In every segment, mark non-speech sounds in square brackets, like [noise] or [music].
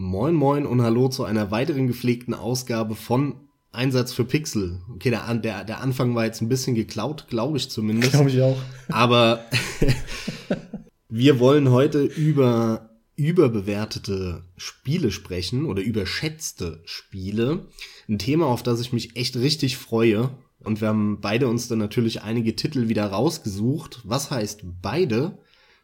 Moin moin und hallo zu einer weiteren gepflegten Ausgabe von Einsatz für Pixel. Okay, der, der, der Anfang war jetzt ein bisschen geklaut, glaube ich zumindest. Glaube ich auch. Aber [laughs] wir wollen heute über überbewertete Spiele sprechen oder überschätzte Spiele. Ein Thema, auf das ich mich echt richtig freue. Und wir haben beide uns dann natürlich einige Titel wieder rausgesucht. Was heißt beide?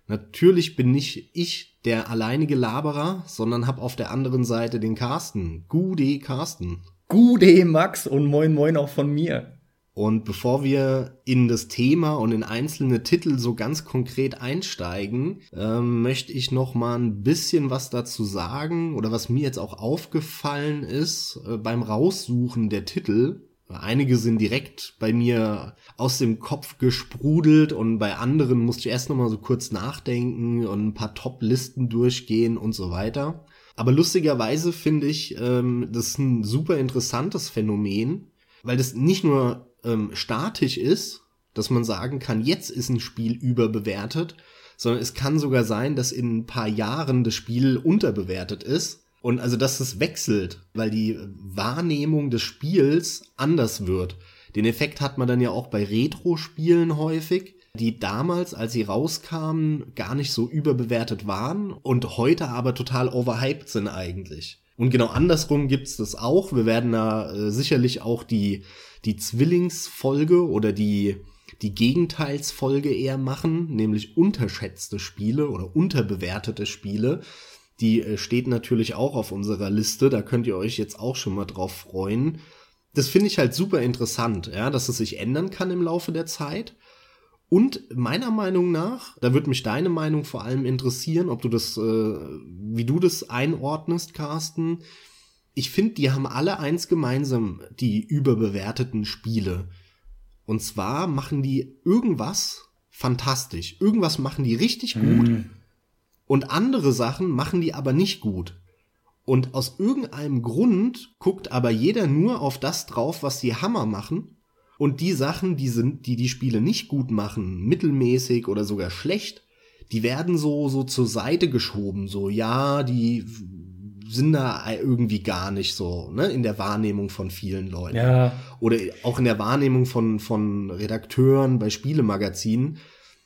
Natürlich bin nicht ich der alleinige Laberer, sondern hab auf der anderen Seite den Carsten. Gude Carsten. Gude Max und moin moin auch von mir. Und bevor wir in das Thema und in einzelne Titel so ganz konkret einsteigen, ähm, möchte ich noch mal ein bisschen was dazu sagen oder was mir jetzt auch aufgefallen ist äh, beim Raussuchen der Titel. Einige sind direkt bei mir aus dem Kopf gesprudelt und bei anderen musste ich erst noch mal so kurz nachdenken und ein paar Top-Listen durchgehen und so weiter. Aber lustigerweise finde ich ähm, das ist ein super interessantes Phänomen, weil das nicht nur ähm, statisch ist, dass man sagen kann, jetzt ist ein Spiel überbewertet, sondern es kann sogar sein, dass in ein paar Jahren das Spiel unterbewertet ist und also, dass es wechselt, weil die Wahrnehmung des Spiels anders wird. Den Effekt hat man dann ja auch bei Retro-Spielen häufig, die damals, als sie rauskamen, gar nicht so überbewertet waren und heute aber total overhyped sind eigentlich. Und genau andersrum gibt's das auch. Wir werden da äh, sicherlich auch die, die Zwillingsfolge oder die, die Gegenteilsfolge eher machen, nämlich unterschätzte Spiele oder unterbewertete Spiele. Die äh, steht natürlich auch auf unserer Liste, da könnt ihr euch jetzt auch schon mal drauf freuen. Das finde ich halt super interessant, ja, dass es sich ändern kann im Laufe der Zeit. Und meiner Meinung nach, da würde mich deine Meinung vor allem interessieren, ob du das, äh, wie du das einordnest, Carsten. Ich finde, die haben alle eins gemeinsam, die überbewerteten Spiele. Und zwar machen die irgendwas fantastisch. Irgendwas machen die richtig gut. Mm. Und andere Sachen machen die aber nicht gut. Und aus irgendeinem Grund guckt aber jeder nur auf das drauf, was die Hammer machen. Und die Sachen, die sind, die die Spiele nicht gut machen, mittelmäßig oder sogar schlecht, die werden so, so zur Seite geschoben. So, ja, die sind da irgendwie gar nicht so, ne, in der Wahrnehmung von vielen Leuten. Ja. Oder auch in der Wahrnehmung von, von Redakteuren bei Spielemagazinen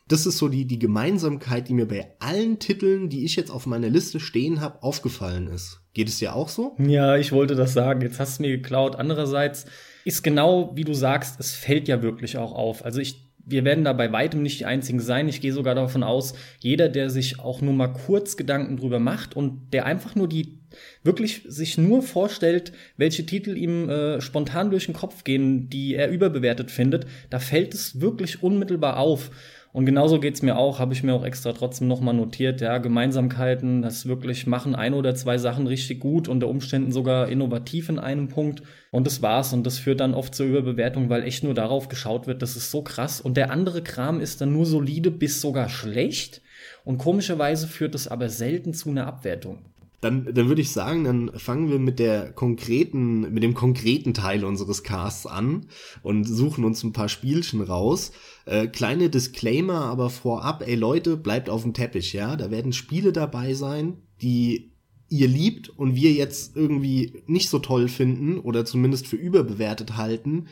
das ist so die, die Gemeinsamkeit, die mir bei allen Titeln, die ich jetzt auf meiner Liste stehen habe, aufgefallen ist. Geht es dir auch so? Ja, ich wollte das sagen. Jetzt hast du mir geklaut. Andererseits ist genau, wie du sagst, es fällt ja wirklich auch auf. Also ich wir werden da bei weitem nicht die einzigen sein. Ich gehe sogar davon aus, jeder, der sich auch nur mal kurz Gedanken drüber macht und der einfach nur die wirklich sich nur vorstellt, welche Titel ihm äh, spontan durch den Kopf gehen, die er überbewertet findet, da fällt es wirklich unmittelbar auf. Und genauso geht's mir auch, habe ich mir auch extra trotzdem nochmal notiert, ja, Gemeinsamkeiten, das wirklich machen ein oder zwei Sachen richtig gut, unter Umständen sogar innovativ in einem Punkt. Und das war's. Und das führt dann oft zur Überbewertung, weil echt nur darauf geschaut wird, das ist so krass. Und der andere Kram ist dann nur solide bis sogar schlecht. Und komischerweise führt es aber selten zu einer Abwertung. Dann, dann würde ich sagen, dann fangen wir mit der konkreten, mit dem konkreten Teil unseres Casts an und suchen uns ein paar Spielchen raus. Äh, kleine Disclaimer aber vorab, ey Leute, bleibt auf dem Teppich, ja. Da werden Spiele dabei sein, die ihr liebt und wir jetzt irgendwie nicht so toll finden oder zumindest für überbewertet halten.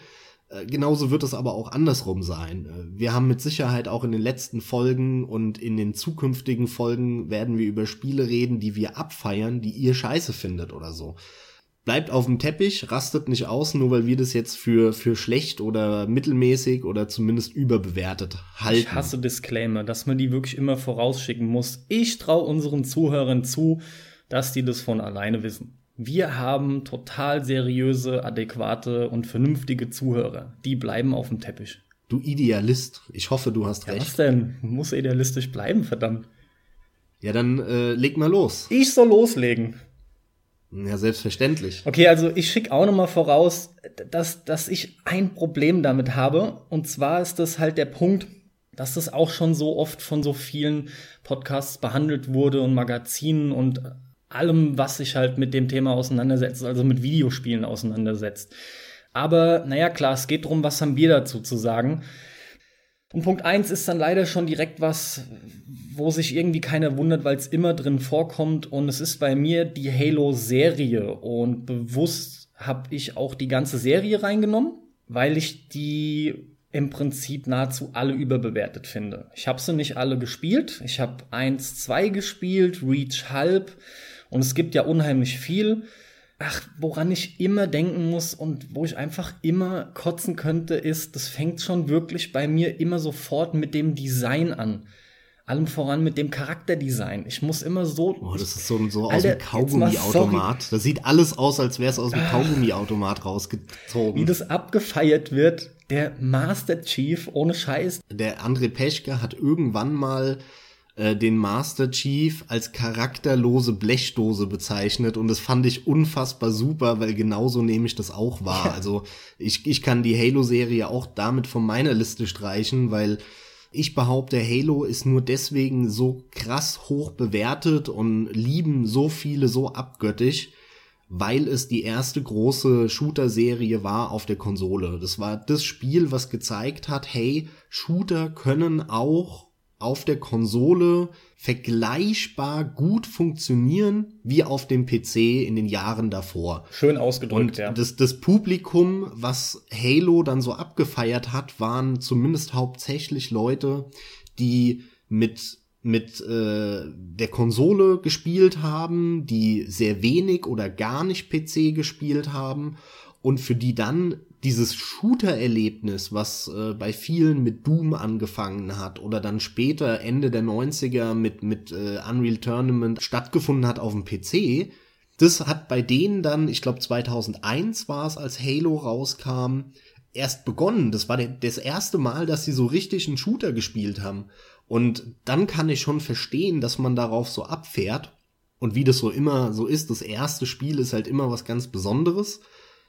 Äh, genauso wird es aber auch andersrum sein. Äh, wir haben mit Sicherheit auch in den letzten Folgen und in den zukünftigen Folgen werden wir über Spiele reden, die wir abfeiern, die ihr scheiße findet oder so. Bleibt auf dem Teppich, rastet nicht aus, nur weil wir das jetzt für, für schlecht oder mittelmäßig oder zumindest überbewertet halten. Ich hasse Disclaimer, dass man die wirklich immer vorausschicken muss. Ich traue unseren Zuhörern zu, dass die das von alleine wissen. Wir haben total seriöse, adäquate und vernünftige Zuhörer. Die bleiben auf dem Teppich. Du Idealist. Ich hoffe, du hast ja, recht. Was denn? Muss idealistisch bleiben, verdammt. Ja, dann äh, leg mal los. Ich soll loslegen. Ja, selbstverständlich. Okay, also ich schicke auch noch mal voraus, dass, dass ich ein Problem damit habe. Und zwar ist das halt der Punkt, dass das auch schon so oft von so vielen Podcasts behandelt wurde und Magazinen und allem, was sich halt mit dem Thema auseinandersetzt, also mit Videospielen auseinandersetzt. Aber naja, klar, es geht darum, was haben wir dazu zu sagen. Und Punkt eins ist dann leider schon direkt was, wo sich irgendwie keiner wundert, weil es immer drin vorkommt. Und es ist bei mir die Halo-Serie. Und bewusst habe ich auch die ganze Serie reingenommen, weil ich die im Prinzip nahezu alle überbewertet finde. Ich habe sie nicht alle gespielt. Ich habe eins, zwei gespielt, Reach halb. Und es gibt ja unheimlich viel. Ach, woran ich immer denken muss und wo ich einfach immer kotzen könnte, ist, das fängt schon wirklich bei mir immer sofort mit dem Design an. Allem voran mit dem Charakterdesign. Ich muss immer so. Oh, das ist so, so aus dem Kaugummiautomat. Das sieht alles aus, als wäre es aus dem ah. Kaugummiautomat rausgezogen. Wie das abgefeiert wird. Der Master Chief, ohne Scheiß. Der André Peschke hat irgendwann mal äh, den Master Chief als charakterlose Blechdose bezeichnet und das fand ich unfassbar super, weil genauso nehme ich das auch wahr. Ja. Also ich, ich kann die Halo-Serie auch damit von meiner Liste streichen, weil ich behaupte, Halo ist nur deswegen so krass hoch bewertet und lieben so viele so abgöttisch, weil es die erste große Shooter-Serie war auf der Konsole. Das war das Spiel, was gezeigt hat, hey, Shooter können auch auf der Konsole vergleichbar gut funktionieren wie auf dem PC in den Jahren davor. Schön ausgedrückt, Und ja. Das, das Publikum, was Halo dann so abgefeiert hat, waren zumindest hauptsächlich Leute, die mit mit äh, der Konsole gespielt haben, die sehr wenig oder gar nicht PC gespielt haben und für die dann dieses Shooter-Erlebnis, was äh, bei vielen mit Doom angefangen hat oder dann später Ende der 90er mit, mit äh, Unreal Tournament stattgefunden hat auf dem PC, das hat bei denen dann, ich glaube 2001 war es, als Halo rauskam, erst begonnen. Das war der, das erste Mal, dass sie so richtig einen Shooter gespielt haben. Und dann kann ich schon verstehen, dass man darauf so abfährt. Und wie das so immer so ist, das erste Spiel ist halt immer was ganz Besonderes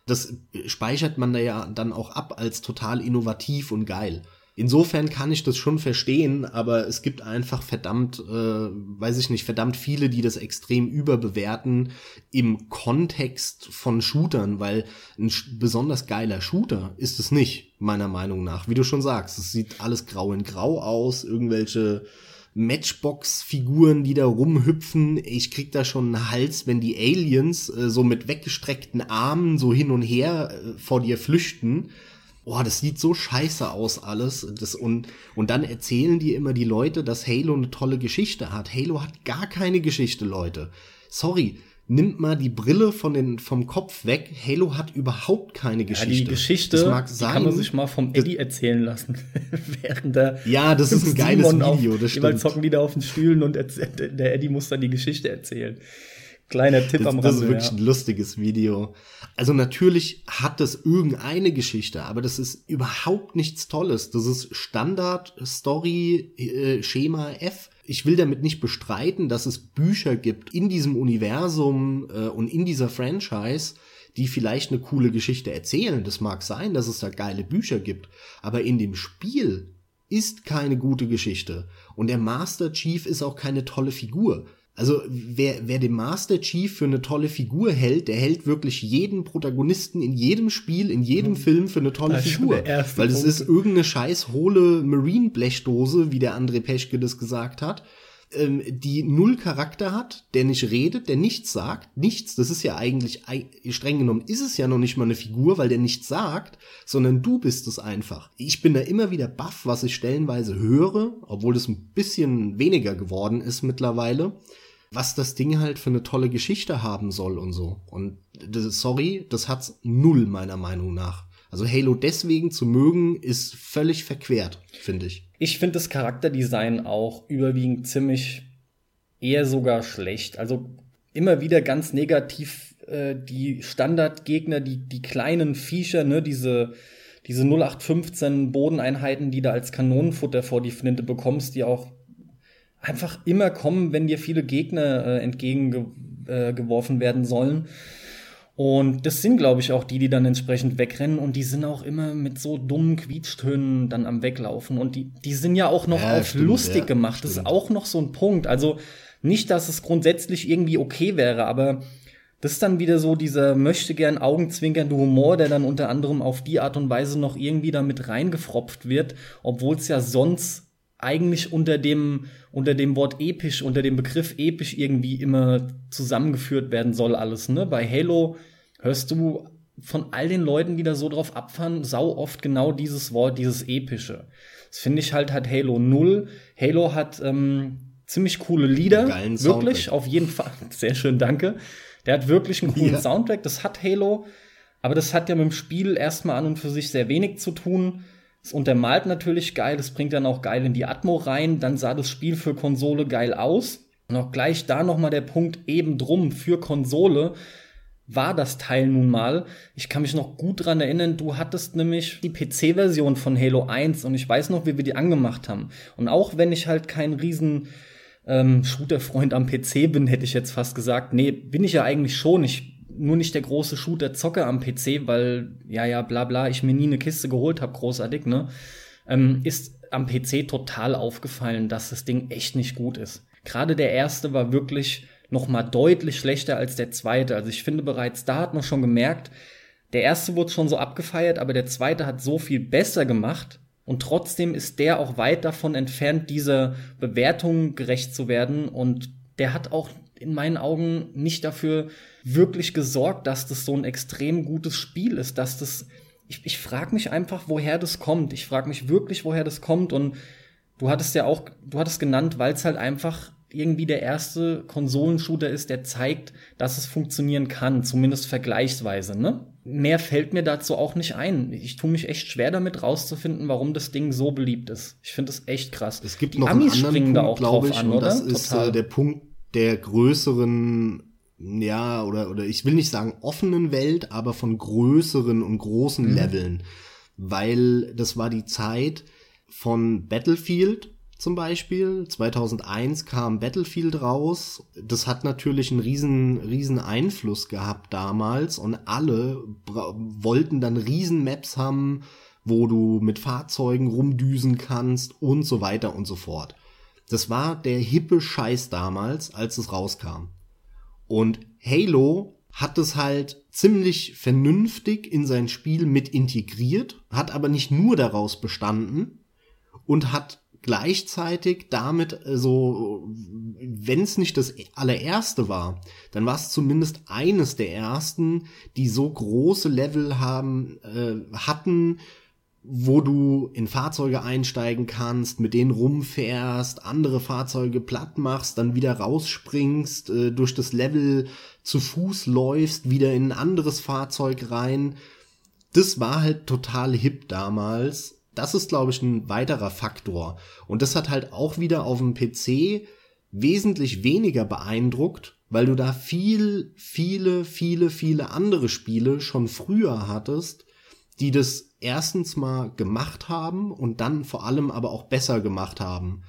das speichert man da ja dann auch ab als total innovativ und geil. Insofern kann ich das schon verstehen, aber es gibt einfach verdammt, äh, weiß ich nicht, verdammt viele, die das extrem überbewerten im Kontext von Shootern, weil ein besonders geiler Shooter ist es nicht, meiner Meinung nach. Wie du schon sagst, es sieht alles grau in grau aus, irgendwelche Matchbox-Figuren, die da rumhüpfen. Ich krieg da schon einen Hals, wenn die Aliens äh, so mit weggestreckten Armen so hin und her äh, vor dir flüchten. Boah, das sieht so scheiße aus alles. Das, und, und dann erzählen dir immer die Leute, dass Halo eine tolle Geschichte hat. Halo hat gar keine Geschichte, Leute. Sorry, nimmt mal die Brille von den, vom Kopf weg. Halo hat überhaupt keine Geschichte. Ja, die Geschichte das mag sein, kann man sich mal vom Eddie erzählen lassen. [laughs] Während der ja, das ist ein geiles Video. Auf, das stimmt. zocken die da auf den Stühlen und der Eddie muss dann die Geschichte erzählen. Kleiner Tipp das, am Rande. Das ist wirklich ja. ein lustiges Video. Also natürlich hat das irgendeine Geschichte, aber das ist überhaupt nichts Tolles. Das ist Standard Story äh, Schema F ich will damit nicht bestreiten, dass es Bücher gibt in diesem Universum äh, und in dieser Franchise, die vielleicht eine coole Geschichte erzählen. Das mag sein, dass es da geile Bücher gibt, aber in dem Spiel ist keine gute Geschichte und der Master Chief ist auch keine tolle Figur. Also wer, wer den Master Chief für eine tolle Figur hält, der hält wirklich jeden Protagonisten in jedem Spiel, in jedem mhm. Film für eine tolle Figur. Weil es ist irgendeine scheiß hohle Marine-Blechdose, wie der André Peschke das gesagt hat, ähm, die null Charakter hat, der nicht redet, der nichts sagt, nichts. Das ist ja eigentlich, streng genommen ist es ja noch nicht mal eine Figur, weil der nichts sagt, sondern du bist es einfach. Ich bin da immer wieder baff, was ich stellenweise höre, obwohl es ein bisschen weniger geworden ist mittlerweile was das Ding halt für eine tolle Geschichte haben soll und so. Und das, sorry, das hat's null meiner Meinung nach. Also Halo deswegen zu mögen, ist völlig verquert, finde ich. Ich finde das Charakterdesign auch überwiegend ziemlich eher sogar schlecht. Also immer wieder ganz negativ äh, die Standardgegner, die, die kleinen Viecher, ne, diese, diese 0815 Bodeneinheiten, die da als Kanonenfutter vor die Flinte bekommst, die auch einfach immer kommen, wenn dir viele Gegner äh, entgegengeworfen äh, werden sollen. Und das sind, glaube ich, auch die, die dann entsprechend wegrennen und die sind auch immer mit so dummen Quietschtönen dann am Weglaufen. Und die, die sind ja auch noch ja, auf stimmt, lustig ja, gemacht. Stimmt. Das ist auch noch so ein Punkt. Also nicht, dass es grundsätzlich irgendwie okay wäre, aber das ist dann wieder so dieser möchte gern augenzwinkernde Humor, der dann unter anderem auf die Art und Weise noch irgendwie da mit reingefropft wird, obwohl es ja sonst eigentlich unter dem, unter dem Wort episch, unter dem Begriff episch irgendwie immer zusammengeführt werden soll alles, ne? Bei Halo hörst du von all den Leuten, die da so drauf abfahren, sau oft genau dieses Wort, dieses epische. Das finde ich halt hat Halo null. Halo hat ähm, ziemlich coole Lieder, wirklich, Soundtrack. auf jeden Fall. [laughs] Sehr schön, danke. Der hat wirklich einen coolen ja. Soundtrack, das hat Halo, aber das hat ja mit dem Spiel erstmal an und für sich sehr wenig zu tun. Es untermalt natürlich geil, es bringt dann auch geil in die Atmo rein, dann sah das Spiel für Konsole geil aus. Und auch gleich da nochmal der Punkt eben drum für Konsole war das Teil nun mal. Ich kann mich noch gut dran erinnern, du hattest nämlich die PC-Version von Halo 1 und ich weiß noch, wie wir die angemacht haben. Und auch wenn ich halt kein riesen ähm, Shooter-Freund am PC bin, hätte ich jetzt fast gesagt. Nee, bin ich ja eigentlich schon. Ich nur nicht der große Shooter-Zocker am PC, weil, ja, ja, bla bla, ich mir nie eine Kiste geholt habe, großartig, ne? Ähm, ist am PC total aufgefallen, dass das Ding echt nicht gut ist. Gerade der erste war wirklich noch mal deutlich schlechter als der zweite. Also ich finde bereits da hat man schon gemerkt, der erste wurde schon so abgefeiert, aber der zweite hat so viel besser gemacht und trotzdem ist der auch weit davon entfernt, dieser Bewertung gerecht zu werden und der hat auch in meinen Augen nicht dafür wirklich gesorgt, dass das so ein extrem gutes Spiel ist, dass das ich, ich frage mich einfach, woher das kommt. Ich frage mich wirklich, woher das kommt und du hattest ja auch, du hattest genannt, weil es halt einfach irgendwie der erste Konsolenshooter ist, der zeigt, dass es funktionieren kann, zumindest vergleichsweise, ne? Mehr fällt mir dazu auch nicht ein. Ich tue mich echt schwer damit rauszufinden, warum das Ding so beliebt ist. Ich finde das echt krass. Es gibt Die noch Amis einen anderen springen Punkt, da auch drauf ich, an, oder? Das ist äh, der Punkt der größeren ja, oder, oder ich will nicht sagen offenen Welt, aber von größeren und großen mhm. Leveln. Weil das war die Zeit von Battlefield zum Beispiel. 2001 kam Battlefield raus. Das hat natürlich einen riesen, riesen Einfluss gehabt damals und alle wollten dann riesen Maps haben, wo du mit Fahrzeugen rumdüsen kannst und so weiter und so fort. Das war der hippe Scheiß damals, als es rauskam. Und Halo hat es halt ziemlich vernünftig in sein Spiel mit integriert, hat aber nicht nur daraus bestanden und hat gleichzeitig damit so, wenn es nicht das allererste war, dann war es zumindest eines der ersten, die so große Level haben äh, hatten, wo du in Fahrzeuge einsteigen kannst, mit denen rumfährst, andere Fahrzeuge platt machst, dann wieder rausspringst, äh, durch das Level zu Fuß läufst, wieder in ein anderes Fahrzeug rein. Das war halt total hip damals. Das ist, glaube ich, ein weiterer Faktor. Und das hat halt auch wieder auf dem PC wesentlich weniger beeindruckt, weil du da viel, viele, viele, viele andere Spiele schon früher hattest, die das erstens mal gemacht haben und dann vor allem aber auch besser gemacht haben.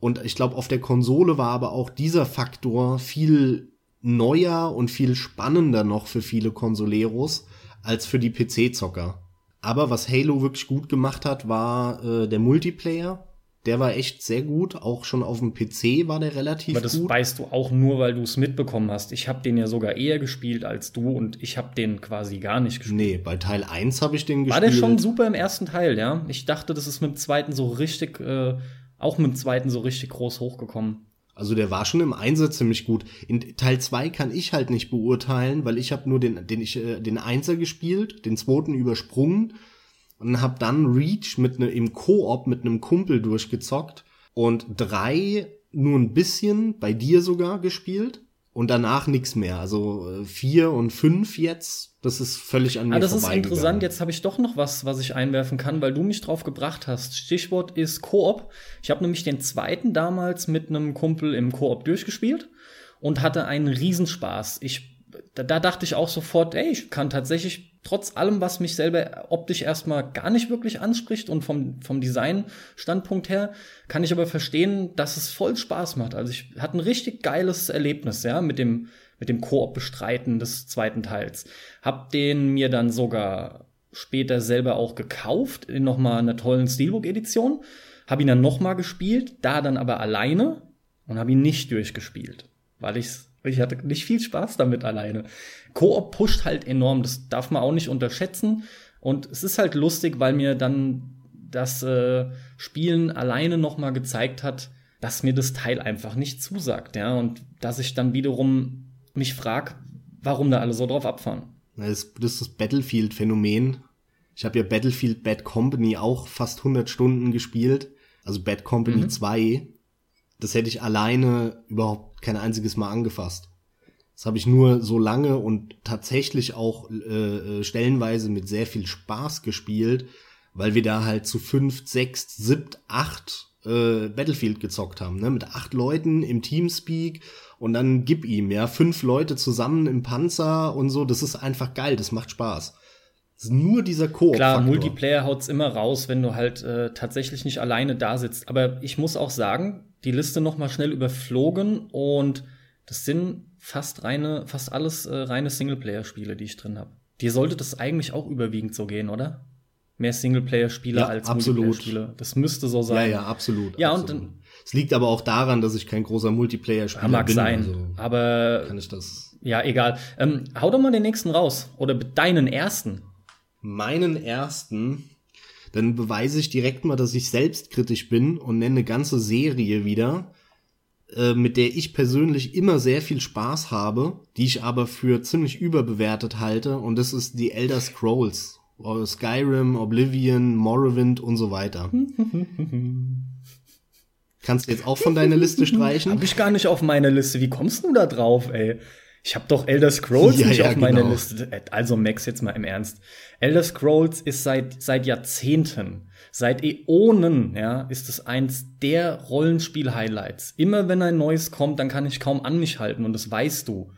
Und ich glaube, auf der Konsole war aber auch dieser Faktor viel neuer und viel spannender noch für viele Konsoleros als für die PC-Zocker. Aber was Halo wirklich gut gemacht hat, war äh, der Multiplayer. Der war echt sehr gut. Auch schon auf dem PC war der relativ gut. Aber das gut. weißt du auch nur, weil du es mitbekommen hast. Ich habe den ja sogar eher gespielt als du und ich habe den quasi gar nicht gespielt. Nee, bei Teil 1 habe ich den gespielt. War der schon super im ersten Teil, ja? Ich dachte, das ist mit dem zweiten so richtig, äh, auch mit dem zweiten so richtig groß hochgekommen. Also der war schon im Einsatz ziemlich gut. In Teil 2 kann ich halt nicht beurteilen, weil ich habe nur den, den, ich, äh, den Einser gespielt, den zweiten übersprungen und habe dann Reach mit ne, im Koop mit einem Kumpel durchgezockt und drei nur ein bisschen, bei dir sogar gespielt und danach nichts mehr. Also äh, vier und fünf jetzt, das ist völlig an mir ah, Das ist interessant. Jetzt habe ich doch noch was, was ich einwerfen kann, weil du mich drauf gebracht hast. Stichwort ist Koop. Ich habe nämlich den zweiten damals mit einem Kumpel im Koop durchgespielt und hatte einen Riesenspaß. Ich da, da dachte ich auch sofort, ey, ich kann tatsächlich trotz allem, was mich selber optisch erstmal gar nicht wirklich anspricht und vom, vom Design-Standpunkt her, kann ich aber verstehen, dass es voll Spaß macht. Also ich hatte ein richtig geiles Erlebnis, ja, mit dem, mit dem Koop-Bestreiten des zweiten Teils. Hab den mir dann sogar später selber auch gekauft, in nochmal einer tollen Steelbook-Edition. Hab ihn dann nochmal gespielt, da dann aber alleine und hab ihn nicht durchgespielt, weil ich es Ich hatte nicht viel Spaß damit alleine. Koop pusht halt enorm, das darf man auch nicht unterschätzen. Und es ist halt lustig, weil mir dann das äh, Spielen alleine noch mal gezeigt hat, dass mir das Teil einfach nicht zusagt, ja, und dass ich dann wiederum mich frag, warum da alle so drauf abfahren. Das ist das Battlefield-Phänomen. Ich habe ja Battlefield Bad Company auch fast 100 Stunden gespielt, also Bad Company mhm. 2. Das hätte ich alleine überhaupt kein einziges Mal angefasst. Das habe ich nur so lange und tatsächlich auch äh, äh stellenweise mit sehr viel Spaß gespielt, weil wir da halt zu fünf, sechs, siebt, acht äh, Battlefield gezockt haben, ne? Mit acht Leuten im Teamspeak und dann gib ihm, ja, fünf Leute zusammen im Panzer und so, das ist einfach geil, das macht Spaß. Das ist nur dieser Koop. Klar, Multiplayer haut's immer raus, wenn du halt äh, tatsächlich nicht alleine da sitzt. Aber ich muss auch sagen, die Liste noch mal schnell überflogen und das sind fast reine, fast alles äh, reine Singleplayer-Spiele, die ich drin habe. Dir sollte das eigentlich auch überwiegend so gehen, oder? mehr Singleplayer-Spiele ja, als Multiplayer-Spiele. Das müsste so sein. Ja, ja, absolut. Ja, absolut. und es liegt aber auch daran, dass ich kein großer Multiplayer-Spieler bin. Mag sein, also aber kann ich das. Ja, egal. Ähm, hau doch mal den nächsten raus oder deinen ersten. Meinen ersten. Dann beweise ich direkt mal, dass ich selbstkritisch bin und nenne eine ganze Serie wieder, äh, mit der ich persönlich immer sehr viel Spaß habe, die ich aber für ziemlich überbewertet halte. Und das ist die Elder Scrolls Skyrim, Oblivion, Morrowind und so weiter. [laughs] Kannst du jetzt auch von deiner Liste streichen? Hab ich gar nicht auf meiner Liste. Wie kommst du da drauf, ey? Ich habe doch Elder Scrolls [laughs] ja, nicht ja, auf meiner genau. Liste. Also Max, jetzt mal im Ernst. Elder Scrolls ist seit seit Jahrzehnten, seit Äonen, ja, ist es eins der Rollenspiel-Highlights. Immer wenn ein neues kommt, dann kann ich kaum an mich halten und das weißt du.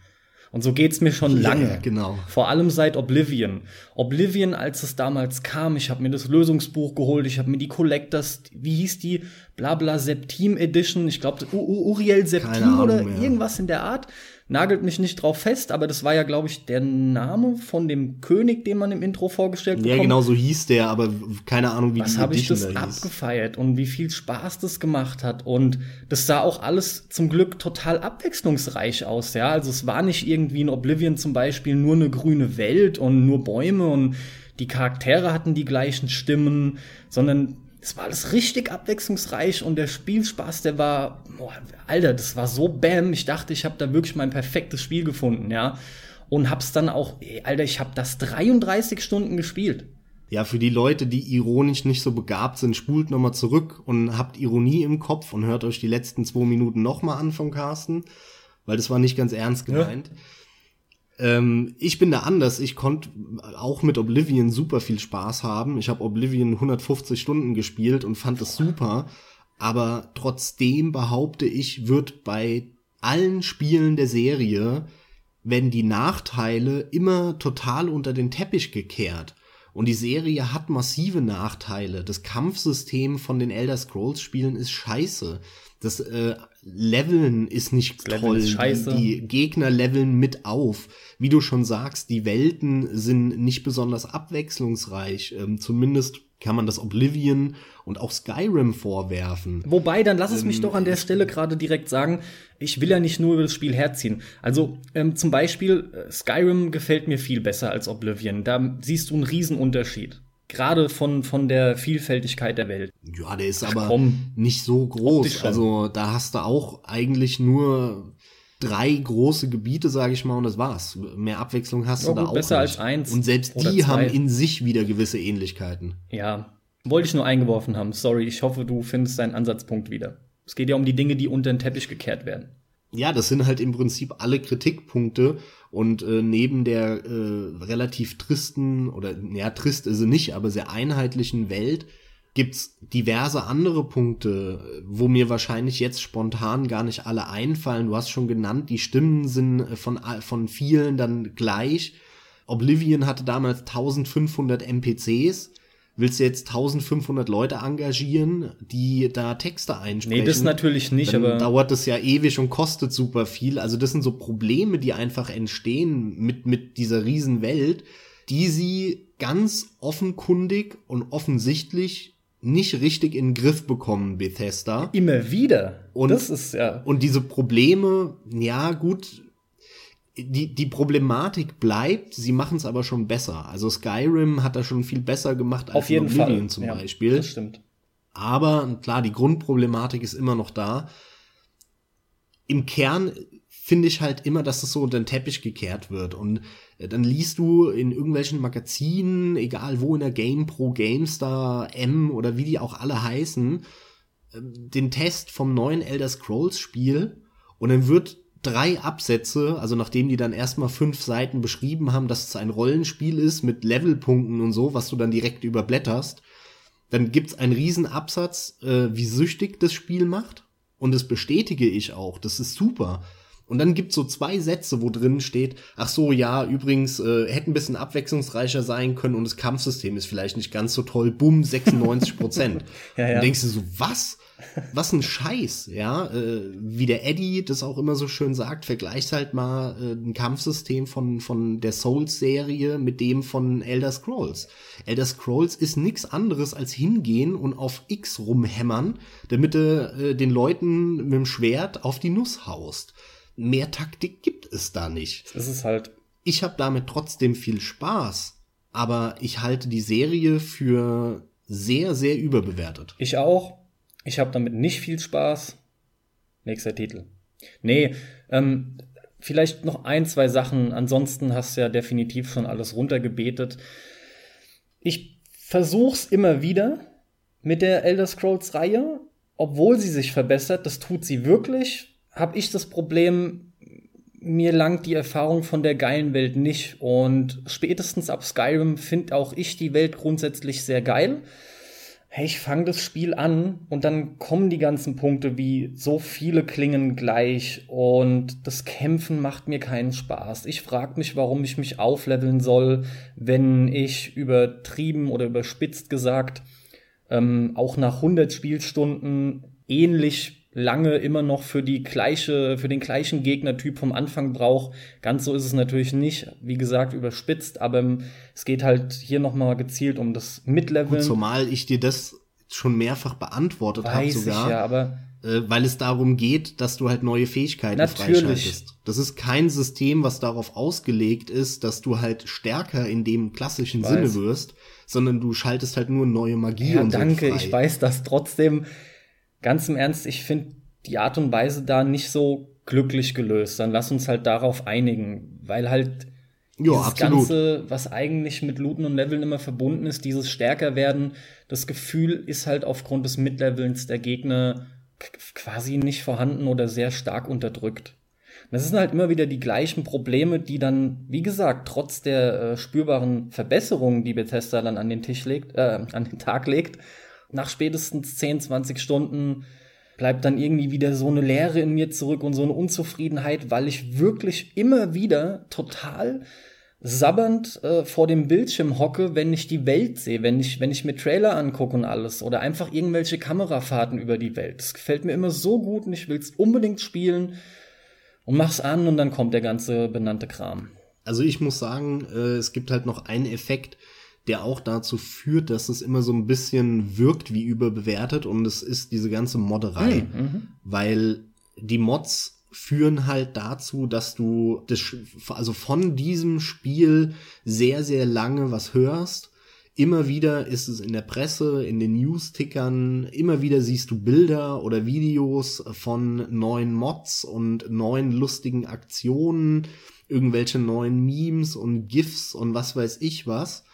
Und so geht's mir schon lange. Ja, genau. Vor allem seit Oblivion. Oblivion, als es damals kam, ich habe mir das Lösungsbuch geholt, ich habe mir die Collectors, wie hieß die, Blabla Septim Edition, ich glaube Uriel Septim oder irgendwas in der Art nagelt mich nicht drauf fest, aber das war ja, glaube ich, der Name von dem König, den man im Intro vorgestellt hat. Ja, genau so hieß der, aber keine Ahnung, wie Was habe ich das da abgefeiert und wie viel Spaß das gemacht hat und das sah auch alles zum Glück total abwechslungsreich aus, ja. Also es war nicht irgendwie in Oblivion zum Beispiel nur eine grüne Welt und nur Bäume und die Charaktere hatten die gleichen Stimmen, sondern es war alles richtig abwechslungsreich und der Spielspaß, der war, boah, Alter, das war so bam. Ich dachte, ich habe da wirklich mein perfektes Spiel gefunden, ja. Und hab's dann auch, ey, Alter, ich habe das 33 Stunden gespielt. Ja, für die Leute, die ironisch nicht so begabt sind, spult nochmal zurück und habt Ironie im Kopf und hört euch die letzten zwei Minuten nochmal an vom Carsten, weil das war nicht ganz ernst gemeint. Ja. Ähm, ich bin da anders. Ich konnte auch mit Oblivion super viel Spaß haben. Ich habe Oblivion 150 Stunden gespielt und fand es super. Aber trotzdem behaupte ich, wird bei allen Spielen der Serie werden die Nachteile immer total unter den Teppich gekehrt. Und die Serie hat massive Nachteile. Das Kampfsystem von den Elder Scrolls Spielen ist scheiße. Das äh, Leveln ist nicht das toll. Ist scheiße. Die, die Gegner leveln mit auf. Wie du schon sagst, die Welten sind nicht besonders abwechslungsreich. Ähm, zumindest kann man das Oblivion und auch Skyrim vorwerfen. Wobei, dann lass es ähm, mich doch an der Stelle gerade direkt sagen, ich will ja nicht nur über das Spiel herziehen. Also ähm, zum Beispiel, äh, Skyrim gefällt mir viel besser als Oblivion. Da siehst du einen Riesenunterschied. Gerade von, von der Vielfältigkeit der Welt. Ja, der ist Ach, aber komm, nicht so groß. Also da hast du auch eigentlich nur drei große Gebiete, sage ich mal, und das war's. Mehr Abwechslung hast ja, du da gut, auch besser nicht. als eins. Und selbst die haben in sich wieder gewisse Ähnlichkeiten. Ja, wollte ich nur eingeworfen haben. Sorry, ich hoffe, du findest deinen Ansatzpunkt wieder. Es geht ja um die Dinge, die unter den Teppich gekehrt werden. Ja, das sind halt im Prinzip alle Kritikpunkte und äh, neben der äh, relativ tristen oder ja trist ist sie nicht, aber sehr einheitlichen Welt gibt's diverse andere Punkte, wo mir wahrscheinlich jetzt spontan gar nicht alle einfallen. Du hast schon genannt, die Stimmen sind von von vielen dann gleich. Oblivion hatte damals 1500 NPCs willst du jetzt 1500 Leute engagieren, die da Texte einsprechen? Nee, das natürlich nicht, dann aber dauert das ja ewig und kostet super viel. Also das sind so Probleme, die einfach entstehen mit mit dieser Riesenwelt, die sie ganz offenkundig und offensichtlich nicht richtig in den Griff bekommen, Bethesda. Immer wieder. Und, das ist ja. Und diese Probleme, ja gut, die, die Problematik bleibt, sie machen es aber schon besser. Also Skyrim hat das schon viel besser gemacht als Auf jeden Oblivion Fall. zum ja, Beispiel. Das stimmt. Aber klar, die Grundproblematik ist immer noch da. Im Kern finde ich halt immer, dass es so unter den Teppich gekehrt wird. Und äh, dann liest du in irgendwelchen Magazinen, egal wo in der GamePro, GameStar, M oder wie die auch alle heißen, ähm, den Test vom neuen Elder Scrolls Spiel und dann wird drei Absätze, also nachdem die dann erstmal fünf Seiten beschrieben haben, dass es ein Rollenspiel ist mit Levelpunkten und so, was du dann direkt überblätterst, dann gibt's einen riesen Absatz, äh, wie süchtig das Spiel macht. Und das bestätige ich auch. Das ist super. Und dann gibt's so zwei Sätze, wo drin steht, ach so, ja, übrigens, äh, hätte ein bisschen abwechslungsreicher sein können und das Kampfsystem ist vielleicht nicht ganz so toll. Bumm, 96 Prozent. [laughs] ja, ja. Und denkst du so, was? Was ein Scheiß, ja. Äh, wie der Eddie das auch immer so schön sagt, vergleicht halt mal äh, ein Kampfsystem von, von der Souls-Serie mit dem von Elder Scrolls. Elder Scrolls ist nichts anderes als hingehen und auf X rumhämmern, damit du äh, den Leuten mit dem Schwert auf die Nuss haust. Mehr Taktik gibt es da nicht. Das ist halt. Ich habe damit trotzdem viel Spaß, aber ich halte die Serie für sehr, sehr überbewertet. Ich auch ich habe damit nicht viel Spaß. Nächster Titel. Nee, ähm, vielleicht noch ein, zwei Sachen. Ansonsten hast du ja definitiv schon alles runtergebetet. Ich versuch's immer wieder mit der Elder Scrolls Reihe, obwohl sie sich verbessert. Das tut sie wirklich. Habe ich das Problem, mir langt die Erfahrung von der geilen Welt nicht. Und spätestens ab Skyrim finde auch ich die Welt grundsätzlich sehr geil hey, ich fange das Spiel an und dann kommen die ganzen Punkte wie so viele klingen gleich und das Kämpfen macht mir keinen Spaß. Ich frage mich, warum ich mich aufleveln soll, wenn ich übertrieben oder überspitzt gesagt ähm, auch nach 100 Spielstunden ähnlich lange immer noch für die gleiche, für den gleichen Gegnertyp vom Anfang braucht. Ganz so ist es natürlich nicht, wie gesagt, überspitzt, aber es geht halt hier nochmal gezielt um das Midleveln. Zumal ich dir das schon mehrfach beantwortet habe sogar. Ich ja, aber äh, weil es darum geht, dass du halt neue Fähigkeiten Natürlich. freischaltest. Das ist kein System, was darauf ausgelegt ist, dass du halt stärker in dem klassischen Sinne wirst, sondern du schaltest halt nur neue Magie ja, und so danke, frei. ich weiß das trotzdem ganz im Ernst, ich finde die Art und Weise da nicht so glücklich gelöst. Dann lass uns halt darauf einigen, weil halt dieses absolut. Ganze, was eigentlich mit Looten und Leveln immer verbunden ist, dieses stärker werden, das Gefühl ist halt aufgrund des Mitlevelns der Gegner quasi nicht vorhanden oder sehr stark unterdrückt. Das sind halt immer wieder die gleichen Probleme, die dann, wie gesagt, trotz der äh, spürbaren Verbesserungen, die Bethesda dann an den Tisch legt, äh, an den Tag legt, nach spätestens 10, 20 Stunden bleibt dann irgendwie wieder so eine Leere in mir zurück und so eine Unzufriedenheit, weil ich wirklich immer wieder total sabbernd äh, vor dem Bildschirm hocke, wenn ich die Welt sehe, wenn ich, wenn ich mir Trailer angucke und alles oder einfach irgendwelche Kamerafahrten über die Welt. Das gefällt mir immer so gut und ich will es unbedingt spielen und mach's an und dann kommt der ganze benannte Kram. Also ich muss sagen, äh, es gibt halt noch einen Effekt, der auch dazu führt, dass es immer so ein bisschen wirkt wie überbewertet und es ist diese ganze Modderei, mhm. mhm. weil die Mods führen halt dazu, dass du das, also von diesem Spiel sehr, sehr lange was hörst. Immer wieder ist es in der Presse, in den News-Tickern, immer wieder siehst du Bilder oder Videos von neuen Mods und neuen lustigen Aktionen, irgendwelche neuen Memes und GIFs und was weiß ich was.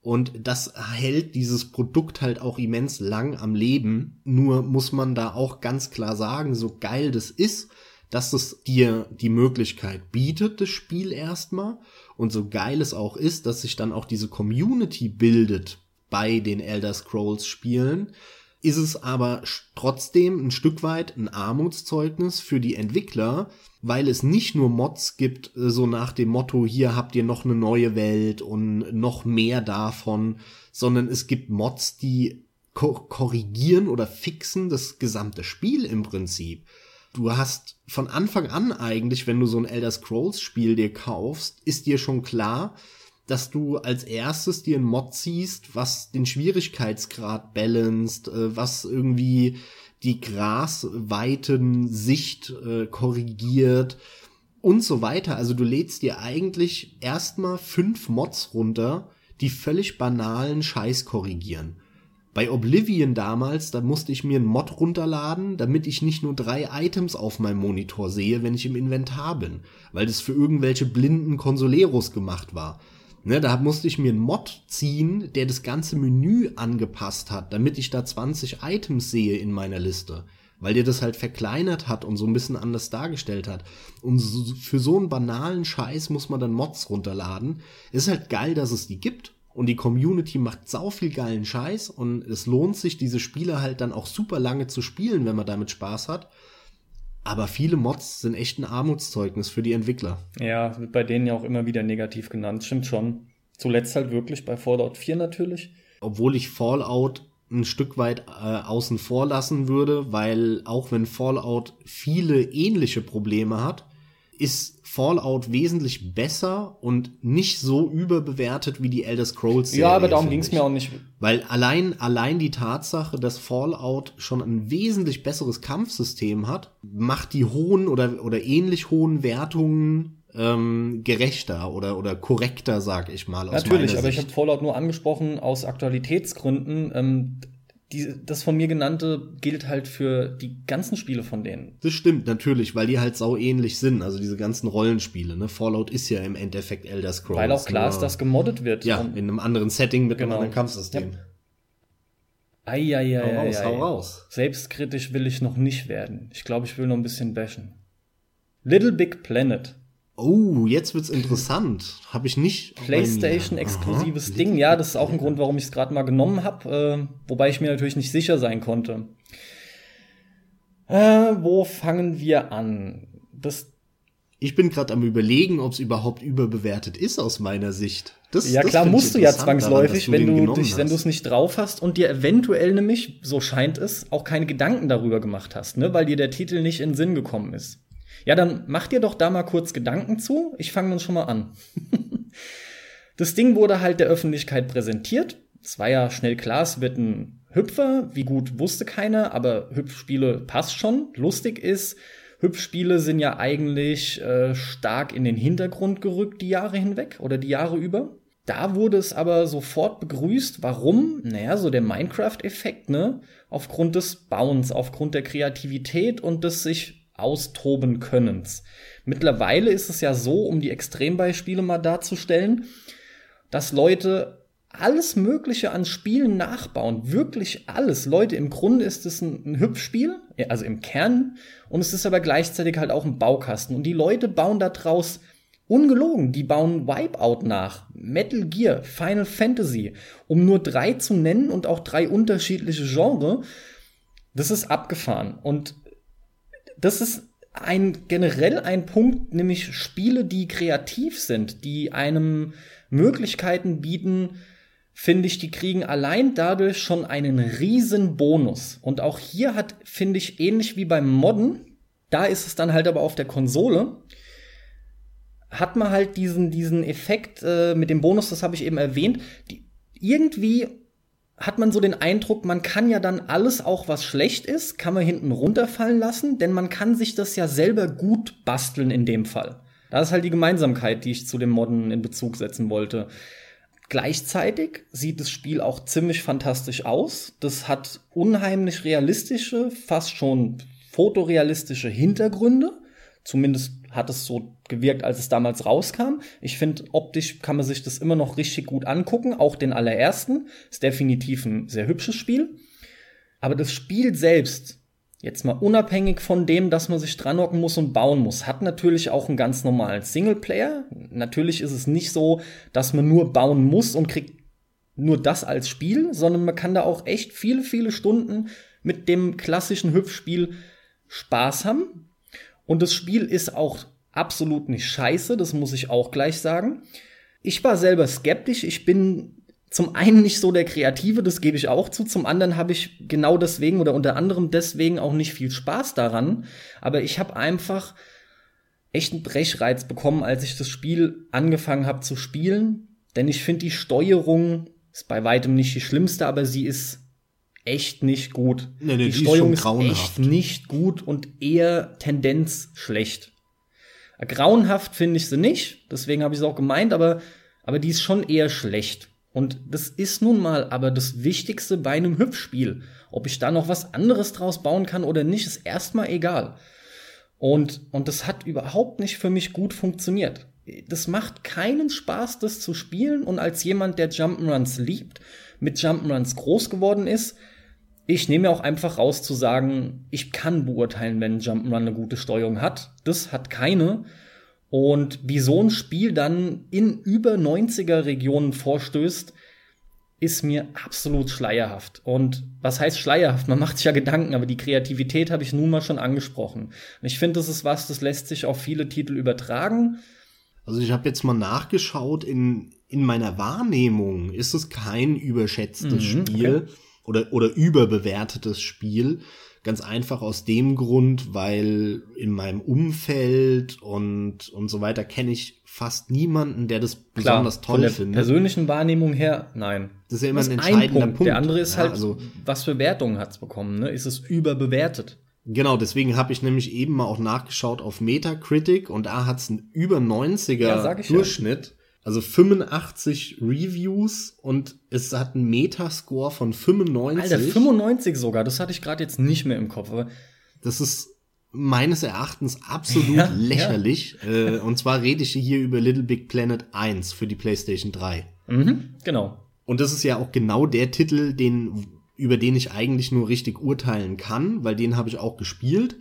Und das hält dieses Produkt halt auch immens lang am Leben. Nur muss man da auch ganz klar sagen, so geil das ist, dass es dir die Möglichkeit bietet, das Spiel erstmal. Und so geil es auch ist, dass sich dann auch diese Community bildet bei den Elder Scrolls Spielen, ist es aber trotzdem ein Stück weit ein Armutszeugnis für die Entwickler, weil es nicht nur Mods gibt, äh, so nach dem Motto, hier habt ihr noch eine neue Welt und noch mehr davon, sondern es gibt Mods, die korrigieren oder fixen das gesamte Spiel im Prinzip. Du hast von Anfang an eigentlich, wenn du so ein Elder Scrolls Spiel dir kaufst, ist dir schon klar, dass du als erstes dir ein Mod ziehst, was den Schwierigkeitsgrad balanced, äh, was irgendwie die Grasweiten Sicht äh, korrigiert, und so weiter. Also du lädst dir eigentlich erstmal fünf Mods runter, die völlig banalen Scheiß korrigieren. Bei Oblivion damals, da musste ich mir einen Mod runterladen, damit ich nicht nur drei Items auf meinem Monitor sehe, wenn ich im Inventar bin, weil das für irgendwelche blinden Consoleros gemacht war. Ne, da musste ich mir einen Mod ziehen, der das ganze Menü angepasst hat, damit ich da 20 Items sehe in meiner Liste. Weil der das halt verkleinert hat und so ein bisschen anders dargestellt hat. Und so, für so einen banalen Scheiß muss man dann Mods runterladen. Ist halt geil, dass es die gibt und die Community macht sau viel geilen Scheiß und es lohnt sich, diese Spiele halt dann auch super lange zu spielen, wenn man damit Spaß hat. Aber viele Mods sind echt ein Armutszeugnis für die Entwickler. Ja, wird bei denen ja auch immer wieder negativ genannt, stimmt schon. Zuletzt halt wirklich bei Fallout 4 natürlich. Obwohl ich Fallout ein Stück weit äh, außen vor lassen würde, weil auch wenn Fallout viele ähnliche Probleme hat, ist Fallout wesentlich besser und nicht so überbewertet wie die Elder Scrolls. Serie, ja, aber darum ging es mir auch nicht. Weil allein, allein die Tatsache, dass Fallout schon ein wesentlich besseres Kampfsystem hat, macht die hohen oder, oder ähnlich hohen Wertungen ähm, gerechter oder, oder korrekter, sag ich mal. Natürlich, aber ich habe Fallout nur angesprochen aus Aktualitätsgründen. Ähm, die, das von mir genannte gilt halt für die ganzen Spiele von denen. Das stimmt natürlich, weil die halt sau ähnlich sind, also diese ganzen Rollenspiele. Ne? Fallout ist ja im Endeffekt Elder Scrolls. Weil auch klar ist, dass gemoddet wird. Ja, in einem anderen Setting mit genau. einem anderen Kampfsystem. Ja. Eieiei. Hau raus, hau raus. Selbstkritisch will ich noch nicht werden. Ich glaube, ich will noch ein bisschen bashen. Little Big Planet. Oh, jetzt wird's interessant. Habe ich nicht. PlayStation-exklusives Ding. Ja, das ist auch ein Grund, warum ich es gerade mal genommen habe, äh, wobei ich mir natürlich nicht sicher sein konnte. Äh, wo fangen wir an? Das ich bin gerade am überlegen, ob es überhaupt überbewertet ist aus meiner Sicht. Das, ja das klar, musst du ja zwangsläufig, daran, du wenn du dich, wenn du es nicht drauf hast und dir eventuell nämlich, so scheint es, auch keine Gedanken darüber gemacht hast, ne, weil dir der Titel nicht in den Sinn gekommen ist. Ja, dann mach dir doch da mal kurz Gedanken zu. Ich fange dann schon mal an. [laughs] das Ding wurde halt der Öffentlichkeit präsentiert. Es war ja schnell klar, es wird ein Hüpfer. Wie gut wusste keiner, aber Hüpfspiele passt schon. Lustig ist, Hüpfspiele sind ja eigentlich äh, stark in den Hintergrund gerückt die Jahre hinweg oder die Jahre über. Da wurde es aber sofort begrüßt. Warum? Naja, so der Minecraft-Effekt, ne? Aufgrund des Bauens, aufgrund der Kreativität und des sich austoben Könnens. Mittlerweile ist es ja so, um die Extrembeispiele mal darzustellen, dass Leute alles Mögliche an Spielen nachbauen. Wirklich alles. Leute, im Grunde ist es ein, ein Hüpfspiel, also im Kern, und es ist aber gleichzeitig halt auch ein Baukasten. Und die Leute bauen da draus ungelogen, die bauen Wipeout nach, Metal Gear, Final Fantasy, um nur drei zu nennen und auch drei unterschiedliche Genre. Das ist abgefahren. Und das ist ein generell ein Punkt, nämlich Spiele, die kreativ sind, die einem Möglichkeiten bieten, finde ich, die kriegen allein dadurch schon einen riesen Bonus. Und auch hier hat, finde ich, ähnlich wie beim Modden, da ist es dann halt aber auf der Konsole, hat man halt diesen, diesen Effekt äh, mit dem Bonus, das habe ich eben erwähnt, die, irgendwie hat man so den Eindruck, man kann ja dann alles, auch was schlecht ist, kann man hinten runterfallen lassen, denn man kann sich das ja selber gut basteln in dem Fall. Das ist halt die Gemeinsamkeit, die ich zu dem Modden in Bezug setzen wollte. Gleichzeitig sieht das Spiel auch ziemlich fantastisch aus. Das hat unheimlich realistische, fast schon fotorealistische Hintergründe. Zumindest hat es so gewirkt, als es damals rauskam. Ich finde, optisch kann man sich das immer noch richtig gut angucken. Auch den allerersten. Ist definitiv ein sehr hübsches Spiel. Aber das Spiel selbst, jetzt mal unabhängig von dem, dass man sich dran hocken muss und bauen muss, hat natürlich auch einen ganz normalen Singleplayer. Natürlich ist es nicht so, dass man nur bauen muss und kriegt nur das als Spiel, sondern man kann da auch echt viele, viele Stunden mit dem klassischen Hüpfspiel Spaß haben. Und das Spiel ist auch absolut nicht scheiße, das muss ich auch gleich sagen. Ich war selber skeptisch. Ich bin zum einen nicht so der Kreative, das gebe ich auch zu. Zum anderen habe ich genau deswegen oder unter anderem deswegen auch nicht viel Spaß daran. Aber ich habe einfach echt einen Brechreiz bekommen, als ich das Spiel angefangen habe zu spielen. Denn ich finde, die Steuerung ist bei weitem nicht die schlimmste, aber sie ist echt nicht gut. Nee, nee, die, die Steuerung ist, ist echt nicht gut und eher Tendenz schlecht. Grauenhaft finde ich sie nicht, deswegen habe ich es auch gemeint, aber, aber die ist schon eher schlecht. Und das ist nun mal aber das Wichtigste bei einem Hüpfspiel. Ob ich da noch was anderes draus bauen kann oder nicht, ist erstmal egal. Und, und das hat überhaupt nicht für mich gut funktioniert. Das macht keinen Spaß, das zu spielen. Und als jemand, der Jump'n'Runs liebt, mit Jump'n'Runs groß geworden ist, ich nehme auch einfach raus zu sagen, ich kann beurteilen, wenn Jump'n'Run eine gute Steuerung hat. Das hat keine. Und wie so ein Spiel dann in über 90er Regionen vorstößt, ist mir absolut schleierhaft. Und was heißt schleierhaft? Man macht sich ja Gedanken, aber die Kreativität habe ich nun mal schon angesprochen. Und ich finde, das ist was, das lässt sich auf viele Titel übertragen. Also ich habe jetzt mal nachgeschaut, in, in meiner Wahrnehmung ist es kein überschätztes mhm, Spiel okay. Oder, oder überbewertetes Spiel. Ganz einfach aus dem Grund, weil in meinem Umfeld und, und so weiter kenne ich fast niemanden, der das Klar, besonders toll von der findet. persönlichen Wahrnehmung her, nein. Das ist ja immer das ein entscheidender Punkt. Punkt. Der andere ist ja, halt, also, was für Wertungen hat's bekommen? Ne? Ist es überbewertet? Genau, deswegen habe ich nämlich eben mal auch nachgeschaut auf Metacritic und da hat's einen über 90er ja, Durchschnitt. Ja. Also 85 Reviews und es hat einen Metascore von 95. Alter, 95 sogar, das hatte ich gerade jetzt nicht mehr im Kopf. Das ist meines Erachtens absolut [laughs] ja, lächerlich. Ja. Äh, und zwar rede ich hier über Little Big Planet 1 für die PlayStation 3. Mhm, genau. Und das ist ja auch genau der Titel, den, über den ich eigentlich nur richtig urteilen kann, weil den habe ich auch gespielt.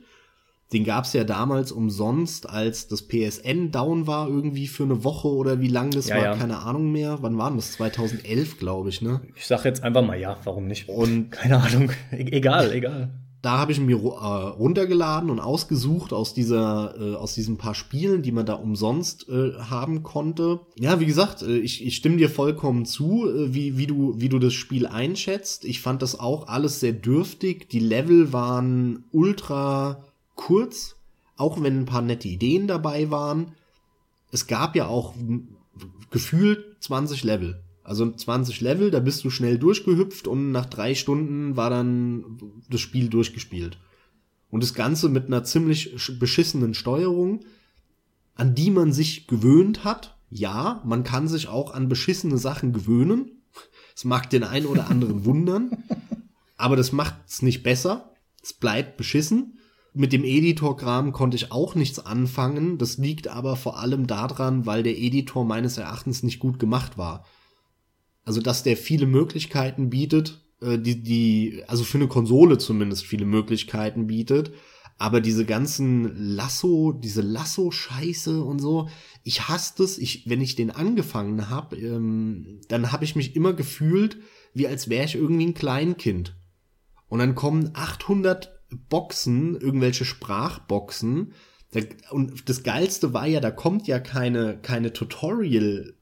Den gab's ja damals umsonst, als das PSN down war, irgendwie für eine Woche oder wie lang das ja, war, ja. keine Ahnung mehr. Wann war das? 2011, glaube ich, ne? Ich sag jetzt einfach mal ja, warum nicht? Und [laughs] keine Ahnung, e egal, egal da habe ich mir äh, runtergeladen und ausgesucht aus dieser äh, aus diesen paar Spielen, die man da umsonst äh, haben konnte. Ja, wie gesagt, äh, ich, ich stimme dir vollkommen zu, äh, wie wie du wie du das Spiel einschätzt. Ich fand das auch alles sehr dürftig. Die Level waren ultra kurz, auch wenn ein paar nette Ideen dabei waren. Es gab ja auch gefühlt 20 Level. Also 20 Level, da bist du schnell durchgehüpft und nach drei Stunden war dann das Spiel durchgespielt. Und das Ganze mit einer ziemlich beschissenen Steuerung, an die man sich gewöhnt hat. Ja, man kann sich auch an beschissene Sachen gewöhnen. Es mag den einen oder anderen wundern, [laughs] aber das macht es nicht besser. Es bleibt beschissen. Mit dem Editor-Kram konnte ich auch nichts anfangen. Das liegt aber vor allem daran, weil der Editor meines Erachtens nicht gut gemacht war. Also, dass der viele Möglichkeiten bietet, äh, die, die, also für eine Konsole zumindest viele Möglichkeiten bietet. Aber diese ganzen Lasso, diese Lasso-Scheiße und so, ich hasse das. Ich, wenn ich den angefangen habe, ähm, dann habe ich mich immer gefühlt, wie als wäre ich irgendwie ein Kleinkind. Und dann kommen 800 Boxen, irgendwelche Sprachboxen. Und das Geilste war ja, da kommt ja keine, keine Tutorial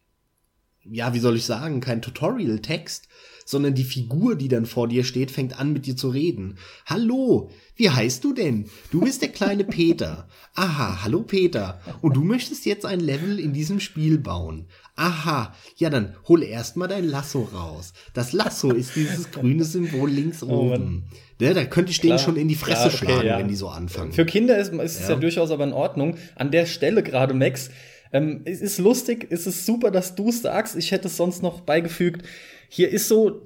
ja, wie soll ich sagen, kein Tutorial-Text, sondern die Figur, die dann vor dir steht, fängt an mit dir zu reden. Hallo, wie heißt du denn? Du bist der kleine Peter. Aha, hallo Peter. Und du möchtest jetzt ein Level in diesem Spiel bauen. Aha, ja dann hol erst mal dein Lasso raus. Das Lasso ist dieses [laughs] grüne Symbol links oben. Ne, da könnte ich denen schon in die Fresse ja, okay, schlagen, ja. wenn die so anfangen. Für Kinder ist, ist es ja durchaus aber in Ordnung. An der Stelle gerade, Max, ähm, es ist lustig, es ist super, dass du es sagst. Ich hätte es sonst noch beigefügt. Hier ist so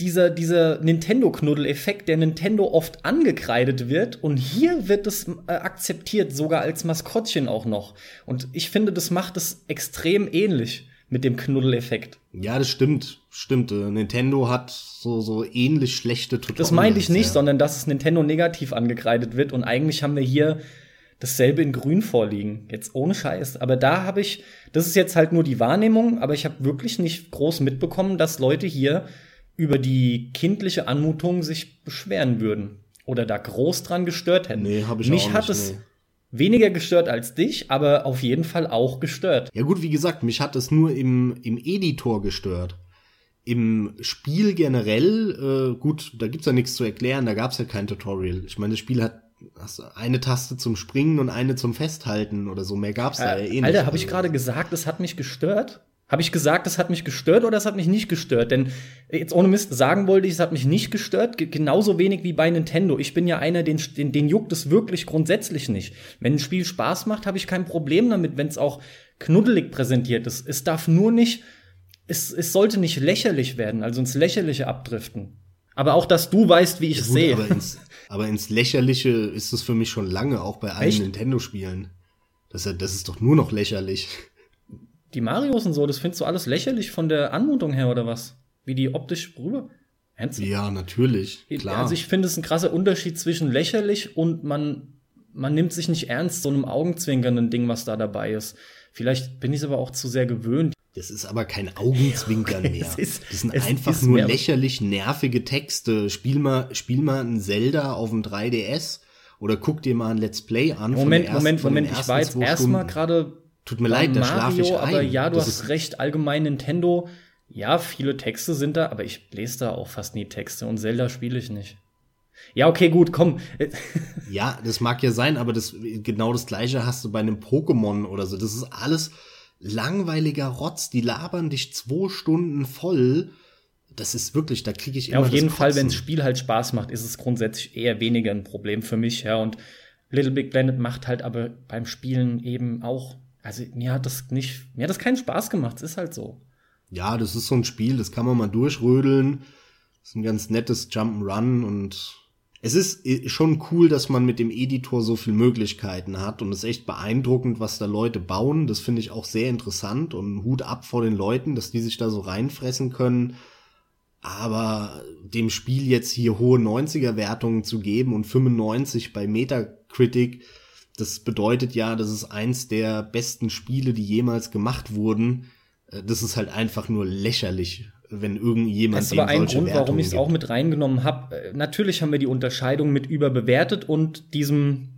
dieser, dieser Nintendo-Knuddel-Effekt, der Nintendo oft angekreidet wird. Und hier wird es äh, akzeptiert, sogar als Maskottchen auch noch. Und ich finde, das macht es extrem ähnlich mit dem Knuddel-Effekt. Ja, das stimmt. Stimmt. Äh, Nintendo hat so, so ähnlich schlechte Tutorials. Das meinte ich nicht, ja. sondern dass es Nintendo negativ angekreidet wird. Und eigentlich haben wir hier dasselbe in Grün vorliegen. Jetzt ohne Scheiß. Aber da habe ich, das ist jetzt halt nur die Wahrnehmung, aber ich habe wirklich nicht groß mitbekommen, dass Leute hier über die kindliche Anmutung sich beschweren würden oder da groß dran gestört hätten. Nee, habe ich Mich auch hat nicht, es nee. weniger gestört als dich, aber auf jeden Fall auch gestört. Ja gut, wie gesagt, mich hat es nur im, im Editor gestört. Im Spiel generell, äh, gut, da gibt's ja nichts zu erklären, da gab's ja kein Tutorial. Ich meine, das Spiel hat hast eine Taste zum Springen und eine zum Festhalten oder so. Mehr gab's äh, da ja eh nicht. Alter, habe ich also gerade gesagt, es hat mich gestört? Habe ich gesagt, das hat mich gestört oder das hat mich nicht gestört? Denn jetzt ohne Mist sagen wollte ich, es hat mich nicht gestört, genauso wenig wie bei Nintendo. Ich bin ja einer, den, den, den juckt es wirklich grundsätzlich nicht. Wenn ein Spiel Spaß macht, habe ich kein Problem damit, wenn es auch knuddelig präsentiert ist. Es darf nur nicht, es, es sollte nicht lächerlich werden, also ins Lächerliche abdriften. Aber auch, dass du weißt, wie ich es sehe. Aber ins, aber ins Lächerliche ist es für mich schon lange, auch bei allen Nintendo-Spielen. Das, das ist doch nur noch lächerlich. Die Marios und so, das findest du alles lächerlich von der Anmutung her oder was? Wie die optisch rüber? Ernsthaft? Ja, natürlich, klar. Also ich finde es ein krasser Unterschied zwischen lächerlich und man, man nimmt sich nicht ernst, so einem augenzwinkernden Ding, was da dabei ist. Vielleicht bin ich es aber auch zu sehr gewöhnt. Das ist aber kein Augenzwinkern okay, mehr. Ist, das sind einfach nur lächerlich nervige Texte. Spiel mal, spiel mal ein Zelda auf dem 3DS oder guck dir mal ein Let's Play an. Moment, ersten, Moment, Moment. Ich war jetzt erstmal gerade Tut mir leid, da schlafe ich ein. Aber ja, du das hast recht, allgemein Nintendo. Ja, viele Texte sind da, aber ich lese da auch fast nie Texte und Zelda spiele ich nicht. Ja, okay, gut, komm. [laughs] ja, das mag ja sein, aber das genau das gleiche hast du bei einem Pokémon oder so. Das ist alles langweiliger Rotz. Die labern dich zwei Stunden voll. Das ist wirklich, da kriege ich immer Ja, auf jeden Fall, wenn das Spiel halt Spaß macht, ist es grundsätzlich eher weniger ein Problem für mich, ja. Und Little Big Planet macht halt aber beim Spielen eben auch also mir hat das nicht, mir hat das keinen Spaß gemacht, es ist halt so. Ja, das ist so ein Spiel, das kann man mal durchrödeln. Das ist ein ganz nettes Jump'n'Run und es ist schon cool, dass man mit dem Editor so viel Möglichkeiten hat und es ist echt beeindruckend, was da Leute bauen. Das finde ich auch sehr interessant und Hut ab vor den Leuten, dass die sich da so reinfressen können. Aber dem Spiel jetzt hier hohe 90er Wertungen zu geben und 95 bei Metacritic, das bedeutet ja, das ist eins der besten Spiele, die jemals gemacht wurden. Äh, das ist halt einfach nur lächerlich, wenn irgendjemand. Das ist aber ein Grund, warum ich es auch mit reingenommen habe. Äh, natürlich haben wir die Unterscheidung mit überbewertet und diesem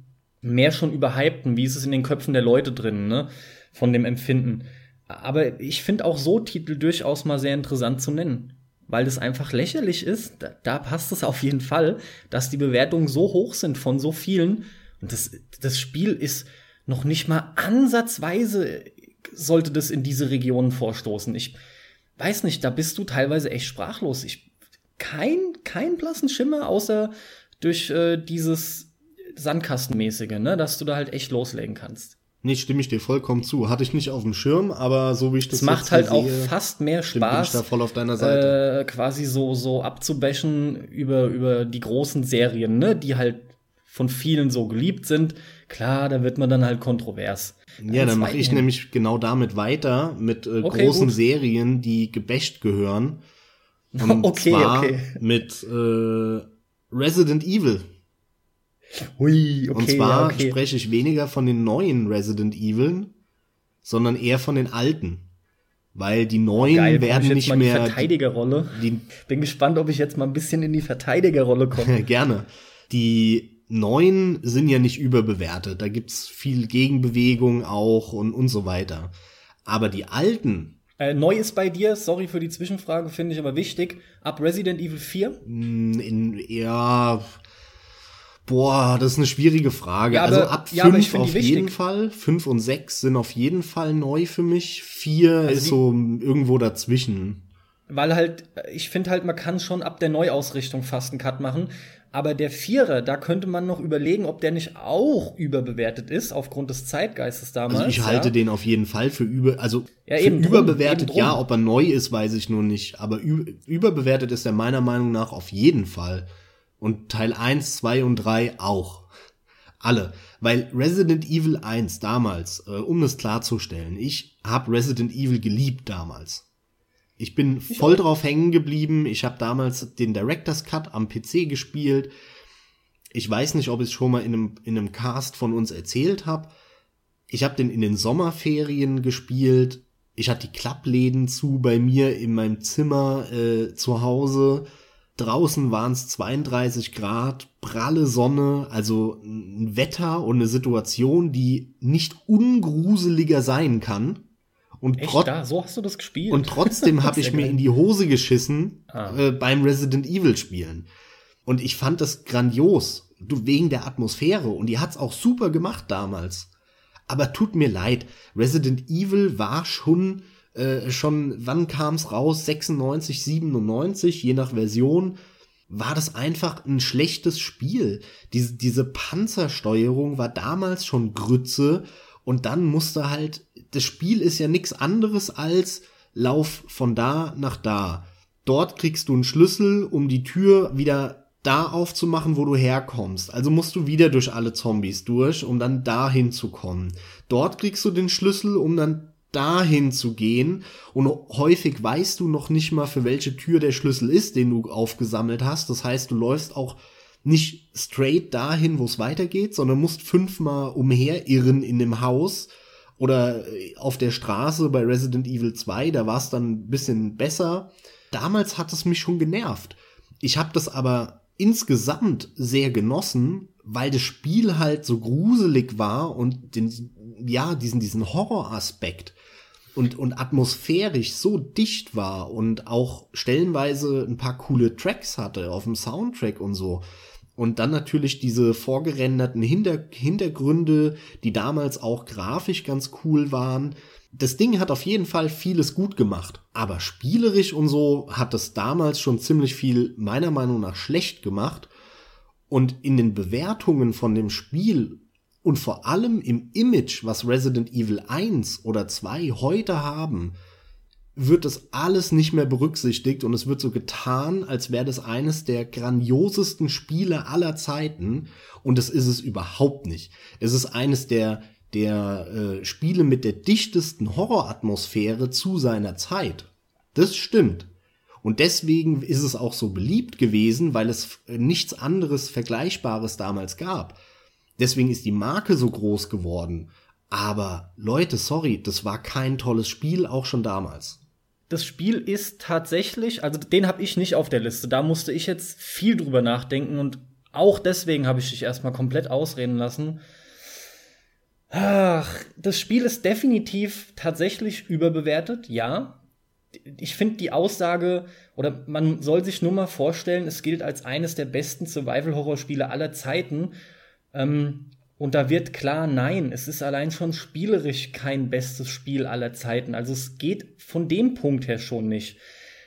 mehr schon überhypten, wie ist es in den Köpfen der Leute drin, ne? Von dem Empfinden. Aber ich finde auch so Titel durchaus mal sehr interessant zu nennen. Weil das einfach lächerlich ist, da, da passt es auf jeden Fall, dass die Bewertungen so hoch sind von so vielen, und das, das Spiel ist noch nicht mal ansatzweise sollte das in diese Regionen vorstoßen. Ich weiß nicht, da bist du teilweise echt sprachlos. Ich kein kein blassen Schimmer außer durch äh, dieses Sandkastenmäßige, ne, dass du da halt echt loslegen kannst. Nee, stimme ich dir vollkommen zu. Hatte ich nicht auf dem Schirm, aber so wie ich das Es macht halt sehe, auch fast mehr Spaß, bin ich da voll auf deiner Seite. Äh, quasi so so abzubashen über über die großen Serien, ne, die halt von vielen so geliebt sind, klar, da wird man dann halt kontrovers. Ja, dann mache ich nämlich genau damit weiter mit äh, okay, großen gut. Serien, die gebasht gehören. Und [laughs] okay, zwar okay. mit äh, Resident Evil. Hui, okay, Und zwar ja, okay. spreche ich weniger von den neuen Resident Evil, sondern eher von den alten. Weil die neuen Geil, werden nicht mal mehr. Die Verteidigerrolle. Die, Bin gespannt, ob ich jetzt mal ein bisschen in die Verteidigerrolle komme. [laughs] Gerne. Die neuen sind ja nicht überbewertet. Da gibt's viel Gegenbewegung auch und, und so weiter. Aber die alten. Äh, neu ist bei dir, sorry für die Zwischenfrage, finde ich aber wichtig, ab Resident Evil 4? Hm, in, ja, Boah, das ist eine schwierige Frage. Ja, also aber, also ab ja, fünf auf jeden Fall. Fünf und sechs sind auf jeden Fall neu für mich. Vier also ist so irgendwo dazwischen. Weil halt, ich finde halt, man kann schon ab der Neuausrichtung fast einen Cut machen. Aber der Vierer, da könnte man noch überlegen, ob der nicht auch überbewertet ist, aufgrund des Zeitgeistes damals. Also ich halte ja. den auf jeden Fall für über, also ja, für überbewertet, drum, eben ja, ob er neu ist, weiß ich nur nicht. Aber überbewertet ist er meiner Meinung nach auf jeden Fall. Und Teil 1, 2 und 3 auch. Alle. Weil Resident Evil 1 damals, äh, um das klarzustellen, ich habe Resident Evil geliebt damals. Ich bin voll drauf hängen geblieben. Ich habe damals den Director's Cut am PC gespielt. Ich weiß nicht, ob ich es schon mal in einem, in einem Cast von uns erzählt habe. Ich habe den in den Sommerferien gespielt. Ich hatte die Klappläden zu bei mir in meinem Zimmer äh, zu Hause. Draußen waren es 32 Grad, pralle Sonne, also ein Wetter und eine Situation, die nicht ungruseliger sein kann. Und Echt, da? So hast du das gespielt? Und trotzdem [laughs] habe ich mir in die Hose geschissen ah. äh, beim Resident Evil Spielen. Und ich fand das grandios, du, wegen der Atmosphäre. Und die hat's auch super gemacht damals. Aber tut mir leid, Resident Evil war schon äh, schon, wann kam's raus? 96, 97, je nach Version war das einfach ein schlechtes Spiel. Diese, diese Panzersteuerung war damals schon Grütze und dann musste halt, das Spiel ist ja nichts anderes als Lauf von da nach da. Dort kriegst du einen Schlüssel, um die Tür wieder da aufzumachen, wo du herkommst. Also musst du wieder durch alle Zombies durch, um dann dahin zu kommen. Dort kriegst du den Schlüssel, um dann dahin zu gehen. Und häufig weißt du noch nicht mal, für welche Tür der Schlüssel ist, den du aufgesammelt hast. Das heißt, du läufst auch nicht straight dahin, wo es weitergeht, sondern musst fünfmal umherirren in dem Haus oder auf der Straße bei Resident Evil 2. Da war es dann ein bisschen besser. Damals hat es mich schon genervt. Ich habe das aber insgesamt sehr genossen, weil das Spiel halt so gruselig war und den, ja, diesen, diesen Horroraspekt und, und atmosphärisch so dicht war und auch stellenweise ein paar coole Tracks hatte auf dem Soundtrack und so. Und dann natürlich diese vorgerenderten Hinter Hintergründe, die damals auch grafisch ganz cool waren. Das Ding hat auf jeden Fall vieles gut gemacht. Aber spielerisch und so hat es damals schon ziemlich viel meiner Meinung nach schlecht gemacht. Und in den Bewertungen von dem Spiel und vor allem im Image, was Resident Evil 1 oder 2 heute haben, wird das alles nicht mehr berücksichtigt und es wird so getan, als wäre das eines der grandiosesten Spiele aller Zeiten und das ist es überhaupt nicht. Es ist eines der der äh, Spiele mit der dichtesten Horroratmosphäre zu seiner Zeit. Das stimmt. Und deswegen ist es auch so beliebt gewesen, weil es nichts anderes Vergleichbares damals gab. Deswegen ist die Marke so groß geworden. Aber Leute, sorry, das war kein tolles Spiel, auch schon damals. Das Spiel ist tatsächlich, also den habe ich nicht auf der Liste. Da musste ich jetzt viel drüber nachdenken und auch deswegen habe ich dich erstmal komplett ausreden lassen. Ach, das Spiel ist definitiv tatsächlich überbewertet, ja. Ich finde die Aussage, oder man soll sich nur mal vorstellen, es gilt als eines der besten Survival-Horror-Spiele aller Zeiten. Ähm, und da wird klar, nein, es ist allein schon spielerisch kein bestes Spiel aller Zeiten. Also es geht von dem Punkt her schon nicht.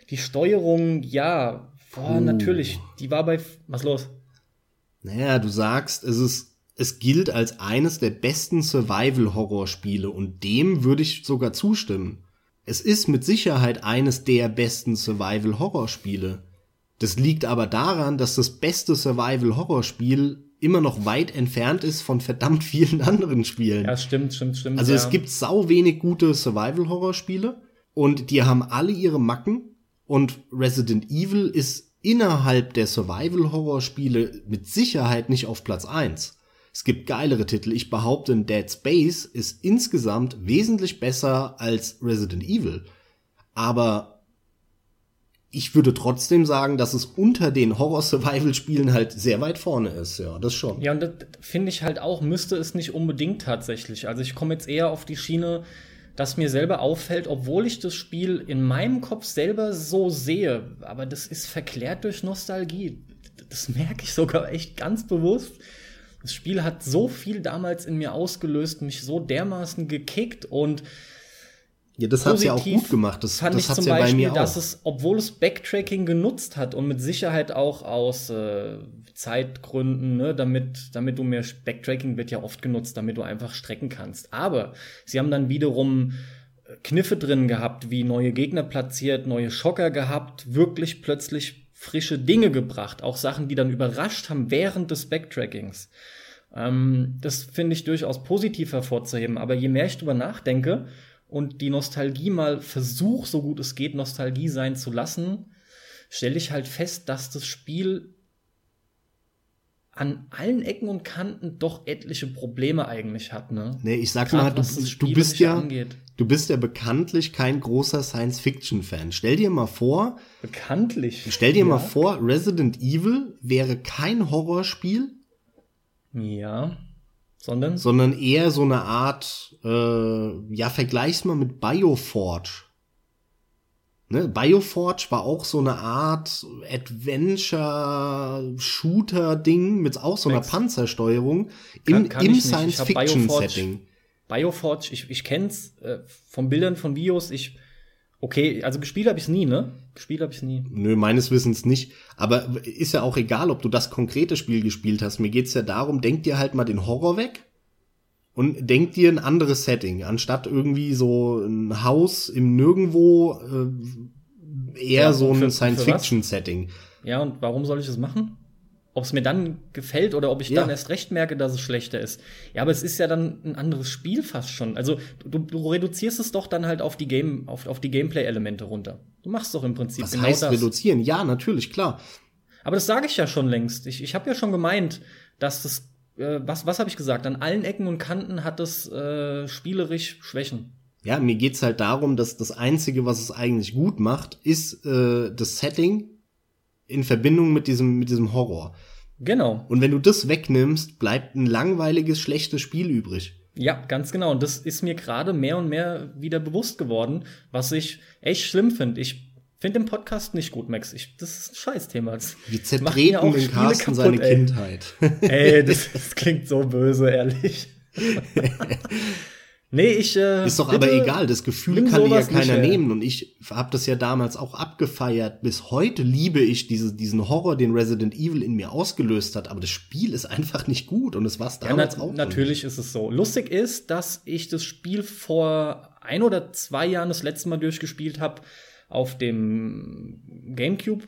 Die Steuerung, ja, boah, uh. natürlich, die war bei. Was los? Naja, du sagst, es ist, es gilt als eines der besten Survival-Horror-Spiele und dem würde ich sogar zustimmen. Es ist mit Sicherheit eines der besten Survival-Horror-Spiele. Das liegt aber daran, dass das beste Survival-Horror-Spiel immer noch weit entfernt ist von verdammt vielen [laughs] anderen Spielen. Ja, stimmt, stimmt, stimmt. Also ja. es gibt sau wenig gute Survival-Horror-Spiele und die haben alle ihre Macken und Resident Evil ist innerhalb der Survival-Horror-Spiele mit Sicherheit nicht auf Platz eins. Es gibt geilere Titel. Ich behaupte, Dead Space ist insgesamt wesentlich besser als Resident Evil. Aber ich würde trotzdem sagen, dass es unter den Horror-Survival-Spielen halt sehr weit vorne ist. Ja, das schon. Ja, und das finde ich halt auch, müsste es nicht unbedingt tatsächlich. Also ich komme jetzt eher auf die Schiene, dass mir selber auffällt, obwohl ich das Spiel in meinem Kopf selber so sehe, aber das ist verklärt durch Nostalgie. Das merke ich sogar echt ganz bewusst. Das Spiel hat so viel damals in mir ausgelöst, mich so dermaßen gekickt und ja, das hat ja auch gut gemacht. Das, fand das ich zum ja Beispiel, bei mir dass es, obwohl es Backtracking genutzt hat und mit Sicherheit auch aus äh, Zeitgründen, ne, damit, damit du mehr Backtracking wird ja oft genutzt, damit du einfach strecken kannst. Aber sie haben dann wiederum äh, Kniffe drin gehabt, wie neue Gegner platziert, neue Schocker gehabt, wirklich plötzlich frische Dinge gebracht, auch Sachen, die dann überrascht haben während des Backtrackings. Ähm, das finde ich durchaus positiv hervorzuheben. Aber je mehr ich drüber nachdenke, und die Nostalgie mal versuch, so gut es geht, Nostalgie sein zu lassen, stelle ich halt fest, dass das Spiel an allen Ecken und Kanten doch etliche Probleme eigentlich hat, ne? Nee, ich sag mal, du, du bist ja, angeht. du bist ja bekanntlich kein großer Science-Fiction-Fan. Stell dir mal vor. Bekanntlich. Stell dir ja. mal vor, Resident Evil wäre kein Horrorspiel. Ja. Sondern? Sondern eher so eine Art, äh, ja, vergleich's mal mit Bioforge. Ne? Bioforge war auch so eine Art Adventure-Shooter-Ding mit auch so einer Max. Panzersteuerung im, im Science-Fiction-Setting. Bioforge, ich, ich kenn's äh, von Bildern, von Videos. Ich Okay, also gespielt habe ich nie, ne? Gespielt habe ich nie. Nö, meines Wissens nicht. Aber ist ja auch egal, ob du das konkrete Spiel gespielt hast. Mir geht's ja darum, denk dir halt mal den Horror weg und denk dir ein anderes Setting, anstatt irgendwie so ein Haus im Nirgendwo, äh, eher ja, so ein Science-Fiction-Setting. Ja, und warum soll ich das machen? Ob es mir dann gefällt oder ob ich ja. dann erst recht merke, dass es schlechter ist. Ja, aber es ist ja dann ein anderes Spiel fast schon. Also du, du reduzierst es doch dann halt auf die Game, auf, auf die Gameplay-Elemente runter. Du machst doch im Prinzip Was genau heißt das. reduzieren? Ja, natürlich, klar. Aber das sage ich ja schon längst. Ich, ich habe ja schon gemeint, dass das, äh, was, was habe ich gesagt? An allen Ecken und Kanten hat es äh, spielerisch Schwächen. Ja, mir geht's halt darum, dass das Einzige, was es eigentlich gut macht, ist äh, das Setting in Verbindung mit diesem, mit diesem Horror. Genau. Und wenn du das wegnimmst, bleibt ein langweiliges, schlechtes Spiel übrig. Ja, ganz genau. Und das ist mir gerade mehr und mehr wieder bewusst geworden, was ich echt schlimm finde. Ich finde den Podcast nicht gut, Max. Ich, das ist ein Scheißthema. Wir zertreten den Carsten kaputt, seine ey. Kindheit. Ey, das, das [laughs] klingt so böse, ehrlich. [laughs] Nee, ich. Äh, ist doch aber egal, das Gefühl kann dir ja keiner nicht, nehmen. Und ich habe das ja damals auch abgefeiert. Bis heute liebe ich diese, diesen Horror, den Resident Evil in mir ausgelöst hat. Aber das Spiel ist einfach nicht gut und es war damals ja, auch. Natürlich ist es so. Lustig ist, dass ich das Spiel vor ein oder zwei Jahren das letzte Mal durchgespielt habe auf dem GameCube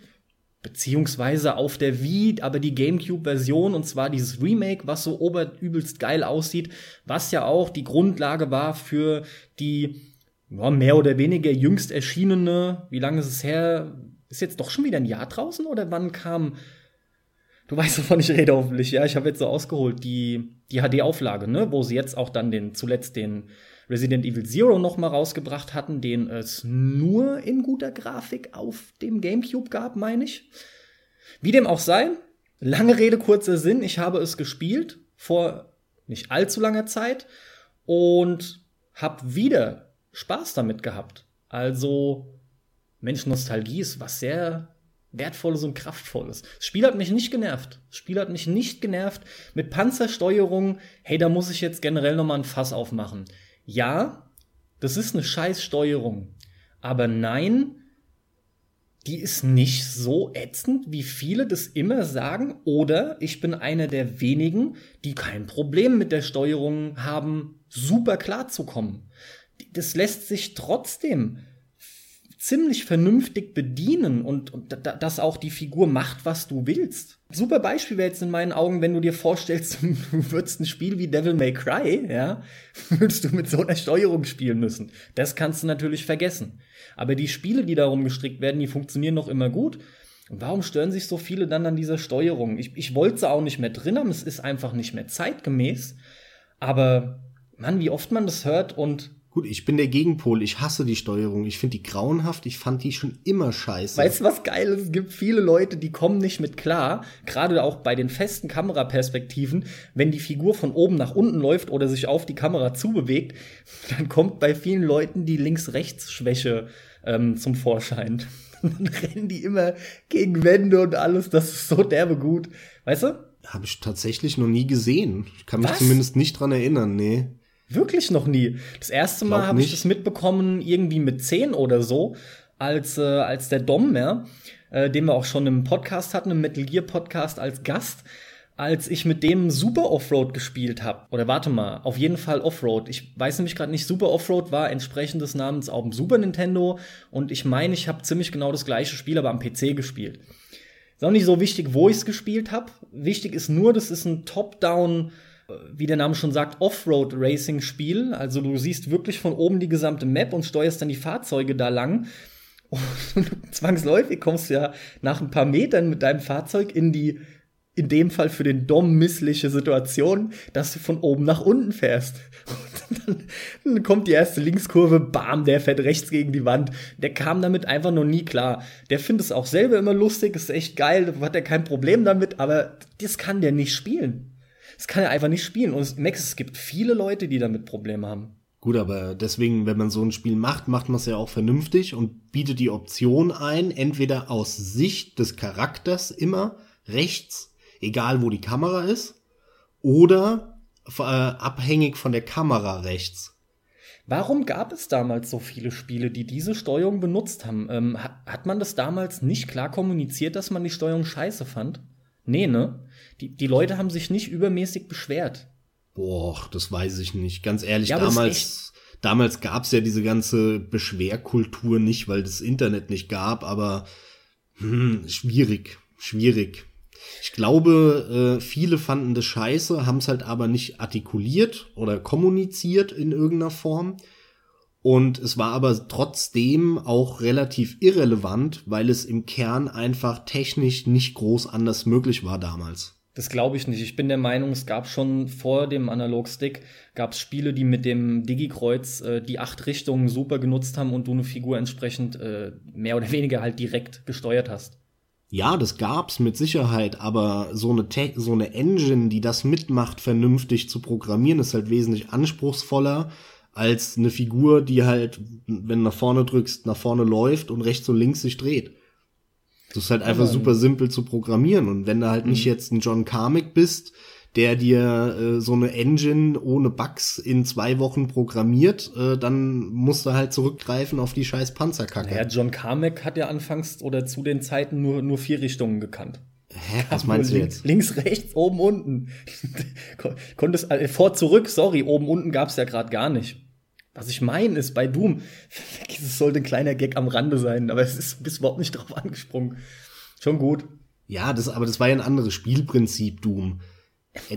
beziehungsweise auf der Wii, aber die GameCube-Version, und zwar dieses Remake, was so oberübelst geil aussieht, was ja auch die Grundlage war für die ja, mehr oder weniger jüngst erschienene, wie lange ist es her? Ist jetzt doch schon wieder ein Jahr draußen oder wann kam Du weißt, wovon ich rede, hoffentlich. Ja, ich habe jetzt so ausgeholt, die, die HD-Auflage, ne, wo sie jetzt auch dann den, zuletzt den Resident Evil Zero noch mal rausgebracht hatten, den es nur in guter Grafik auf dem GameCube gab, meine ich. Wie dem auch sei, lange Rede, kurzer Sinn, ich habe es gespielt vor nicht allzu langer Zeit und habe wieder Spaß damit gehabt. Also, Mensch, Nostalgie ist was sehr Wertvolles und Kraftvolles. Das Spiel hat mich nicht genervt. Das Spiel hat mich nicht genervt. Mit Panzersteuerung, hey, da muss ich jetzt generell noch mal ein Fass aufmachen ja, das ist eine Scheißsteuerung. Aber nein, die ist nicht so ätzend, wie viele das immer sagen. Oder ich bin einer der wenigen, die kein Problem mit der Steuerung haben, super klar zu kommen. Das lässt sich trotzdem ziemlich vernünftig bedienen und, und dass auch die Figur macht, was du willst. Super Beispiel wäre jetzt in meinen Augen, wenn du dir vorstellst, [laughs] du würdest ein Spiel wie Devil May Cry, ja, [laughs] würdest du mit so einer Steuerung spielen müssen. Das kannst du natürlich vergessen. Aber die Spiele, die darum gestrickt werden, die funktionieren noch immer gut. Und warum stören sich so viele dann an dieser Steuerung? Ich, ich wollte sie auch nicht mehr drin haben, es ist einfach nicht mehr zeitgemäß. Aber, Mann, wie oft man das hört und Gut, ich bin der Gegenpol. Ich hasse die Steuerung. Ich finde die grauenhaft. Ich fand die schon immer scheiße. Weißt du, was geil ist? Es gibt viele Leute, die kommen nicht mit klar. Gerade auch bei den festen Kameraperspektiven. Wenn die Figur von oben nach unten läuft oder sich auf die Kamera zubewegt, [laughs] dann kommt bei vielen Leuten die Links-Rechts-Schwäche ähm, zum Vorschein. [laughs] dann rennen die immer gegen Wände und alles. Das ist so derbe gut. Weißt du? Habe ich tatsächlich noch nie gesehen. Ich kann mich was? zumindest nicht dran erinnern, nee. Wirklich noch nie. Das erste Mal habe ich das mitbekommen, irgendwie mit zehn oder so, als, äh, als der Dom, ja, äh, den wir auch schon im Podcast hatten, im Metal Gear Podcast als Gast, als ich mit dem Super Offroad gespielt habe. Oder warte mal, auf jeden Fall Offroad. Ich weiß nämlich gerade nicht, Super Offroad war entsprechend des Namens auf dem Super Nintendo und ich meine, ich habe ziemlich genau das gleiche Spiel, aber am PC gespielt. Ist auch nicht so wichtig, wo ich es gespielt habe. Wichtig ist nur, das ist ein Top-Down- wie der Name schon sagt, Offroad-Racing-Spiel. Also du siehst wirklich von oben die gesamte Map und steuerst dann die Fahrzeuge da lang. Und [laughs] zwangsläufig kommst du ja nach ein paar Metern mit deinem Fahrzeug in die, in dem Fall für den Dom missliche Situation, dass du von oben nach unten fährst. Und dann, dann kommt die erste Linkskurve, bam, der fährt rechts gegen die Wand. Der kam damit einfach noch nie klar. Der findet es auch selber immer lustig, ist echt geil, hat er kein Problem damit, aber das kann der nicht spielen. Das kann er einfach nicht spielen. Und Max, es gibt viele Leute, die damit Probleme haben. Gut, aber deswegen, wenn man so ein Spiel macht, macht man es ja auch vernünftig und bietet die Option ein, entweder aus Sicht des Charakters immer rechts, egal wo die Kamera ist, oder äh, abhängig von der Kamera rechts. Warum gab es damals so viele Spiele, die diese Steuerung benutzt haben? Ähm, hat man das damals nicht klar kommuniziert, dass man die Steuerung scheiße fand? Nee, ne? Die, die Leute haben sich nicht übermäßig beschwert. Boah, das weiß ich nicht. Ganz ehrlich, ja, damals, damals gab's ja diese ganze Beschwerkultur nicht, weil das Internet nicht gab, aber hm, schwierig, schwierig. Ich glaube, äh, viele fanden das scheiße, haben es halt aber nicht artikuliert oder kommuniziert in irgendeiner Form. Und es war aber trotzdem auch relativ irrelevant, weil es im Kern einfach technisch nicht groß anders möglich war damals. Das glaube ich nicht. Ich bin der Meinung, es gab schon vor dem Analogstick gab es Spiele, die mit dem Digi-Kreuz äh, die acht Richtungen super genutzt haben und du eine Figur entsprechend äh, mehr oder [laughs] weniger halt direkt gesteuert hast. Ja, das gab's mit Sicherheit, aber so eine, Te so eine Engine, die das mitmacht, vernünftig zu programmieren, ist halt wesentlich anspruchsvoller als eine Figur, die halt, wenn du nach vorne drückst, nach vorne läuft und rechts und links sich dreht. Das ist halt einfach super simpel zu programmieren. Und wenn du halt nicht mhm. jetzt ein John Carmack bist, der dir äh, so eine Engine ohne Bugs in zwei Wochen programmiert, äh, dann musst du halt zurückgreifen auf die scheiß Panzerkacke. Ja, John Carmack hat ja anfangs oder zu den Zeiten nur, nur vier Richtungen gekannt. Hä, was meinst du jetzt? Links, rechts, oben, unten. [laughs] Konntest, äh, vor, zurück, sorry, oben, unten gab's ja gerade gar nicht. Was ich meine ist, bei Doom, [laughs] es sollte ein kleiner Gag am Rande sein, aber es ist bis überhaupt nicht [laughs] drauf angesprungen. Schon gut. Ja, das, aber das war ja ein anderes Spielprinzip, Doom.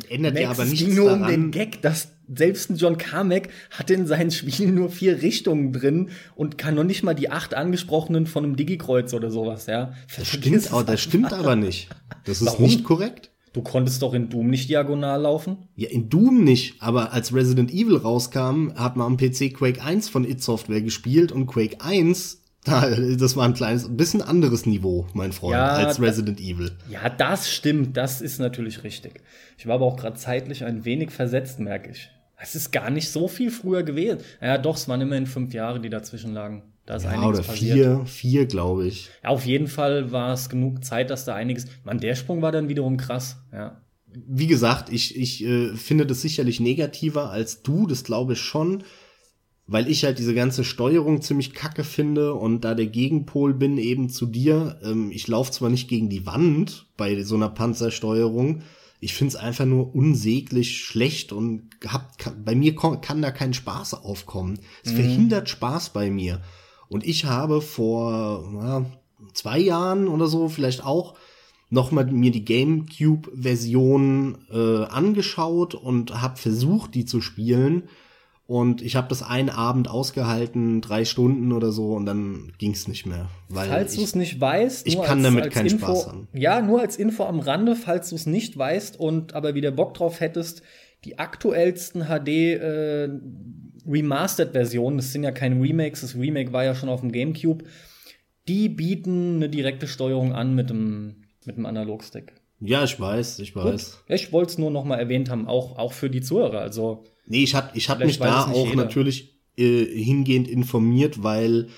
Ändert Max, ja aber nichts Es ging nur daran. um den Gag, dass selbst ein John Carmack hat in seinen Spielen nur vier Richtungen drin und kann noch nicht mal die acht angesprochenen von einem Digi-Kreuz oder sowas, ja. Das stimmt, aber, das stimmt aber nicht. Das ist Warum? nicht korrekt. Du konntest doch in Doom nicht diagonal laufen? Ja, in Doom nicht, aber als Resident Evil rauskam, hat man am PC Quake 1 von id Software gespielt und Quake 1 [laughs] das war ein kleines, ein bisschen anderes Niveau, mein Freund, ja, als Resident da, Evil. Ja, das stimmt, das ist natürlich richtig. Ich war aber auch gerade zeitlich ein wenig versetzt, merke ich. Es ist gar nicht so viel früher gewesen. Ja, doch, es waren immerhin fünf Jahre, die dazwischen lagen. Da ist ja, einiges oder passiert. vier, vier, glaube ich. Ja, auf jeden Fall war es genug Zeit, dass da einiges. Man, der Sprung war dann wiederum krass, ja. Wie gesagt, ich, ich äh, finde das sicherlich negativer als du, das glaube ich schon weil ich halt diese ganze Steuerung ziemlich kacke finde und da der Gegenpol bin eben zu dir. Ähm, ich laufe zwar nicht gegen die Wand bei so einer Panzersteuerung, ich finde es einfach nur unsäglich schlecht und hab, kann, bei mir kann, kann da kein Spaß aufkommen. Es mhm. verhindert Spaß bei mir. Und ich habe vor na, zwei Jahren oder so vielleicht auch noch mal mir die GameCube-Version äh, angeschaut und habe versucht, die zu spielen und ich habe das einen Abend ausgehalten, drei Stunden oder so, und dann ging's nicht mehr. Weil falls du es nicht weißt, ich kann als, damit als keinen Info, Spaß haben. Ja, nur als Info am Rande, falls du es nicht weißt und aber wieder Bock drauf hättest, die aktuellsten HD äh, Remastered-Versionen, das sind ja keine Remakes, das Remake war ja schon auf dem GameCube, die bieten eine direkte Steuerung an mit dem, mit dem Analogstick. Ja, ich weiß, ich weiß. Gut. Ich wollte es nur noch mal erwähnt haben, auch, auch für die Zuhörer. Also Nee, ich hab, ich hab mich da auch jeder. natürlich äh, hingehend informiert, weil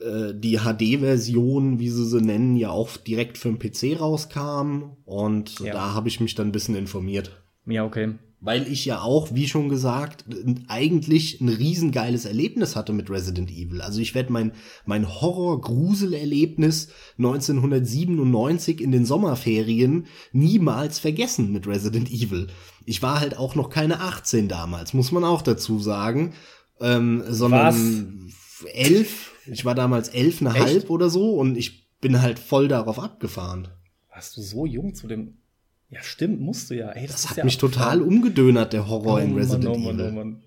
äh, die HD-Version, wie sie sie nennen, ja auch direkt für den PC rauskam. Und ja. da habe ich mich dann ein bisschen informiert. Ja, okay weil ich ja auch, wie schon gesagt, eigentlich ein riesengeiles Erlebnis hatte mit Resident Evil. Also ich werde mein, mein Horror-Grusel-Erlebnis 1997 in den Sommerferien niemals vergessen mit Resident Evil. Ich war halt auch noch keine 18 damals, muss man auch dazu sagen, ähm, sondern Was? elf. Ich war damals elfeinhalb oder so und ich bin halt voll darauf abgefahren. Warst du so jung zu dem ja, stimmt, musst du ja. Ey, das, das hat ja mich total umgedönert, der Horror oh, in Resident Mann, oh, Mann, Evil. Oh, Mann.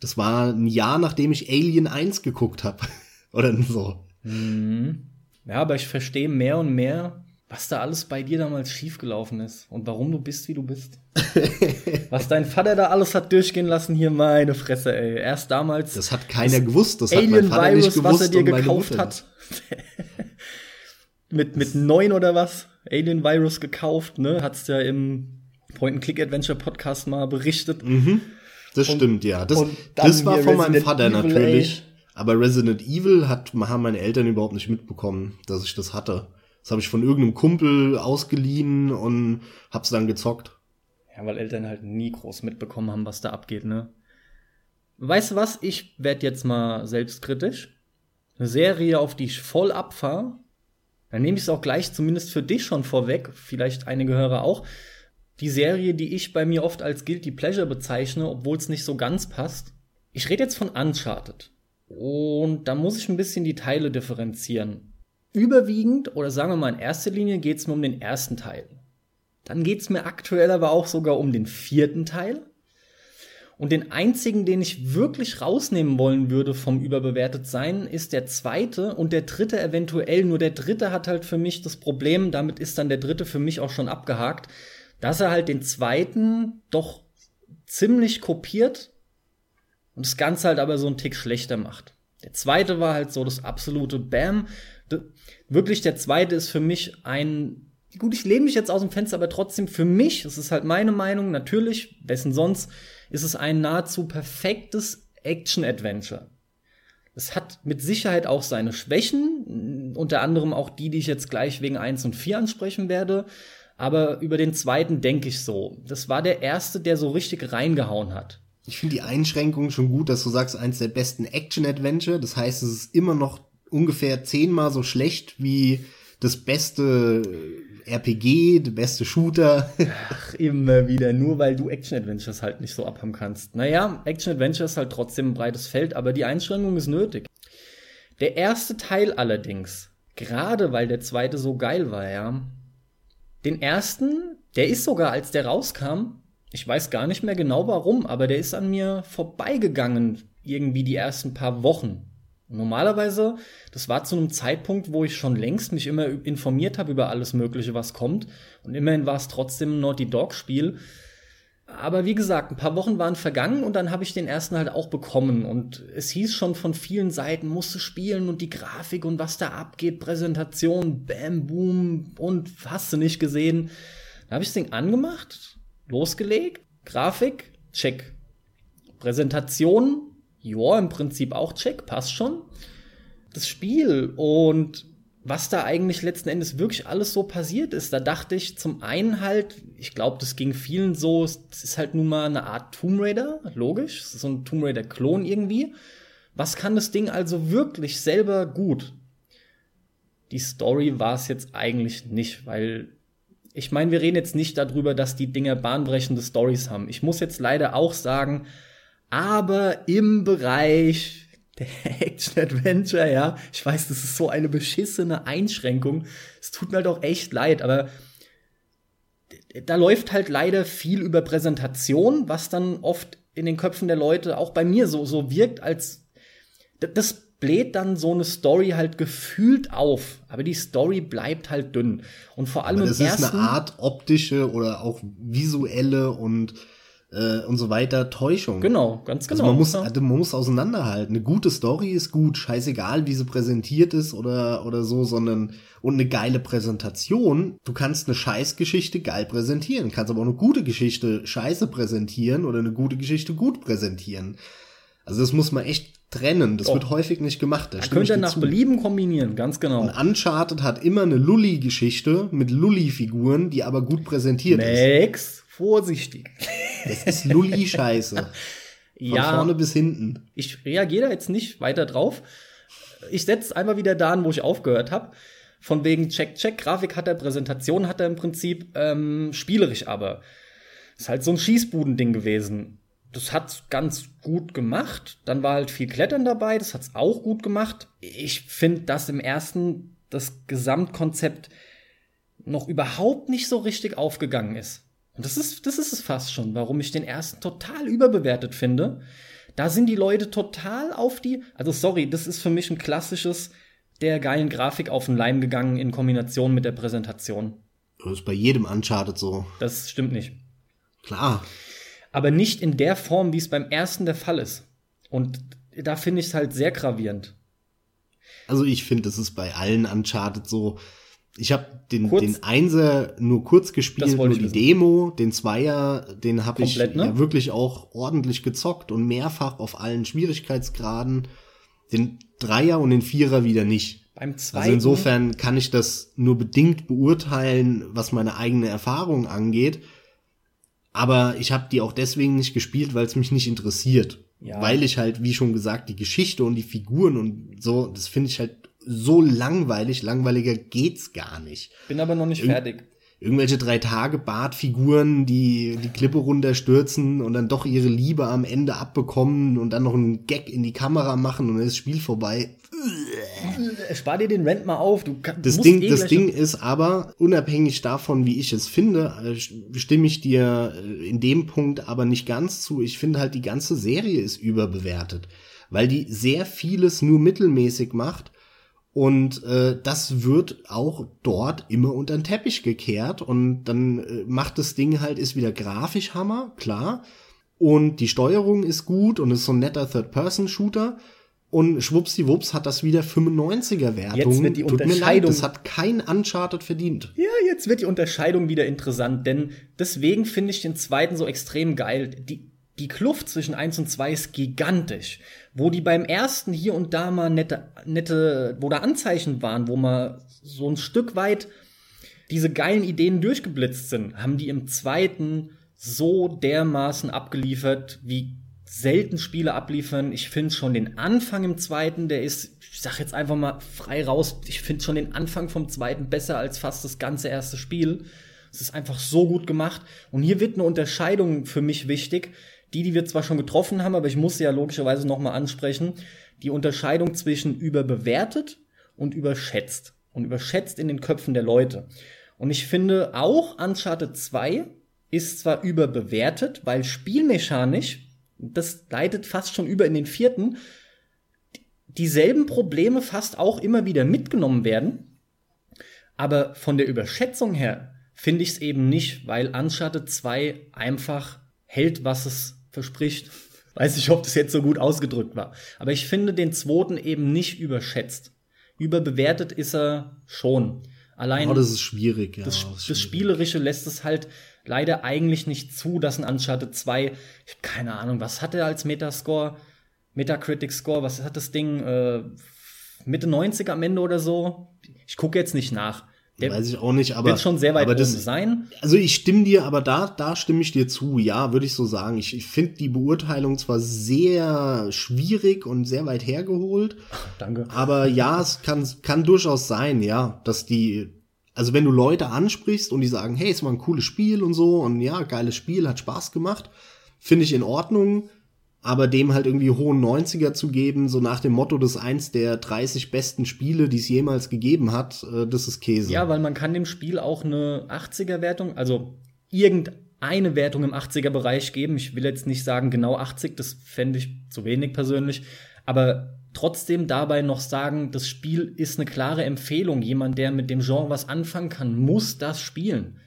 Das war ein Jahr, nachdem ich Alien 1 geguckt habe. [laughs] Oder so. Mhm. Ja, aber ich verstehe mehr und mehr, was da alles bei dir damals schiefgelaufen ist und warum du bist, wie du bist. [laughs] was dein Vater da alles hat durchgehen lassen, hier meine Fresse, ey. Erst damals. Das hat keiner gewusst, das Alien hat mein Vater Virus, nicht gewusst. Was er dir gekauft hat. [laughs] mit, mit neun oder was? Alien Virus gekauft, ne? Hat's ja im Point-and-Click-Adventure Podcast mal berichtet. Mhm. Das und, stimmt, ja. Das, das war von meinem Vater Evil, natürlich. Ey. Aber Resident Evil hat, haben meine Eltern überhaupt nicht mitbekommen, dass ich das hatte. Das habe ich von irgendeinem Kumpel ausgeliehen und hab's dann gezockt. Ja, weil Eltern halt nie groß mitbekommen haben, was da abgeht, ne? Weißt du was? Ich werde jetzt mal selbstkritisch. Eine Serie, auf die ich voll abfahre. Dann nehme ich es auch gleich zumindest für dich schon vorweg, vielleicht einige Hörer auch. Die Serie, die ich bei mir oft als Guilty Pleasure bezeichne, obwohl es nicht so ganz passt. Ich rede jetzt von Uncharted. Und da muss ich ein bisschen die Teile differenzieren. Überwiegend, oder sagen wir mal in erster Linie, geht es mir um den ersten Teil. Dann geht es mir aktuell aber auch sogar um den vierten Teil. Und den einzigen, den ich wirklich rausnehmen wollen würde vom überbewertet sein, ist der zweite und der dritte eventuell. Nur der dritte hat halt für mich das Problem, damit ist dann der dritte für mich auch schon abgehakt, dass er halt den zweiten doch ziemlich kopiert und das Ganze halt aber so einen Tick schlechter macht. Der zweite war halt so das absolute Bam. Wirklich, der zweite ist für mich ein gut, ich lehne mich jetzt aus dem Fenster, aber trotzdem für mich, das ist halt meine Meinung, natürlich, wessen sonst, ist es ein nahezu perfektes Action-Adventure. Es hat mit Sicherheit auch seine Schwächen, unter anderem auch die, die ich jetzt gleich wegen 1 und 4 ansprechen werde. Aber über den zweiten denke ich so. Das war der erste, der so richtig reingehauen hat. Ich finde die Einschränkung schon gut, dass du sagst, eins der besten Action-Adventure. Das heißt, es ist immer noch ungefähr zehnmal so schlecht wie das beste RPG, der beste Shooter. Ach, immer wieder, nur weil du Action-Adventures halt nicht so abhaben kannst. Naja, Action-Adventure ist halt trotzdem ein breites Feld, aber die Einschränkung ist nötig. Der erste Teil allerdings, gerade weil der zweite so geil war, ja, den ersten, der ist sogar, als der rauskam, ich weiß gar nicht mehr genau warum, aber der ist an mir vorbeigegangen, irgendwie die ersten paar Wochen. Normalerweise, das war zu einem Zeitpunkt, wo ich schon längst mich immer informiert habe über alles Mögliche, was kommt. Und immerhin war es trotzdem ein Naughty Dog-Spiel. Aber wie gesagt, ein paar Wochen waren vergangen und dann habe ich den ersten halt auch bekommen. Und es hieß schon von vielen Seiten, musste spielen und die Grafik und was da abgeht, Präsentation, Bam, Boom und hast du nicht gesehen. Da habe ich das Ding angemacht, losgelegt, Grafik, check. Präsentation, ja, im Prinzip auch check, passt schon. Das Spiel und was da eigentlich letzten Endes wirklich alles so passiert ist, da dachte ich zum einen halt, ich glaube, das ging vielen so, es ist halt nun mal eine Art Tomb Raider, logisch, so ein Tomb Raider-Klon irgendwie. Was kann das Ding also wirklich selber gut? Die Story war es jetzt eigentlich nicht, weil ich meine, wir reden jetzt nicht darüber, dass die Dinger bahnbrechende Stories haben. Ich muss jetzt leider auch sagen, aber im Bereich der [laughs] Action-Adventure, ja, ich weiß, das ist so eine beschissene Einschränkung. Es tut mir halt auch echt leid, aber da läuft halt leider viel über Präsentation, was dann oft in den Köpfen der Leute auch bei mir so, so wirkt, als das bläht dann so eine Story halt gefühlt auf, aber die Story bleibt halt dünn. Und vor allem aber das im ist eine Art optische oder auch visuelle und äh, und so weiter Täuschung. Genau, ganz genau. Also man muss, also man muss auseinanderhalten. Eine gute Story ist gut, scheißegal, wie sie präsentiert ist oder, oder so, sondern, und eine geile Präsentation. Du kannst eine Scheißgeschichte geil präsentieren, kannst aber auch eine gute Geschichte scheiße präsentieren oder eine gute Geschichte gut präsentieren. Also das muss man echt trennen. Das oh. wird häufig nicht gemacht. Da könnt ihr nach zu. Belieben kombinieren, ganz genau. Und Uncharted hat immer eine Lully-Geschichte mit Lully-Figuren, die aber gut präsentiert Max, ist. Max, vorsichtig. Das ist Lulli-Scheiße. [laughs] Von ja, vorne bis hinten. Ich reagiere da jetzt nicht weiter drauf. Ich setze einmal wieder da an, wo ich aufgehört habe. Von wegen Check, Check, Grafik hat er, Präsentation hat er im Prinzip, ähm, spielerisch aber. Ist halt so ein Schießbudending gewesen. Das hat's ganz gut gemacht. Dann war halt viel Klettern dabei, das hat's auch gut gemacht. Ich finde, dass im ersten das Gesamtkonzept noch überhaupt nicht so richtig aufgegangen ist. Und das ist, das ist es fast schon, warum ich den ersten total überbewertet finde. Da sind die Leute total auf die, also sorry, das ist für mich ein klassisches der geilen Grafik auf den Leim gegangen in Kombination mit der Präsentation. Das ist bei jedem Uncharted so. Das stimmt nicht. Klar. Aber nicht in der Form, wie es beim ersten der Fall ist. Und da finde ich es halt sehr gravierend. Also ich finde, das ist bei allen Uncharted so, ich habe den, den Einser nur kurz gespielt, nur die wissen. Demo, den Zweier, den habe ich ne? ja wirklich auch ordentlich gezockt und mehrfach auf allen Schwierigkeitsgraden. Den Dreier und den Vierer wieder nicht. Beim zweiten. Also insofern kann ich das nur bedingt beurteilen, was meine eigene Erfahrung angeht. Aber ich habe die auch deswegen nicht gespielt, weil es mich nicht interessiert. Ja. Weil ich halt, wie schon gesagt, die Geschichte und die Figuren und so, das finde ich halt so langweilig. Langweiliger geht's gar nicht. Bin aber noch nicht Ir fertig irgendwelche drei Tage Bartfiguren, die die Klippe runterstürzen und dann doch ihre Liebe am Ende abbekommen und dann noch einen Gag in die Kamera machen und dann ist das Spiel vorbei. Spar dir den Rent mal auf. Du kann, das Ding, eh das Ding ist aber, unabhängig davon, wie ich es finde, äh, stimme ich dir äh, in dem Punkt aber nicht ganz zu. Ich finde halt, die ganze Serie ist überbewertet, weil die sehr vieles nur mittelmäßig macht und äh, das wird auch dort immer unter den Teppich gekehrt. Und dann äh, macht das Ding halt, ist wieder grafisch Hammer, klar. Und die Steuerung ist gut und ist so ein netter Third-Person-Shooter. Und schwuppsdiwupps hat das wieder 95er-Wertung. Jetzt wird die Tut Unterscheidung. Mir leid, das hat kein Uncharted verdient. Ja, jetzt wird die Unterscheidung wieder interessant, denn deswegen finde ich den zweiten so extrem geil. Die, die Kluft zwischen eins und zwei ist gigantisch. Wo die beim ersten hier und da mal nette, nette, wo da Anzeichen waren, wo mal so ein Stück weit diese geilen Ideen durchgeblitzt sind, haben die im zweiten so dermaßen abgeliefert, wie selten Spiele abliefern. Ich finde schon den Anfang im zweiten, der ist, ich sag jetzt einfach mal frei raus, ich finde schon den Anfang vom zweiten besser als fast das ganze erste Spiel. Es ist einfach so gut gemacht. Und hier wird eine Unterscheidung für mich wichtig. Die, die wir zwar schon getroffen haben, aber ich muss sie ja logischerweise nochmal ansprechen. Die Unterscheidung zwischen überbewertet und überschätzt. Und überschätzt in den Köpfen der Leute. Und ich finde auch Uncharted 2 ist zwar überbewertet, weil spielmechanisch, das leitet fast schon über in den vierten, dieselben Probleme fast auch immer wieder mitgenommen werden. Aber von der Überschätzung her finde ich es eben nicht, weil Uncharted 2 einfach hält, was es verspricht. [laughs] Weiß nicht, ob das jetzt so gut ausgedrückt war. Aber ich finde den zweiten eben nicht überschätzt. Überbewertet ist er schon. Allein. Oh, das ist schwierig, ja. Das, das, das Spielerische lässt es halt leider eigentlich nicht zu, dass ein Uncharted 2, ich hab keine Ahnung, was hat er als Metascore? Metacritic Score, was hat das Ding? Äh, Mitte 90 am Ende oder so? Ich gucke jetzt nicht nach. Der Weiß ich auch nicht, aber. Wird schon sehr weit aber das, sein. Also ich stimme dir, aber da, da stimme ich dir zu, ja, würde ich so sagen. Ich, ich finde die Beurteilung zwar sehr schwierig und sehr weit hergeholt. [laughs] Danke. Aber ja, es kann, kann durchaus sein, ja, dass die, also wenn du Leute ansprichst und die sagen, hey, es war ein cooles Spiel und so und ja, geiles Spiel, hat Spaß gemacht, finde ich in Ordnung aber dem halt irgendwie hohen 90er zu geben, so nach dem Motto, das eins der 30 besten Spiele, die es jemals gegeben hat, äh, das ist Käse. Ja, weil man kann dem Spiel auch eine 80er Wertung, also irgendeine Wertung im 80er Bereich geben. Ich will jetzt nicht sagen genau 80, das fände ich zu wenig persönlich, aber trotzdem dabei noch sagen, das Spiel ist eine klare Empfehlung. Jemand, der mit dem Genre was anfangen kann, muss das spielen.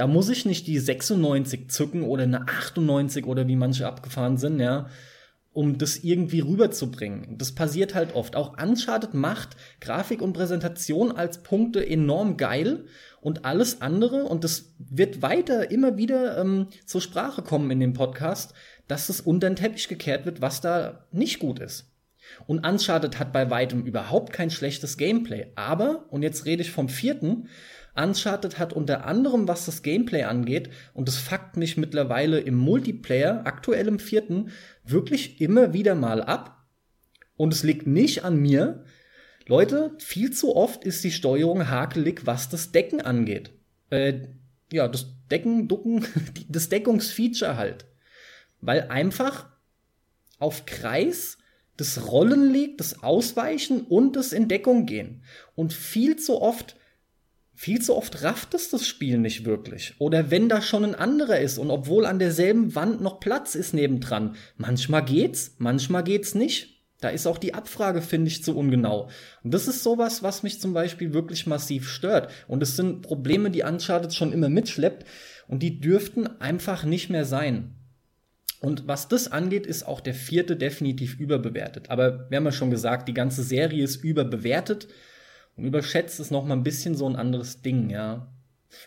Da muss ich nicht die 96 zücken oder eine 98 oder wie manche abgefahren sind, ja, um das irgendwie rüberzubringen. Das passiert halt oft. Auch Uncharted macht Grafik und Präsentation als Punkte enorm geil und alles andere, und das wird weiter immer wieder ähm, zur Sprache kommen in dem Podcast, dass es unter den Teppich gekehrt wird, was da nicht gut ist. Und Uncharted hat bei weitem überhaupt kein schlechtes Gameplay. Aber, und jetzt rede ich vom vierten, Uncharted hat unter anderem, was das Gameplay angeht, und das fuckt mich mittlerweile im Multiplayer, aktuell im vierten, wirklich immer wieder mal ab. Und es liegt nicht an mir. Leute, viel zu oft ist die Steuerung hakelig, was das Decken angeht. Äh, ja, das Decken, Ducken, [laughs] das Deckungsfeature halt. Weil einfach auf Kreis das Rollen liegt, das Ausweichen und das in Deckung gehen. Und viel zu oft viel zu oft rafft es das Spiel nicht wirklich. Oder wenn da schon ein anderer ist und obwohl an derselben Wand noch Platz ist nebendran. Manchmal geht's, manchmal geht's nicht. Da ist auch die Abfrage, finde ich, zu ungenau. Und das ist sowas, was mich zum Beispiel wirklich massiv stört. Und es sind Probleme, die Uncharted schon immer mitschleppt. Und die dürften einfach nicht mehr sein. Und was das angeht, ist auch der vierte definitiv überbewertet. Aber wir haben ja schon gesagt, die ganze Serie ist überbewertet. Überschätzt ist noch mal ein bisschen so ein anderes Ding, ja.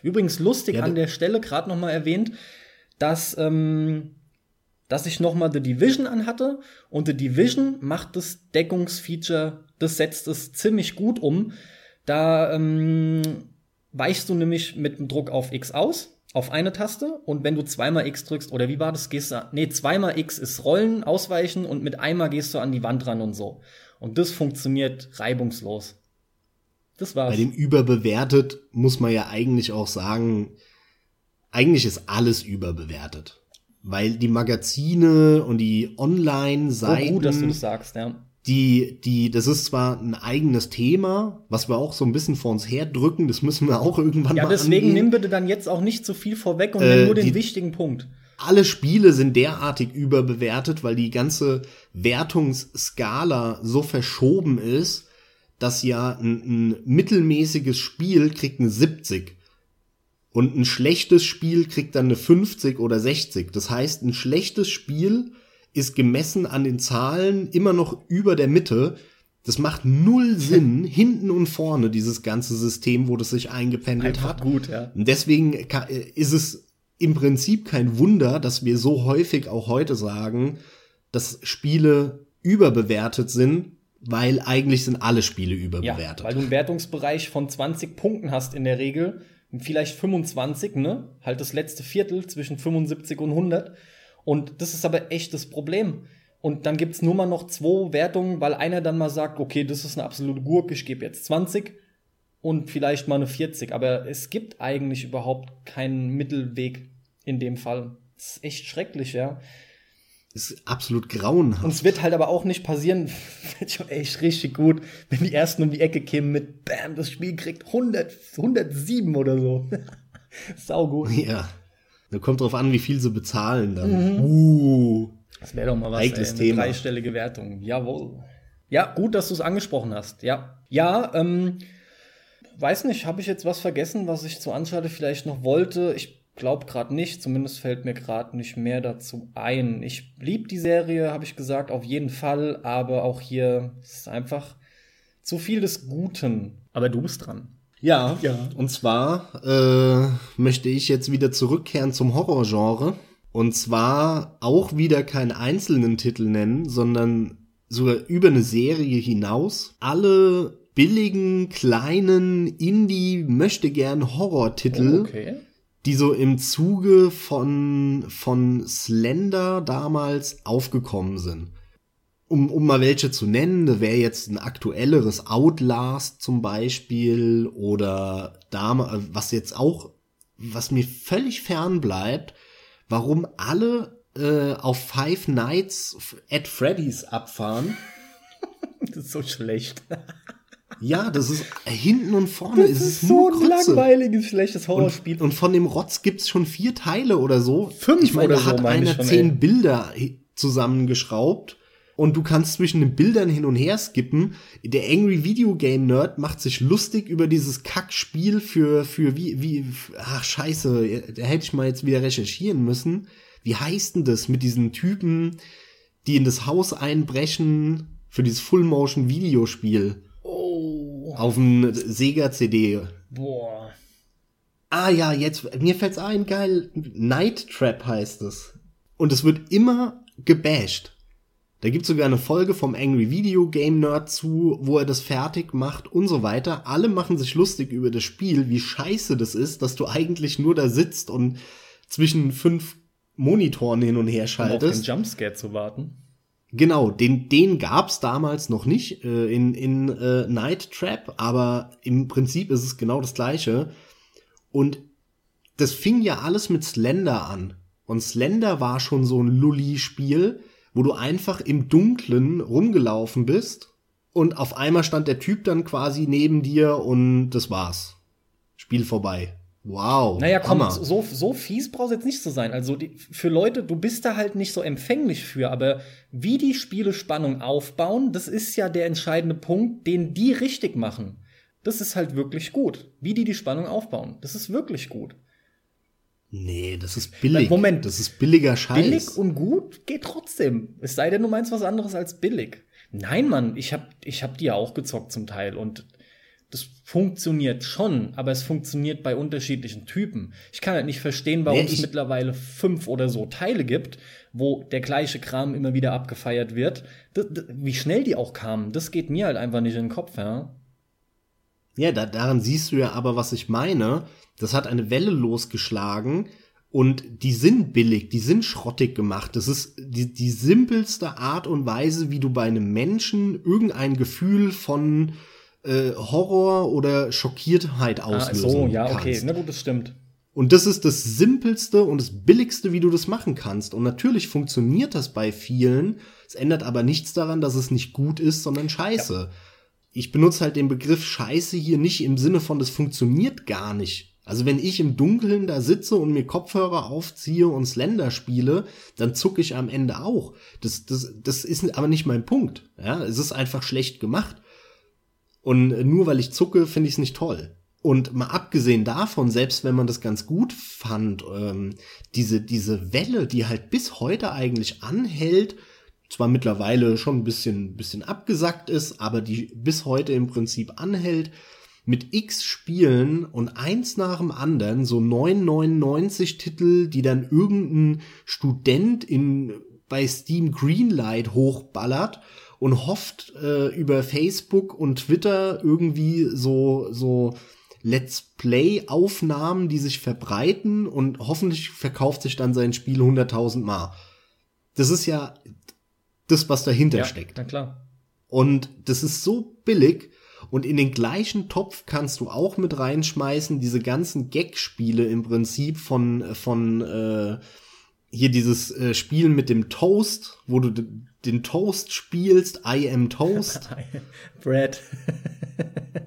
Übrigens lustig ja, an der Stelle gerade noch mal erwähnt, dass ähm, dass ich noch mal The Division anhatte und The Division macht das Deckungsfeature, das setzt es ziemlich gut um. Da ähm, weichst du nämlich mit dem Druck auf X aus auf eine Taste und wenn du zweimal X drückst, oder wie war das, gehst du, nee, zweimal X ist Rollen, Ausweichen und mit einmal gehst du an die Wand ran und so. Und das funktioniert reibungslos. Das war's. Bei dem überbewertet muss man ja eigentlich auch sagen, eigentlich ist alles überbewertet. Weil die Magazine und die Online-Seiten. Oh, gut, dass du das sagst, ja die, die, das ist zwar ein eigenes Thema, was wir auch so ein bisschen vor uns herdrücken, das müssen wir auch irgendwann ja, mal Ja, deswegen angehen. nimm bitte dann jetzt auch nicht zu so viel vorweg und äh, nimm nur den die, wichtigen Punkt. Alle Spiele sind derartig überbewertet, weil die ganze Wertungsskala so verschoben ist, dass ja ein, ein mittelmäßiges Spiel kriegt eine 70 und ein schlechtes Spiel kriegt dann eine 50 oder 60. Das heißt, ein schlechtes Spiel ist gemessen an den Zahlen immer noch über der Mitte. Das macht null [laughs] Sinn, hinten und vorne, dieses ganze System, wo das sich eingependelt Einfach hat. gut, ja. Und deswegen ist es im Prinzip kein Wunder, dass wir so häufig auch heute sagen, dass Spiele überbewertet sind, weil eigentlich sind alle Spiele überbewertet. Ja, weil du einen Wertungsbereich von 20 Punkten hast in der Regel, vielleicht 25, ne? Halt das letzte Viertel zwischen 75 und 100. Und das ist aber echt das Problem. Und dann gibt's nur mal noch zwei Wertungen, weil einer dann mal sagt, okay, das ist eine absolute Gurke, ich gebe jetzt 20 und vielleicht mal eine 40. Aber es gibt eigentlich überhaupt keinen Mittelweg in dem Fall. Das ist echt schrecklich, ja. Ist absolut grauenhaft. Und es wird halt aber auch nicht passieren, [laughs] echt richtig gut, wenn die ersten um die Ecke kämen mit Bam, das Spiel kriegt 100, 107 oder so. [laughs] Sau gut. Ja. Da kommt drauf an, wie viel sie bezahlen dann. Mhm. Uh. Das wäre doch mal was, ey, eine Thema. dreistellige Wertung. Jawohl. Ja, gut, dass du es angesprochen hast. Ja. Ja, ähm, weiß nicht, habe ich jetzt was vergessen, was ich zu Uncharted vielleicht noch wollte? Ich glaube gerade nicht, zumindest fällt mir gerade nicht mehr dazu ein. Ich lieb die Serie, habe ich gesagt, auf jeden Fall, aber auch hier ist einfach zu viel des Guten. Aber du bist dran. Ja, ja. und zwar äh, möchte ich jetzt wieder zurückkehren zum Horrorgenre. Und zwar auch wieder keinen einzelnen Titel nennen, sondern sogar über eine Serie hinaus. Alle billigen, kleinen, Indie, möchte gern Horror-Titel, oh, okay. Die so im Zuge von, von Slender damals aufgekommen sind um, um mal welche zu nennen, da wäre jetzt ein aktuelleres Outlast zum Beispiel oder da, was jetzt auch, was mir völlig fern bleibt, warum alle äh, auf Five Nights at Freddy's abfahren. [laughs] das ist so schlecht. Ja, das ist äh, hinten und vorne das ist, ist so ein langweiliges, schlechtes Horrorspiel. Und, und, von dem Rotz gibt's schon vier Teile oder so. Fünf ich meine, oder da hat so, einer schon, zehn ey. Bilder zusammengeschraubt und du kannst zwischen den Bildern hin und her skippen. Der Angry Video Game Nerd macht sich lustig über dieses Kackspiel für, für wie, wie, ach scheiße, da hätte ich mal jetzt wieder recherchieren müssen. Wie heißt denn das mit diesen Typen, die in das Haus einbrechen für dieses Full Motion Videospiel? Oh. Auf dem Sega CD. Boah. Ah ja, jetzt, mir fällt's ein, geil. Night Trap heißt es. Und es wird immer gebasht. Da gibt sogar eine Folge vom Angry Video Game Nerd zu, wo er das fertig macht und so weiter. Alle machen sich lustig über das Spiel, wie scheiße das ist, dass du eigentlich nur da sitzt und zwischen fünf Monitoren hin und her schaltest. Um auf den Jumpscare zu warten. Genau, den, den gab's damals noch nicht äh, in, in äh, Night Trap, aber im Prinzip ist es genau das gleiche. Und das fing ja alles mit Slender an. Und Slender war schon so ein Lully-Spiel, wo du einfach im Dunklen rumgelaufen bist und auf einmal stand der Typ dann quasi neben dir und das war's. Spiel vorbei. Wow. Naja, komm, Hammer. so, so fies brauchst jetzt nicht zu sein. Also die, für Leute, du bist da halt nicht so empfänglich für, aber wie die Spiele Spannung aufbauen, das ist ja der entscheidende Punkt, den die richtig machen. Das ist halt wirklich gut. Wie die die Spannung aufbauen. Das ist wirklich gut. Nee, das ist billig. Moment. Das ist billiger Scheiß. Billig und gut geht trotzdem. Es sei denn, du meinst was anderes als billig. Nein, Mann, ich hab, ich hab die ja auch gezockt zum Teil und das funktioniert schon, aber es funktioniert bei unterschiedlichen Typen. Ich kann halt nicht verstehen, warum nee, es mittlerweile fünf oder so Teile gibt, wo der gleiche Kram immer wieder abgefeiert wird. Das, das, wie schnell die auch kamen, das geht mir halt einfach nicht in den Kopf, ja. Ja, da, daran siehst du ja aber, was ich meine. Das hat eine Welle losgeschlagen und die sind billig, die sind schrottig gemacht. Das ist die, die simpelste Art und Weise, wie du bei einem Menschen irgendein Gefühl von äh, Horror oder Schockiertheit auslösen ah, so, ja, kannst. okay, na gut, das stimmt. Und das ist das simpelste und das billigste, wie du das machen kannst. Und natürlich funktioniert das bei vielen. Es ändert aber nichts daran, dass es nicht gut ist, sondern scheiße. Ja. Ich benutze halt den Begriff scheiße hier nicht im Sinne von, das funktioniert gar nicht. Also wenn ich im Dunkeln da sitze und mir Kopfhörer aufziehe und Slender spiele, dann zucke ich am Ende auch. Das, das, das ist aber nicht mein Punkt. Ja, es ist einfach schlecht gemacht. Und nur weil ich zucke, finde ich es nicht toll. Und mal abgesehen davon, selbst wenn man das ganz gut fand, ähm, diese, diese Welle, die halt bis heute eigentlich anhält, zwar mittlerweile schon ein bisschen, bisschen abgesackt ist, aber die bis heute im Prinzip anhält, mit x Spielen und eins nach dem anderen, so 999 Titel, die dann irgendein Student in, bei Steam Greenlight hochballert und hofft äh, über Facebook und Twitter irgendwie so, so Let's Play-Aufnahmen, die sich verbreiten und hoffentlich verkauft sich dann sein Spiel 100.000 Mal. Das ist ja das, was dahinter ja, steckt. Na klar. Und das ist so billig und in den gleichen Topf kannst du auch mit reinschmeißen diese ganzen Gag-Spiele im Prinzip von von äh, hier dieses äh, Spiel mit dem Toast, wo du den Toast spielst, I am Toast. [laughs] Brad.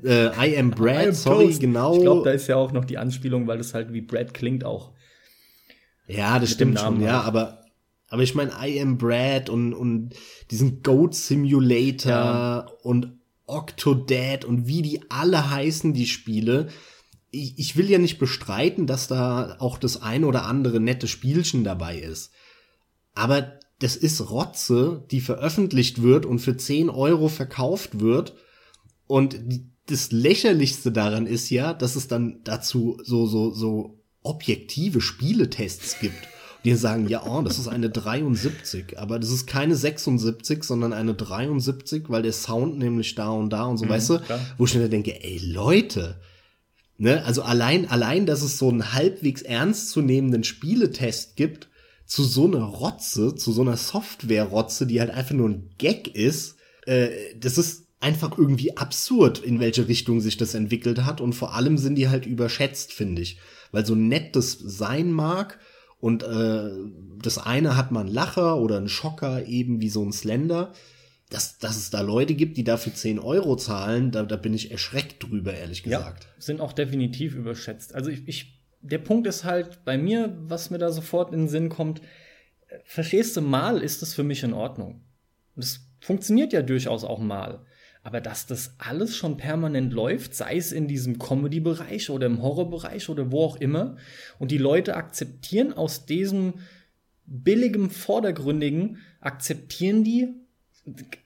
äh, I am Brad, [laughs] I am sorry, Toast. genau. Ich glaube, da ist ja auch noch die Anspielung, weil das halt wie Brad klingt auch. Ja, das stimmt schon, ja, aber aber ich meine I am Brad und und diesen Goat Simulator ja. und Octodad und wie die alle heißen, die Spiele. Ich, ich will ja nicht bestreiten, dass da auch das ein oder andere nette Spielchen dabei ist. Aber das ist Rotze, die veröffentlicht wird und für 10 Euro verkauft wird. Und das lächerlichste daran ist ja, dass es dann dazu so, so, so objektive Spieletests gibt. Die sagen, ja, oh, das ist eine 73, aber das ist keine 76, sondern eine 73, weil der Sound nämlich da und da und so, mhm, weißt du, klar. wo ich mir denke, ey, Leute, ne, also allein, allein, dass es so einen halbwegs ernstzunehmenden Spieletest gibt, zu so einer Rotze, zu so einer Software-Rotze, die halt einfach nur ein Gag ist, äh, das ist einfach irgendwie absurd, in welche Richtung sich das entwickelt hat. Und vor allem sind die halt überschätzt, finde ich. Weil so nett das sein mag und äh, das eine hat man Lacher oder einen Schocker, eben wie so ein Slender. Dass, dass es da Leute gibt, die dafür 10 Euro zahlen, da, da bin ich erschreckt drüber, ehrlich gesagt. Ja, sind auch definitiv überschätzt. Also ich, ich der Punkt ist halt bei mir, was mir da sofort in den Sinn kommt, verstehst du, mal ist das für mich in Ordnung. Das funktioniert ja durchaus auch mal. Aber dass das alles schon permanent läuft, sei es in diesem Comedy-Bereich oder im Horror-Bereich oder wo auch immer, und die Leute akzeptieren aus diesem billigem, vordergründigen, akzeptieren die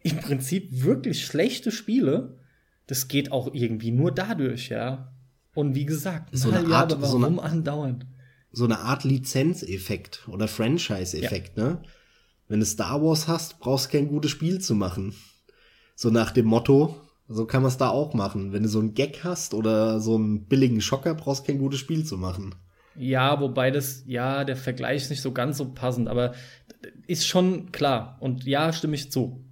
im Prinzip wirklich schlechte Spiele. Das geht auch irgendwie nur dadurch, ja. Und wie gesagt, so eine Art, Jahre, warum so eine, andauernd? So eine Art Lizenzeffekt oder Franchise-Effekt, ja. ne? Wenn du Star Wars hast, brauchst du kein gutes Spiel zu machen. So nach dem Motto, so kann man es da auch machen. Wenn du so einen Gag hast oder so einen billigen Schocker, brauchst du kein gutes Spiel zu machen. Ja, wobei das, ja, der Vergleich ist nicht so ganz so passend, aber ist schon klar. Und ja, stimme ich zu.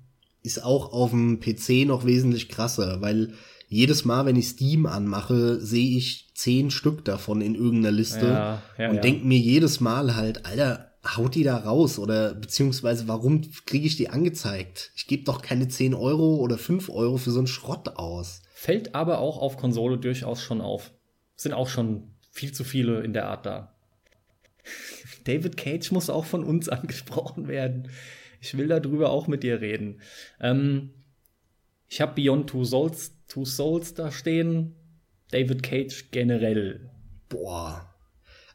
Ist auch auf dem PC noch wesentlich krasser, weil jedes Mal, wenn ich Steam anmache, sehe ich zehn Stück davon in irgendeiner Liste ja, ja, und ja. denke mir jedes Mal halt, Alter, haut die da raus oder beziehungsweise warum kriege ich die angezeigt? Ich gebe doch keine 10 Euro oder 5 Euro für so einen Schrott aus. Fällt aber auch auf Konsole durchaus schon auf. Sind auch schon viel zu viele in der Art da. [laughs] David Cage muss auch von uns [laughs] angesprochen werden. Ich will darüber auch mit dir reden. Ähm, ich habe Beyond Two Souls, Two Souls da stehen. David Cage generell. Boah.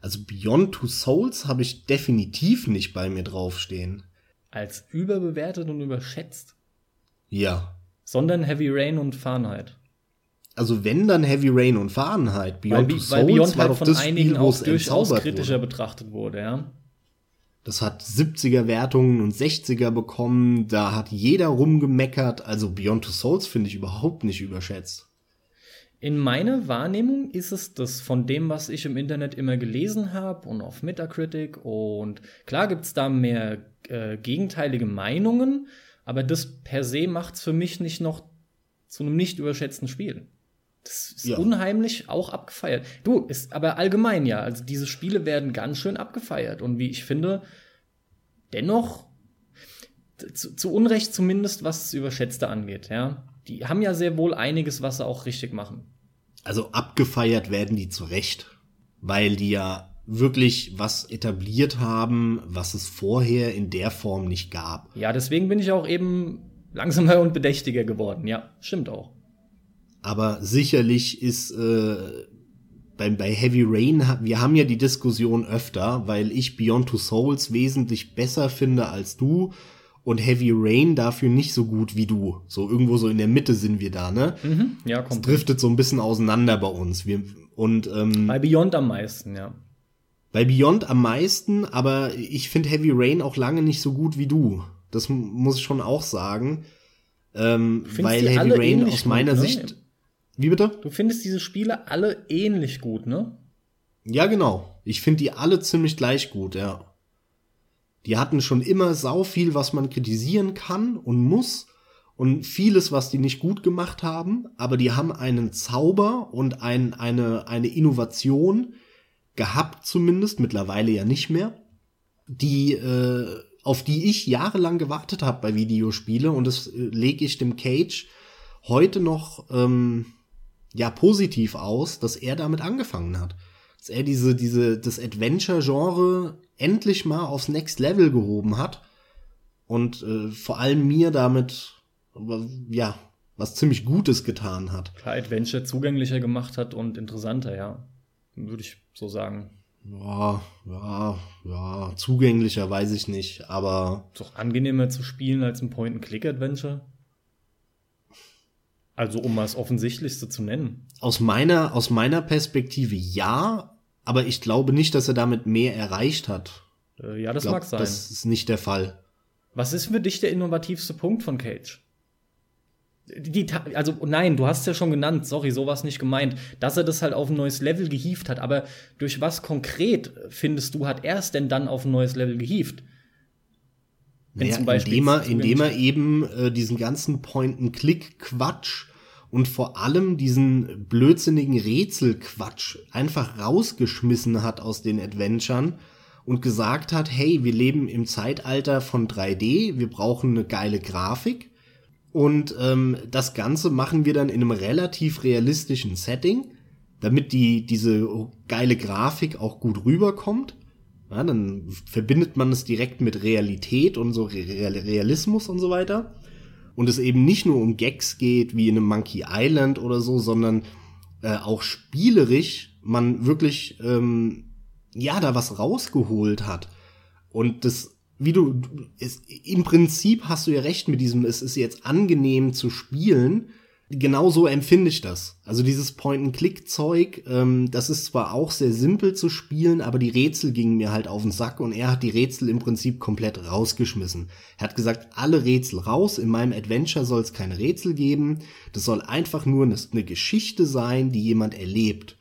Also Beyond Two Souls habe ich definitiv nicht bei mir draufstehen. Als überbewertet und überschätzt? Ja. Sondern Heavy Rain und Fahrenheit. Also wenn dann Heavy Rain und Fahrenheit. Beyond weil, Two Souls Beyond war halt von das einigen Spiel, auch durchaus kritischer wurde. betrachtet wurde, ja. Das hat 70er Wertungen und 60er bekommen. Da hat jeder rumgemeckert. Also Beyond Two Souls finde ich überhaupt nicht überschätzt. in meiner Wahrnehmung ist es das von dem, was ich im Internet immer gelesen habe und auf Metacritic. Und klar gibt es da mehr äh, gegenteilige Meinungen, aber das per se macht es für mich nicht noch zu einem nicht überschätzten Spiel. Das ist ja. unheimlich auch abgefeiert. Du, ist aber allgemein ja. Also diese Spiele werden ganz schön abgefeiert. Und wie ich finde, dennoch zu, zu Unrecht zumindest, was das Überschätzte angeht, ja. Die haben ja sehr wohl einiges, was sie auch richtig machen also abgefeiert werden die zu Recht, weil die ja wirklich was etabliert haben, was es vorher in der Form nicht gab. Ja, deswegen bin ich auch eben langsamer [laughs] und bedächtiger geworden. Ja, stimmt auch. Aber sicherlich ist äh, bei, bei Heavy Rain, wir haben ja die Diskussion öfter, weil ich Beyond Two Souls wesentlich besser finde als du und Heavy Rain dafür nicht so gut wie du. So irgendwo so in der Mitte sind wir da, ne? Mhm, ja, kommt. Es driftet so ein bisschen auseinander bei uns. Wir, und, ähm, bei Beyond am meisten, ja. Bei Beyond am meisten, aber ich finde Heavy Rain auch lange nicht so gut wie du. Das muss ich schon auch sagen. Ähm, weil Heavy Rain aus meiner gut, ne? Sicht. Wie bitte? Du findest diese Spiele alle ähnlich gut, ne? Ja, genau. Ich finde die alle ziemlich gleich gut, ja. Die hatten schon immer sau viel, was man kritisieren kann und muss und vieles, was die nicht gut gemacht haben, aber die haben einen Zauber und ein, eine, eine Innovation gehabt zumindest, mittlerweile ja nicht mehr, die, äh, auf die ich jahrelang gewartet habe bei Videospiele und das äh, lege ich dem Cage heute noch ähm, ja positiv aus, dass er damit angefangen hat. Dass er diese, diese, das Adventure-Genre endlich mal aufs Next Level gehoben hat und äh, vor allem mir damit ja was ziemlich Gutes getan hat. Klar, Adventure zugänglicher gemacht hat und interessanter, ja. Würde ich so sagen. Ja, ja, ja, zugänglicher weiß ich nicht, aber. Ist doch angenehmer zu spielen als ein Point-and-Click-Adventure. Also, um mal das Offensichtlichste zu nennen. Aus meiner, aus meiner Perspektive ja, aber ich glaube nicht, dass er damit mehr erreicht hat. Äh, ja, das glaub, mag sein. Das ist nicht der Fall. Was ist für dich der innovativste Punkt von Cage? Die, also nein, du hast ja schon genannt, sorry, sowas nicht gemeint, dass er das halt auf ein neues Level gehievt hat, aber durch was konkret findest du, hat er es denn dann auf ein neues Level gehievt? Naja, indem er, indem er eben äh, diesen ganzen Point-and-Click-Quatsch und vor allem diesen blödsinnigen Rätselquatsch einfach rausgeschmissen hat aus den Adventuren und gesagt hat, hey, wir leben im Zeitalter von 3D, wir brauchen eine geile Grafik und ähm, das Ganze machen wir dann in einem relativ realistischen Setting, damit die diese geile Grafik auch gut rüberkommt. Ja, dann verbindet man es direkt mit Realität und so Realismus und so weiter. Und es eben nicht nur um Gags geht wie in einem Monkey Island oder so, sondern äh, auch spielerisch man wirklich ähm, ja da was rausgeholt hat. Und das wie du es, im Prinzip hast du ja recht mit diesem es ist jetzt angenehm zu spielen genau so empfinde ich das. Also dieses Point-and-Click-Zeug, ähm, das ist zwar auch sehr simpel zu spielen, aber die Rätsel gingen mir halt auf den Sack und er hat die Rätsel im Prinzip komplett rausgeschmissen. Er hat gesagt, alle Rätsel raus, in meinem Adventure soll es keine Rätsel geben, das soll einfach nur eine, eine Geschichte sein, die jemand erlebt.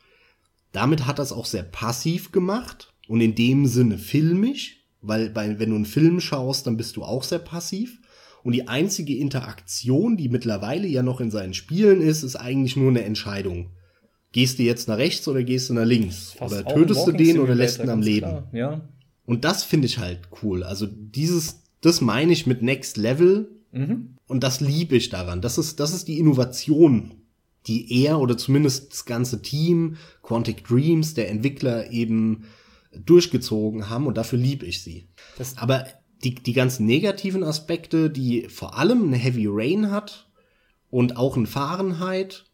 Damit hat er es auch sehr passiv gemacht und in dem Sinne filmisch, weil bei, wenn du einen Film schaust, dann bist du auch sehr passiv. Und die einzige Interaktion, die mittlerweile ja noch in seinen Spielen ist, ist eigentlich nur eine Entscheidung. Gehst du jetzt nach rechts oder gehst du nach links? Fast oder tötest du den oder lässt ihn am Leben? ja. Und das finde ich halt cool. Also dieses, das meine ich mit Next Level. Mhm. Und das liebe ich daran. Das ist, das ist die Innovation, die er oder zumindest das ganze Team, Quantic Dreams, der Entwickler eben durchgezogen haben und dafür liebe ich sie. Das Aber die, die ganzen negativen Aspekte, die vor allem eine Heavy Rain hat und auch ein Fahrenheit,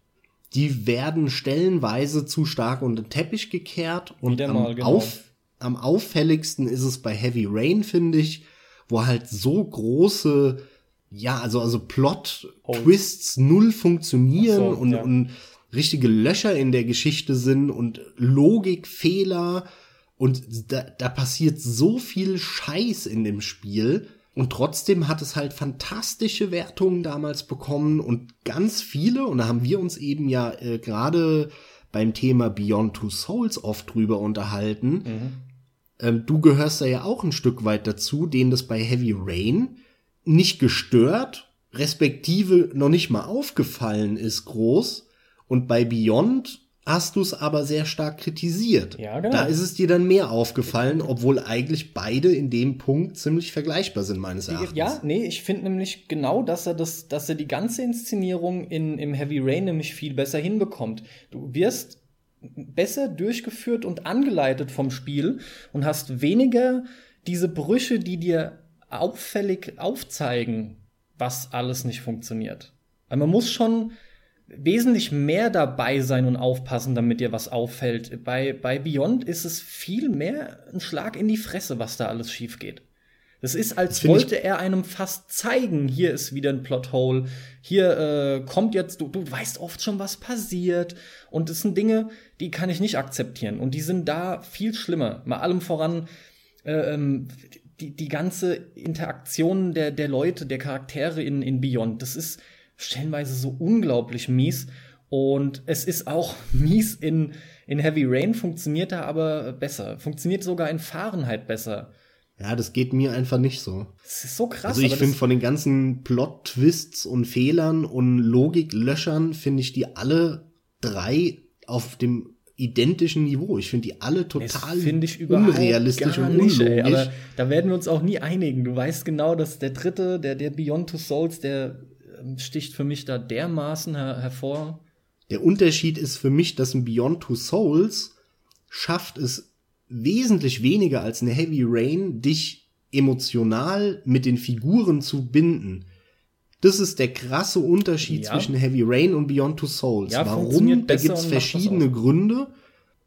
die werden stellenweise zu stark unter den Teppich gekehrt und am, mal, genau. auf, am auffälligsten ist es bei Heavy Rain, finde ich, wo halt so große, ja, also, also Plot-Twists null funktionieren so, und, ja. und richtige Löcher in der Geschichte sind und Logikfehler und da, da passiert so viel Scheiß in dem Spiel, Und trotzdem hat es halt fantastische Wertungen damals bekommen und ganz viele, und da haben wir uns eben ja äh, gerade beim Thema Beyond Two Souls oft drüber unterhalten. Mhm. Ähm, du gehörst da ja auch ein Stück weit dazu, denen das bei Heavy Rain nicht gestört, respektive noch nicht mal aufgefallen ist groß. Und bei Beyond hast du es aber sehr stark kritisiert. Ja, genau. Da ist es dir dann mehr aufgefallen, obwohl eigentlich beide in dem Punkt ziemlich vergleichbar sind, meines Erachtens. Ja, nee, ich finde nämlich genau, dass er das, dass er die ganze Inszenierung in, im Heavy Rain nämlich viel besser hinbekommt. Du wirst besser durchgeführt und angeleitet vom Spiel und hast weniger diese Brüche, die dir auffällig aufzeigen, was alles nicht funktioniert. Weil man muss schon wesentlich mehr dabei sein und aufpassen, damit dir was auffällt. Bei, bei Beyond ist es viel mehr ein Schlag in die Fresse, was da alles schief geht. Das ist, als wollte er einem fast zeigen, hier ist wieder ein Plothole, hier äh, kommt jetzt, du, du weißt oft schon, was passiert. Und das sind Dinge, die kann ich nicht akzeptieren. Und die sind da viel schlimmer. Mal allem voran, äh, ähm, die, die ganze Interaktion der, der Leute, der Charaktere in, in Beyond, das ist stellenweise so unglaublich mies. Und es ist auch [laughs] mies in, in Heavy Rain, funktioniert da aber besser. Funktioniert sogar in Fahrenheit besser. Ja, das geht mir einfach nicht so. Das ist so krass. Also ich finde von den ganzen Plot-Twists und Fehlern und Logiklöschern finde ich die alle drei auf dem identischen Niveau. Ich finde die alle total ich unrealistisch und unlogisch. Ey, aber da werden wir uns auch nie einigen. Du weißt genau, dass der dritte, der, der Beyond Two Souls, der sticht für mich da dermaßen her hervor. Der Unterschied ist für mich, dass ein Beyond Two Souls schafft es wesentlich weniger als eine Heavy Rain, dich emotional mit den Figuren zu binden. Das ist der krasse Unterschied ja. zwischen Heavy Rain und Beyond Two Souls. Ja, Warum? Da gibt's verschiedene Gründe.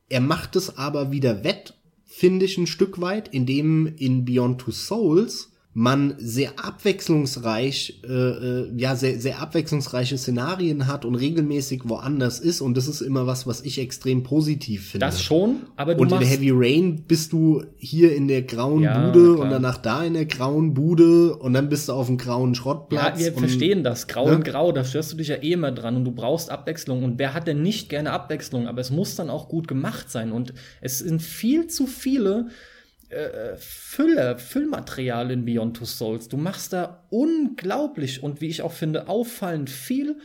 Er macht es aber wieder wett, finde ich ein Stück weit, indem in Beyond Two Souls man sehr abwechslungsreich, äh, äh, ja, sehr, sehr abwechslungsreiche Szenarien hat und regelmäßig woanders ist. Und das ist immer was, was ich extrem positiv finde. Das schon, aber du Und in Heavy Rain bist du hier in der grauen ja, Bude und danach da in der grauen Bude und dann bist du auf dem grauen Schrottplatz. Ja, wir verstehen das. Grau ne? und grau, da störst du dich ja eh immer dran und du brauchst Abwechslung. Und wer hat denn nicht gerne Abwechslung? Aber es muss dann auch gut gemacht sein. Und es sind viel zu viele äh, Fülle, Füllmaterial in Beyond Two Souls. Du machst da unglaublich und wie ich auch finde, auffallend viel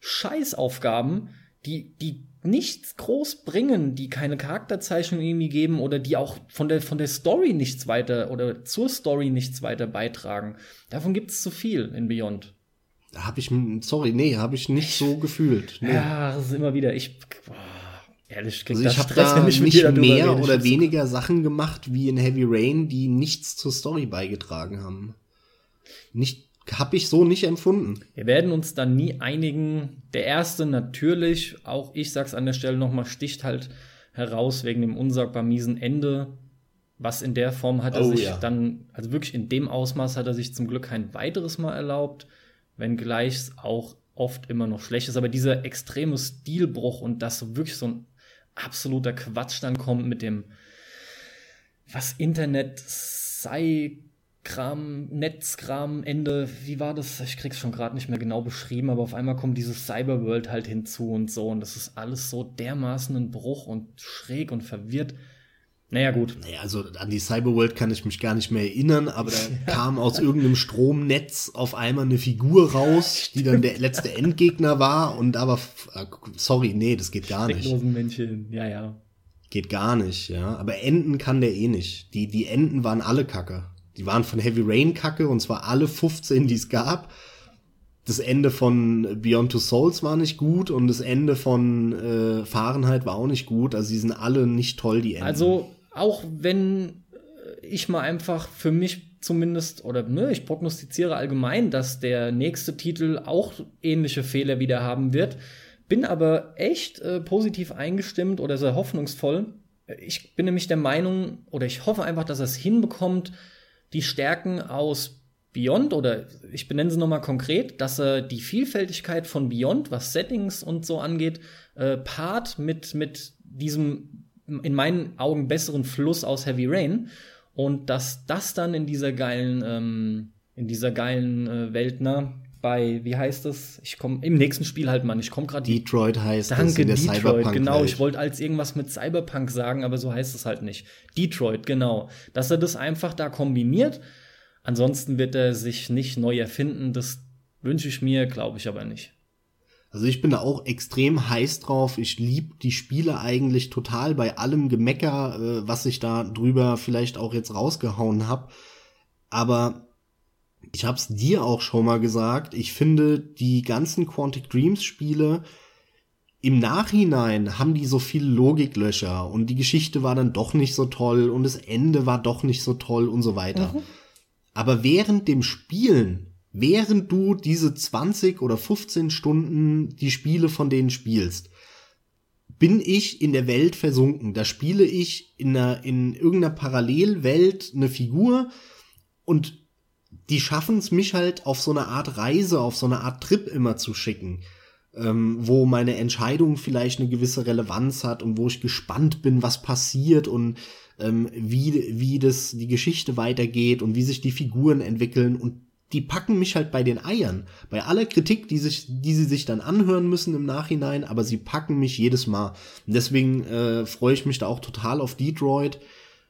Scheißaufgaben, die, die nichts groß bringen, die keine Charakterzeichnung irgendwie geben oder die auch von der, von der Story nichts weiter oder zur Story nichts weiter beitragen. Davon gibt es zu viel in Beyond. Da habe ich, sorry, nee, habe ich nicht [laughs] so gefühlt. Nee. Ja, das ist immer wieder, ich, boah, Ehrlich, also ich habe da nicht mehr oder weniger Sachen gemacht wie in Heavy Rain, die nichts zur Story beigetragen haben. Nicht habe ich so nicht empfunden. Wir werden uns dann nie einigen. Der erste natürlich, auch ich sag's an der Stelle nochmal, sticht halt heraus wegen dem unsagbar miesen Ende. Was in der Form hat er oh, sich ja. dann, also wirklich in dem Ausmaß hat er sich zum Glück kein weiteres Mal erlaubt, wenngleich es auch oft immer noch schlecht ist. Aber dieser extreme Stilbruch und das wirklich so ein absoluter Quatsch dann kommt mit dem, was Internet sei, Kram, Netzkram, Ende, wie war das? Ich krieg's schon gerade nicht mehr genau beschrieben, aber auf einmal kommt dieses Cyberworld halt hinzu und so und das ist alles so dermaßen ein Bruch und schräg und verwirrt. Naja, gut. Naja, also an die Cyberworld kann ich mich gar nicht mehr erinnern, aber da [laughs] kam aus irgendeinem Stromnetz auf einmal eine Figur raus, [laughs] die dann der letzte Endgegner war und aber, äh, sorry, nee, das geht gar nicht. Männchen, ja, ja. Geht gar nicht, ja. Aber enden kann der eh nicht. Die, die Enden waren alle Kacke. Die waren von Heavy Rain Kacke und zwar alle 15, die es gab. Das Ende von Beyond Two Souls war nicht gut und das Ende von äh, Fahrenheit war auch nicht gut. Also die sind alle nicht toll, die Enden. Also auch wenn ich mal einfach für mich zumindest, oder ne, ich prognostiziere allgemein, dass der nächste Titel auch ähnliche Fehler wieder haben wird, bin aber echt äh, positiv eingestimmt oder sehr hoffnungsvoll. Ich bin nämlich der Meinung, oder ich hoffe einfach, dass er es hinbekommt, die Stärken aus Beyond, oder ich benenne sie nochmal konkret, dass er die Vielfältigkeit von Beyond, was Settings und so angeht, äh, paart mit, mit diesem in meinen Augen besseren Fluss aus Heavy Rain und dass das dann in dieser geilen ähm, in dieser geilen äh, Welt, ne? Bei, wie heißt das? Ich komme im nächsten Spiel halt, Mann. Ich komme gerade. Detroit heißt Danke, das in der Detroit, Cyberpunk genau. Ich wollte als irgendwas mit Cyberpunk sagen, aber so heißt es halt nicht. Detroit, genau. Dass er das einfach da kombiniert. Ansonsten wird er sich nicht neu erfinden. Das wünsche ich mir, glaube ich aber nicht. Also ich bin da auch extrem heiß drauf. Ich lieb die Spiele eigentlich total bei allem Gemecker, äh, was ich da drüber vielleicht auch jetzt rausgehauen hab. Aber ich hab's dir auch schon mal gesagt. Ich finde die ganzen Quantic Dreams Spiele im Nachhinein haben die so viele Logiklöcher und die Geschichte war dann doch nicht so toll und das Ende war doch nicht so toll und so weiter. Mhm. Aber während dem Spielen während du diese 20 oder 15 Stunden die Spiele von denen spielst, bin ich in der Welt versunken. Da spiele ich in einer, in irgendeiner Parallelwelt eine Figur und die schaffen es mich halt auf so eine Art Reise, auf so eine Art Trip immer zu schicken, ähm, wo meine Entscheidung vielleicht eine gewisse Relevanz hat und wo ich gespannt bin, was passiert und ähm, wie, wie das die Geschichte weitergeht und wie sich die Figuren entwickeln und die packen mich halt bei den Eiern. Bei aller Kritik, die, sich, die sie sich dann anhören müssen im Nachhinein, aber sie packen mich jedes Mal. Und deswegen äh, freue ich mich da auch total auf Detroit.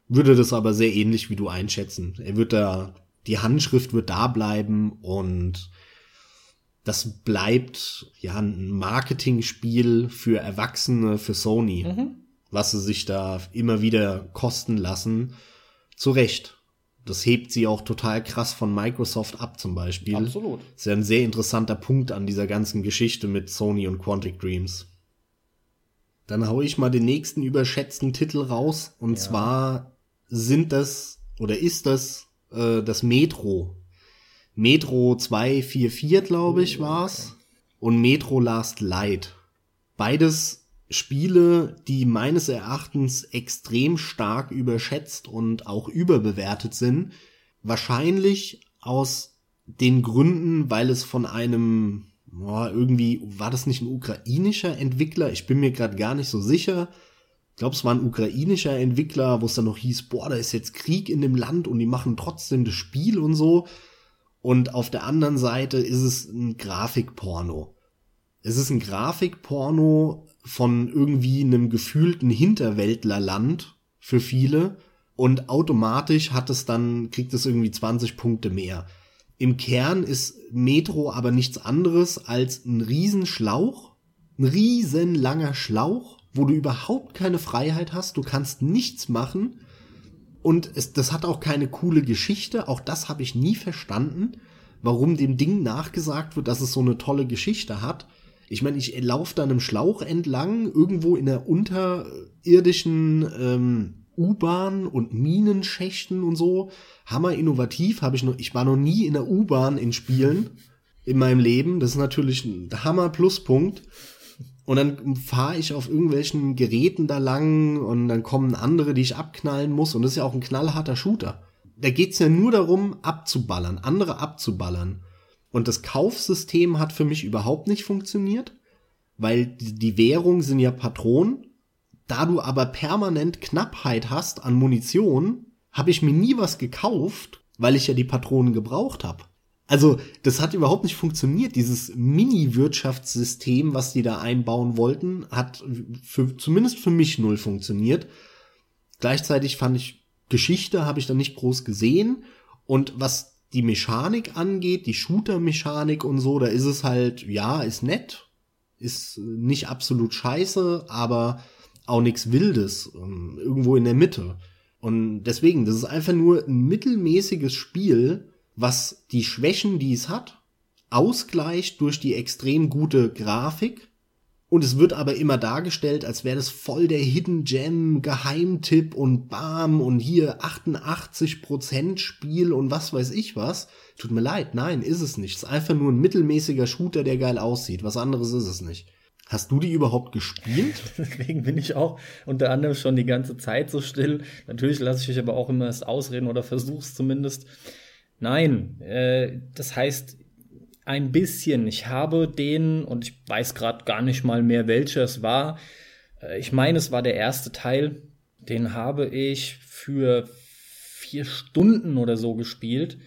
Würde das aber sehr ähnlich wie du einschätzen. Er wird da, die Handschrift wird da bleiben und das bleibt ja ein Marketingspiel für Erwachsene, für Sony, mhm. was sie sich da immer wieder kosten lassen. Zu Recht das hebt sie auch total krass von Microsoft ab zum Beispiel. Absolut. Das ist ja ein sehr interessanter Punkt an dieser ganzen Geschichte mit Sony und Quantic Dreams. Dann hau ich mal den nächsten überschätzten Titel raus. Und ja. zwar sind das oder ist das äh, das Metro. Metro 244, glaube ich, war's. Okay. Und Metro Last Light. Beides Spiele, die meines Erachtens extrem stark überschätzt und auch überbewertet sind. Wahrscheinlich aus den Gründen, weil es von einem, boah, irgendwie, war das nicht ein ukrainischer Entwickler? Ich bin mir gerade gar nicht so sicher. Ich glaube, es war ein ukrainischer Entwickler, wo es dann noch hieß, boah, da ist jetzt Krieg in dem Land und die machen trotzdem das Spiel und so. Und auf der anderen Seite ist es ein Grafikporno. Es ist ein Grafikporno, von irgendwie einem gefühlten Hinterwäldlerland für viele und automatisch hat es dann, kriegt es irgendwie 20 Punkte mehr. Im Kern ist Metro aber nichts anderes als ein Riesenschlauch, ein riesenlanger Schlauch, wo du überhaupt keine Freiheit hast, du kannst nichts machen und es, das hat auch keine coole Geschichte, auch das habe ich nie verstanden, warum dem Ding nachgesagt wird, dass es so eine tolle Geschichte hat ich meine, ich laufe da einem Schlauch entlang, irgendwo in der unterirdischen ähm, U-Bahn und Minenschächten und so. Hammer innovativ, habe ich noch, ich war noch nie in der U-Bahn in Spielen in meinem Leben. Das ist natürlich ein Hammer Pluspunkt. Und dann fahre ich auf irgendwelchen Geräten da lang und dann kommen andere, die ich abknallen muss. Und das ist ja auch ein knallharter Shooter. Da geht's ja nur darum, abzuballern, andere abzuballern. Und das Kaufsystem hat für mich überhaupt nicht funktioniert, weil die Währung sind ja Patronen. Da du aber permanent Knappheit hast an Munition, habe ich mir nie was gekauft, weil ich ja die Patronen gebraucht habe. Also, das hat überhaupt nicht funktioniert. Dieses Mini-Wirtschaftssystem, was die da einbauen wollten, hat für, zumindest für mich null funktioniert. Gleichzeitig fand ich, Geschichte habe ich da nicht groß gesehen. Und was die Mechanik angeht, die Shooter-Mechanik und so, da ist es halt, ja, ist nett, ist nicht absolut scheiße, aber auch nichts Wildes, ähm, irgendwo in der Mitte. Und deswegen, das ist einfach nur ein mittelmäßiges Spiel, was die Schwächen, die es hat, ausgleicht durch die extrem gute Grafik und es wird aber immer dargestellt, als wäre das voll der Hidden Gem, Geheimtipp und bam und hier 88% Spiel und was weiß ich was. Tut mir leid, nein, ist es nicht. Es ist einfach nur ein mittelmäßiger Shooter, der geil aussieht. Was anderes ist es nicht. Hast du die überhaupt gespielt? [laughs] Deswegen bin ich auch unter anderem schon die ganze Zeit so still. Natürlich lasse ich mich aber auch immer erst ausreden oder versuch's zumindest. Nein, äh, das heißt, ein bisschen. Ich habe den, und ich weiß gerade gar nicht mal mehr, welcher es war. Äh, ich meine, es war der erste Teil. Den habe ich für vier Stunden oder so gespielt.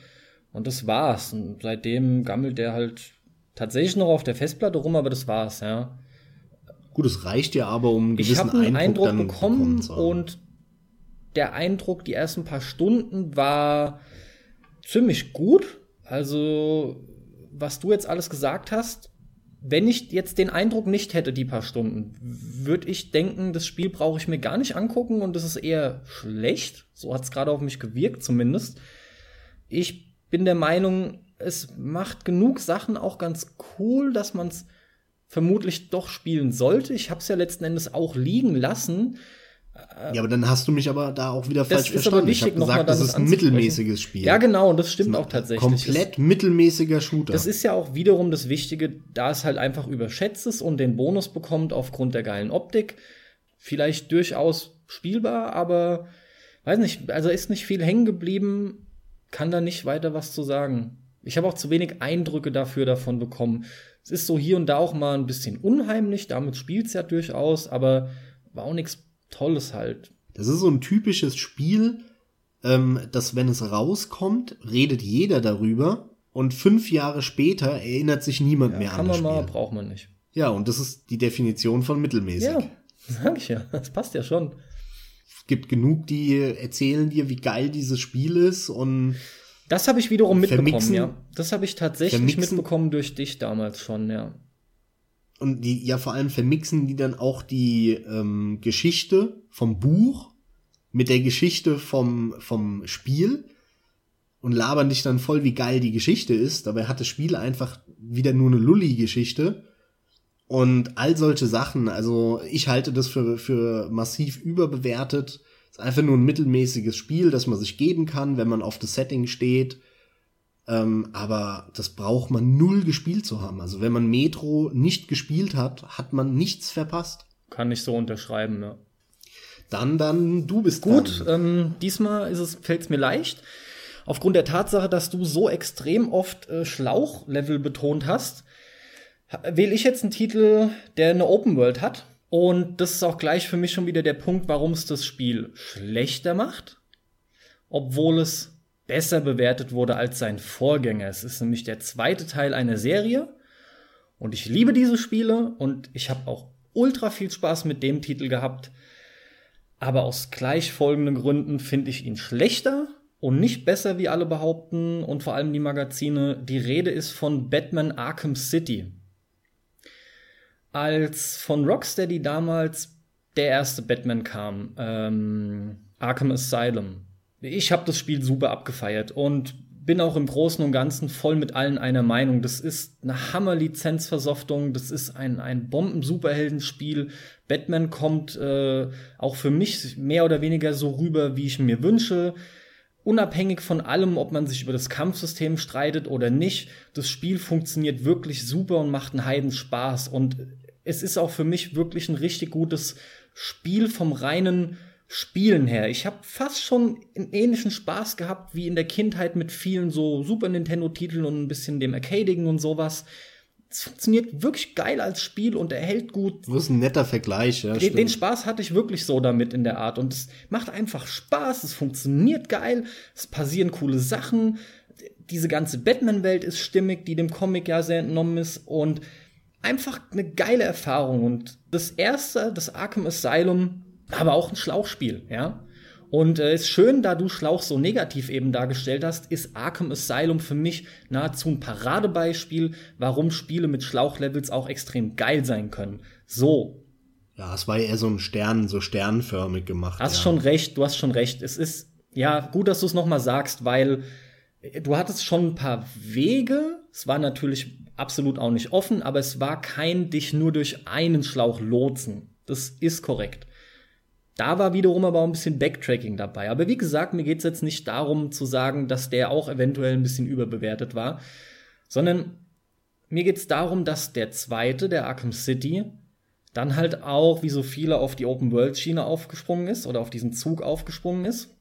Und das war's. Und seitdem gammelt der halt tatsächlich noch auf der Festplatte rum, aber das war's, ja. Gut, es reicht ja aber, um einen ich gewissen habe einen Eindruck, Eindruck bekommen haben. und der Eindruck, die ersten paar Stunden war ziemlich gut. Also, was du jetzt alles gesagt hast, wenn ich jetzt den Eindruck nicht hätte, die paar Stunden, würde ich denken, das Spiel brauche ich mir gar nicht angucken und das ist eher schlecht. So hat es gerade auf mich gewirkt, zumindest. Ich bin der Meinung, es macht genug Sachen auch ganz cool, dass man es vermutlich doch spielen sollte. Ich habe es ja letzten Endes auch liegen lassen. Ja, aber dann hast du mich aber da auch wieder falsch ist aber verstanden. wichtig, ich habe gesagt, das ist ein mittelmäßiges Spiel. Ja, genau, und das stimmt Das auch tatsächlich. Komplett mittelmäßiger Shooter. Das ist ja auch wiederum das Wichtige, da es halt einfach überschätzt ist und den Bonus bekommt aufgrund der geilen Optik. Vielleicht durchaus spielbar, aber weiß nicht, also ist nicht viel hängen geblieben, kann da nicht weiter was zu sagen. Ich habe auch zu wenig Eindrücke dafür davon bekommen. Es ist so hier und da auch mal ein bisschen unheimlich, damit spielt's ja durchaus, aber war auch nichts Tolles halt. Das ist so ein typisches Spiel, ähm, dass wenn es rauskommt, redet jeder darüber und fünf Jahre später erinnert sich niemand mehr Kann an das man mal, Spiel. braucht man nicht. Ja, und das ist die Definition von mittelmäßig. Ja, [laughs] sag ich ja. Das passt ja schon. Es gibt genug, die erzählen dir, wie geil dieses Spiel ist und Das habe ich wiederum mitbekommen, ja. Das habe ich tatsächlich mitbekommen durch dich damals schon, ja. Und die ja vor allem vermixen die dann auch die ähm, Geschichte vom Buch mit der Geschichte vom vom Spiel und labern dich dann voll, wie geil die Geschichte ist. Dabei hat das Spiel einfach wieder nur eine Lulli-Geschichte und all solche Sachen. Also ich halte das für für massiv überbewertet. Ist einfach nur ein mittelmäßiges Spiel, das man sich geben kann, wenn man auf das Setting steht. Ähm, aber das braucht man null gespielt zu haben. Also wenn man Metro nicht gespielt hat, hat man nichts verpasst. Kann ich so unterschreiben, ja. Dann, dann, du bist Gut, ähm, diesmal ist es, fällt es mir leicht. Aufgrund der Tatsache, dass du so extrem oft äh, Schlauchlevel betont hast, ha- wähle ich jetzt einen Titel, der eine Open World hat. Und das ist auch gleich für mich schon wieder der Punkt, warum es das Spiel schlechter macht, obwohl es besser bewertet wurde als sein Vorgänger. Es ist nämlich der zweite Teil einer Serie. Und ich liebe diese Spiele und ich habe auch ultra viel Spaß mit dem Titel gehabt. Aber aus gleich folgenden Gründen finde ich ihn schlechter und nicht besser, wie alle behaupten, und vor allem die Magazine. Die Rede ist von Batman Arkham City. Als von Rocksteady damals der erste Batman kam, ähm, Arkham Asylum. Ich habe das Spiel super abgefeiert und bin auch im Großen und Ganzen voll mit allen einer Meinung. Das ist eine Hammer-Lizenzversoftung, das ist ein, ein Bomben-Superheldenspiel. Batman kommt äh, auch für mich mehr oder weniger so rüber, wie ich mir wünsche. Unabhängig von allem, ob man sich über das Kampfsystem streitet oder nicht, das Spiel funktioniert wirklich super und macht einen Heiden Spaß. Und es ist auch für mich wirklich ein richtig gutes Spiel vom reinen Spielen her. Ich habe fast schon einen ähnlichen Spaß gehabt wie in der Kindheit mit vielen so Super Nintendo-Titeln und ein bisschen dem Arcadigen und sowas. Es funktioniert wirklich geil als Spiel und er hält gut. Das ist ein netter Vergleich, ja. Den, den. Spaß hatte ich wirklich so damit in der Art. Und es macht einfach Spaß, es funktioniert geil, es passieren coole Sachen. Diese ganze Batman-Welt ist stimmig, die dem Comic ja sehr entnommen ist. Und einfach eine geile Erfahrung. Und das erste, das Arkham Asylum, aber auch ein Schlauchspiel, ja. Und äh, ist schön, da du Schlauch so negativ eben dargestellt hast, ist Arkham Asylum für mich nahezu ein Paradebeispiel, warum Spiele mit Schlauchlevels auch extrem geil sein können. So, Ja, es war eher so ein Stern, so sternförmig gemacht. Hast ja. schon recht, du hast schon recht. Es ist ja gut, dass du es noch mal sagst, weil äh, du hattest schon ein paar Wege. Es war natürlich absolut auch nicht offen, aber es war kein dich nur durch einen Schlauch lotsen. Das ist korrekt. Da war wiederum aber auch ein bisschen Backtracking dabei. Aber wie gesagt, mir geht's jetzt nicht darum zu sagen, dass der auch eventuell ein bisschen überbewertet war, sondern mir geht's darum, dass der zweite, der Arkham City, dann halt auch, wie so viele, auf die Open-World-Schiene aufgesprungen ist oder auf diesen Zug aufgesprungen ist.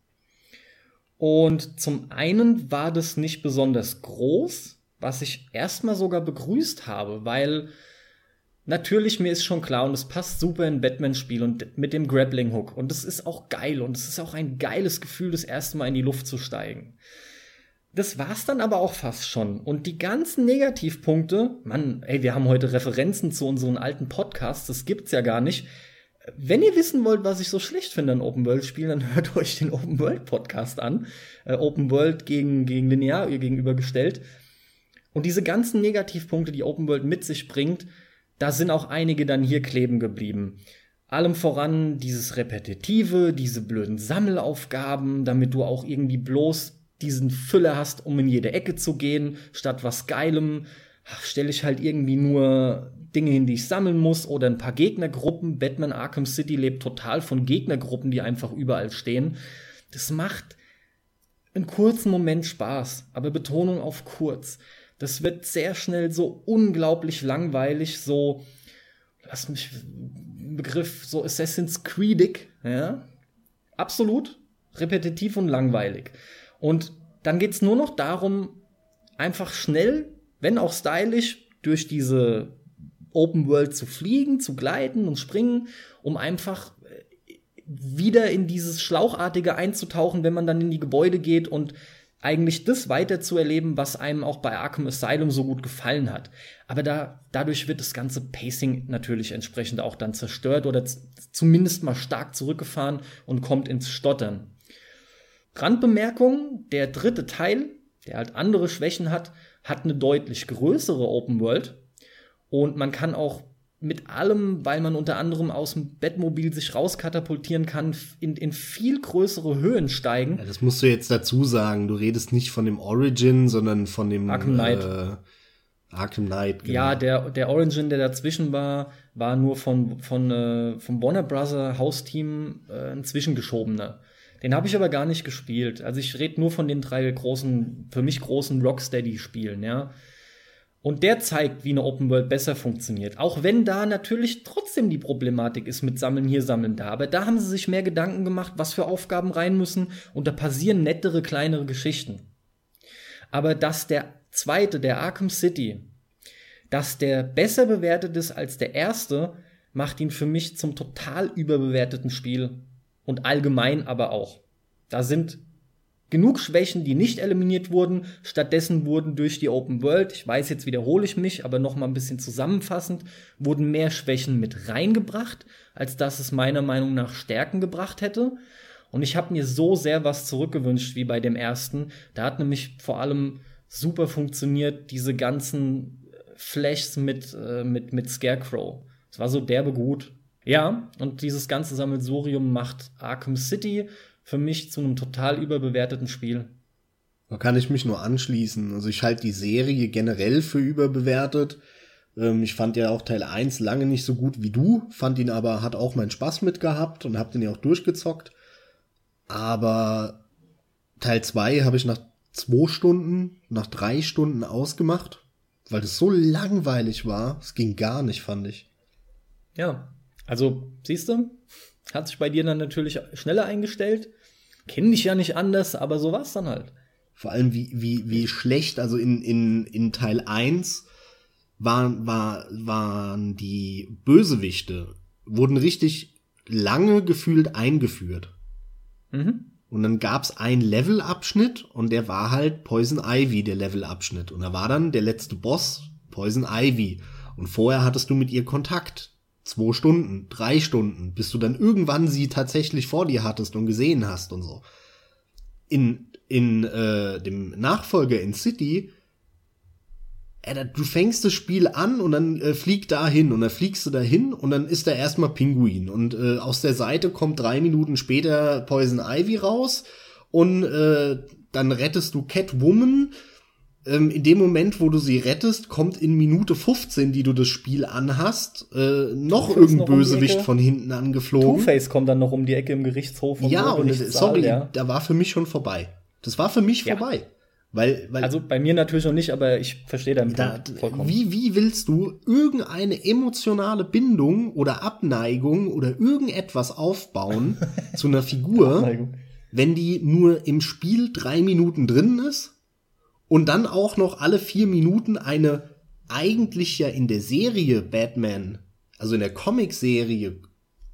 Und zum einen war das nicht besonders groß, was ich erstmal sogar begrüßt habe, weil natürlich mir ist schon klar und es passt super in Batman-Spiel und mit dem Grappling-Hook. Und es ist auch geil und es ist auch ein geiles Gefühl, das erste Mal in die Luft zu steigen. das war's dann aber auch fast schon. Und die ganzen Negativpunkte, Mann, ey, wir haben heute Referenzen zu unseren alten Podcasts, das gibt's ja gar nicht. Wenn ihr wissen wollt, was ich so schlecht finde an Open World Spielen, dann [laughs] hört euch den Open World Podcast an. Äh, Open World gegen, gegen Linear ihr gegenübergestellt. Und diese ganzen Negativpunkte, die Open World mit sich bringt, da sind auch einige dann hier kleben geblieben. Allem voran dieses Repetitive, diese blöden Sammelaufgaben, damit du auch irgendwie bloß diesen Füller hast, um in jede Ecke zu gehen, statt was Geilem, stelle ich halt irgendwie nur Dinge hin, die ich sammeln muss oder ein paar Gegnergruppen. Batman Arkham City lebt total von Gegnergruppen, die einfach überall stehen. Das macht einen kurzen Moment Spaß, aber Betonung auf kurz. Das wird sehr schnell so unglaublich langweilig, so, lass mich, Begriff, so Assassin's Creedig, ja. Absolut repetitiv und langweilig. Und dann geht's nur noch darum, einfach schnell, wenn auch stylisch, durch diese Open World zu fliegen, zu gleiten und springen, um einfach äh, wieder in dieses Schlauchartige einzutauchen, wenn man dann in die Gebäude geht und eigentlich das weiter zu erleben, was einem auch bei Arkham Asylum so gut gefallen hat. Aber da, dadurch wird das ganze Pacing natürlich entsprechend auch dann zerstört oder zumindest mal stark zurückgefahren und kommt ins Stottern. Randbemerkung, der dritte Teil, der halt andere Schwächen hat, hat eine deutlich größere Open World und man kann auch mit allem, weil man unter anderem aus dem Bettmobil sich rauskatapultieren kann, in, in viel größere Höhen steigen. Ja, das musst du jetzt dazu sagen. Du redest nicht von dem Origin, sondern von dem Arkham Knight. Äh, Arkham Knight. Genau. Ja, der, der Origin, der dazwischen war, war nur von, von, äh, vom Warner Brother Hausteam äh, ein zwischengeschobener. Den habe ich aber gar nicht gespielt. Also ich rede nur von den drei großen, für mich großen Rocksteady-Spielen, ja. Und der zeigt, wie eine Open World besser funktioniert. Auch wenn da natürlich trotzdem die Problematik ist mit Sammeln hier, Sammeln da. Aber da haben sie sich mehr Gedanken gemacht, was für Aufgaben rein müssen. Und da passieren nettere, kleinere Geschichten. Aber dass der zweite, der Arkham City, dass der besser bewertet ist als der erste, macht ihn für mich zum total überbewerteten Spiel und allgemein aber auch. Da sind genug Schwächen, die nicht eliminiert wurden. Stattdessen wurden durch die Open World, ich weiß, jetzt wiederhole ich mich, aber noch mal ein bisschen zusammenfassend, wurden mehr Schwächen mit reingebracht, als dass es meiner Meinung nach Stärken gebracht hätte. Und ich habe mir so sehr was zurückgewünscht wie bei dem ersten. Da hat nämlich vor allem super funktioniert diese ganzen Flashs mit, äh, mit, mit Scarecrow. Es war so derbe gut. Ja, und dieses ganze Sammelsurium macht Arkham City für mich zu einem total überbewerteten Spiel. Da kann ich mich nur anschließen. Also ich halte die Serie generell für überbewertet. Ähm, ich fand ja auch Teil 1 lange nicht so gut wie du, fand ihn aber, hat auch meinen Spaß mit gehabt und hab den ja auch durchgezockt. Aber Teil 2 habe ich nach zwei Stunden, nach drei Stunden ausgemacht, weil das so langweilig war. Es ging gar nicht, fand ich. Ja, also, siehst du, hat sich bei dir dann natürlich schneller eingestellt. Kenn dich ja nicht anders, aber so war's dann halt. Vor allem, wie, wie, wie schlecht, also in, in, in Teil 1 waren, war, waren die Bösewichte, wurden richtig lange gefühlt eingeführt. Mhm. Und dann gab's einen Levelabschnitt und der war halt Poison Ivy, der Levelabschnitt. Und da war dann der letzte Boss Poison Ivy. Und vorher hattest du mit ihr Kontakt zwei Stunden, drei Stunden, bis du dann irgendwann sie tatsächlich vor dir hattest und gesehen hast und so. In, in äh, dem Nachfolger in City, äh, du fängst das Spiel an und dann äh, fliegt da hin und dann fliegst du da hin und dann ist da erstmal Pinguin und äh, aus der Seite kommt drei Minuten später Poison Ivy raus und äh, dann rettest du Catwoman ähm, in dem Moment, wo du sie rettest, kommt in Minute 15, die du das Spiel anhast, äh, noch irgendein noch Bösewicht um von hinten angeflogen. Two-Face kommt dann noch um die Ecke im Gerichtshof. Und ja, und sorry, ja. da war für mich schon vorbei. Das war für mich ja. vorbei. Weil, weil, also bei mir natürlich noch nicht, aber ich verstehe deinen da, Punkt vollkommen. Wie, wie willst du irgendeine emotionale Bindung oder Abneigung oder irgendetwas aufbauen [laughs] zu einer Figur, wenn die nur im Spiel drei Minuten drin ist und dann auch noch alle vier Minuten eine eigentlich ja in der Serie Batman, also in der Comic-Serie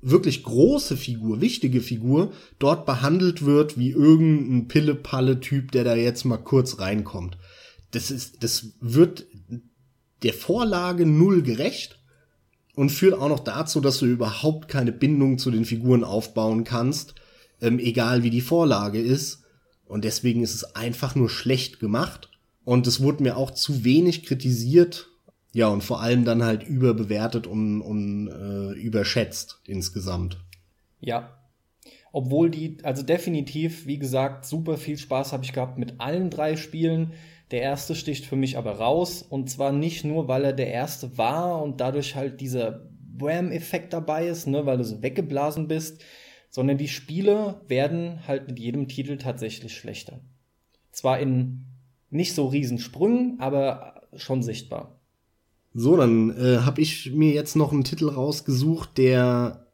wirklich große Figur, wichtige Figur, dort behandelt wird wie irgendein Pille-Palle-Typ, der da jetzt mal kurz reinkommt. Das ist, das wird der Vorlage null gerecht und führt auch noch dazu, dass du überhaupt keine Bindung zu den Figuren aufbauen kannst, ähm, egal wie die Vorlage ist. Und deswegen ist es einfach nur schlecht gemacht. Und es wurde mir auch zu wenig kritisiert. Ja, und vor allem dann halt überbewertet und, und äh, überschätzt insgesamt. Ja. Obwohl die, also definitiv, wie gesagt, super viel Spaß habe ich gehabt mit allen drei Spielen. Der erste sticht für mich aber raus. Und zwar nicht nur, weil er der erste war und dadurch halt dieser Wham-Effekt dabei ist, ne, weil du so weggeblasen bist, sondern die Spiele werden halt mit jedem Titel tatsächlich schlechter. Zwar in nicht so Riesensprüngen, aber schon sichtbar. So, dann äh, habe ich mir jetzt noch einen Titel rausgesucht, der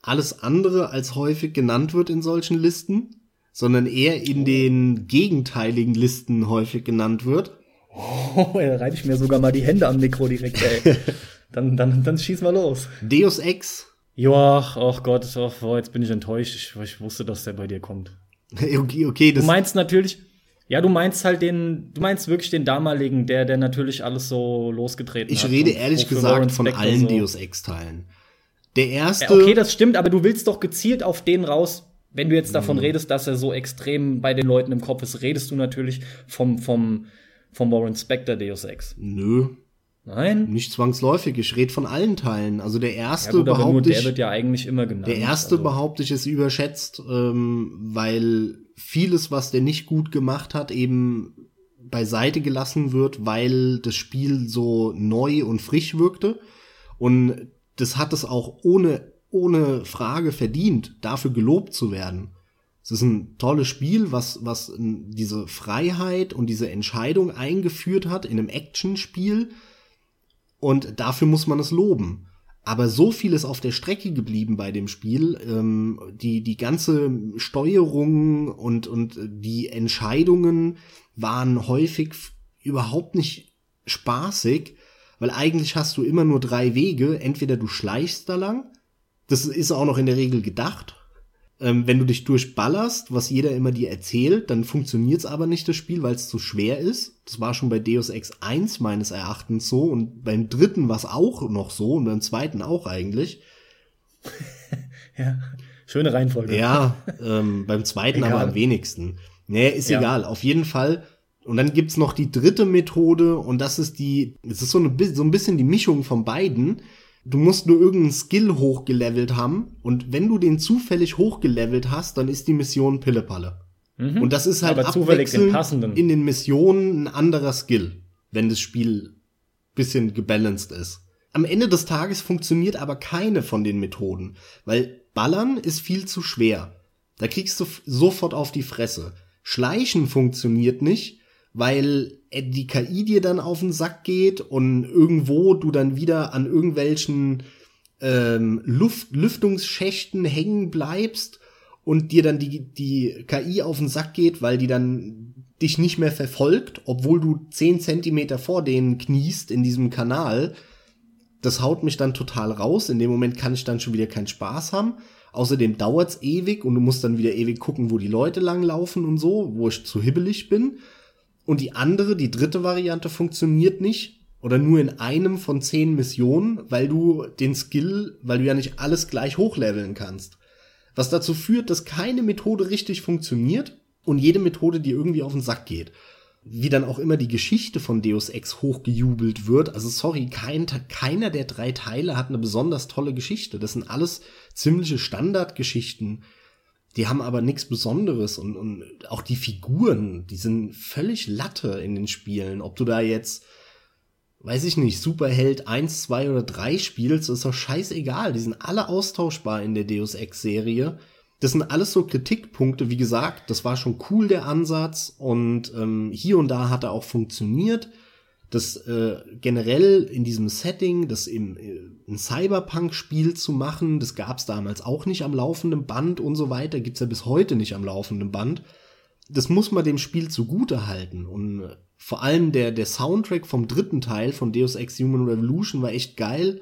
alles andere als häufig genannt wird in solchen Listen, sondern eher in den gegenteiligen Listen häufig genannt wird. Oh, da reibe ich mir sogar mal die Hände am Mikro direkt, ey. [laughs] dann, dann, dann schieß mal los. Deus Ex. Ja, ach Gott, ach, oh, jetzt bin ich enttäuscht. Ich, ich wusste, dass der bei dir kommt. [laughs] okay, okay. Das du meinst natürlich, ja, du meinst halt den, du meinst wirklich den damaligen, der, der natürlich alles so losgetreten ich hat. Ich rede ehrlich gesagt von allen so. Deus Ex-Teilen. Der erste. Okay, das stimmt, aber du willst doch gezielt auf den raus. Wenn du jetzt davon mhm. redest, dass er so extrem bei den Leuten im Kopf ist, redest du natürlich vom, vom, vom Warren Spector Deus Ex. Nö. Nein. Nicht zwangsläufig. Ich rede von allen Teilen. Also der erste ja, gut, behaupte ich. Der wird ja eigentlich immer genannt. Der erste also. behaupte ich ist überschätzt, ähm, weil vieles, was der nicht gut gemacht hat, eben beiseite gelassen wird, weil das Spiel so neu und frisch wirkte. Und das hat es auch ohne, ohne Frage verdient, dafür gelobt zu werden. Es ist ein tolles Spiel, was, was diese Freiheit und diese Entscheidung eingeführt hat in einem Actionspiel. Und dafür muss man es loben aber so viel ist auf der Strecke geblieben bei dem Spiel. Ähm, die, die ganze Steuerung und, und die Entscheidungen waren häufig überhaupt nicht spaßig, weil eigentlich hast du immer nur drei Wege. Entweder du schleichst da lang, das ist auch noch in der Regel gedacht, ähm, wenn du dich durchballerst, was jeder immer dir erzählt, dann funktioniert's aber nicht das Spiel, weil es zu schwer ist. Das war schon bei Deus Ex 1 meines Erachtens so und beim dritten war es auch noch so und beim zweiten auch eigentlich. [laughs] ja, schöne Reihenfolge. Ja, ähm, beim zweiten egal. aber am wenigsten. Nee, ist ja. egal. Auf jeden Fall. Und dann gibt's noch die dritte Methode und das ist die, es ist so, eine, so ein bisschen die Mischung von beiden du musst nur irgendeinen Skill hochgelevelt haben und wenn du den zufällig hochgelevelt hast, dann ist die Mission Pillepalle. Mhm. Und das ist halt Aber abwechselnd den in den Missionen ein anderer Skill, wenn das Spiel bisschen gebalanced ist. Am Ende des Tages funktioniert aber keine von den Methoden, weil Ballern ist viel zu schwer. Da kriegst du sofort auf die Fresse. Schleichen funktioniert nicht, weil die KI dir dann auf den Sack geht und irgendwo du dann wieder an irgendwelchen ähm, Luft Lüftungsschächten hängen bleibst und dir dann die, die KI auf den Sack geht, weil die dann dich nicht mehr verfolgt, obwohl du zehn Zentimeter vor denen kniest in diesem Kanal. Das haut mich dann total raus. In dem Moment kann ich dann schon wieder keinen Spaß haben. Außerdem dauert's ewig und du musst dann wieder ewig gucken, wo die Leute langlaufen und so, wo ich zu hibbelig bin. Und die andere, die dritte Variante funktioniert nicht oder nur in einem von zehn Missionen, weil du den Skill, weil du ja nicht alles gleich hochleveln kannst. Was dazu führt, dass keine Methode richtig funktioniert und jede Methode dir irgendwie auf den Sack geht. Wie dann auch immer die Geschichte von Deus Ex hochgejubelt wird. Also sorry, kein, keiner der drei Teile hat eine besonders tolle Geschichte. Das sind alles ziemliche Standardgeschichten. Die haben aber nichts Besonderes und, und auch die Figuren, die sind völlig Latte in den Spielen. Ob du da jetzt, weiß ich nicht, Superheld 1, 2 oder 3 spielst, ist doch scheißegal. Die sind alle austauschbar in der Deus Ex-Serie. Das sind alles so Kritikpunkte, wie gesagt, das war schon cool, der Ansatz. Und ähm, hier und da hat er auch funktioniert das äh, generell in diesem Setting, das im äh, ein Cyberpunk-Spiel zu machen, das gab es damals auch nicht am laufenden Band und so weiter, gibt's ja bis heute nicht am laufenden Band. Das muss man dem Spiel zugute halten und äh, vor allem der der Soundtrack vom dritten Teil von Deus Ex Human Revolution war echt geil.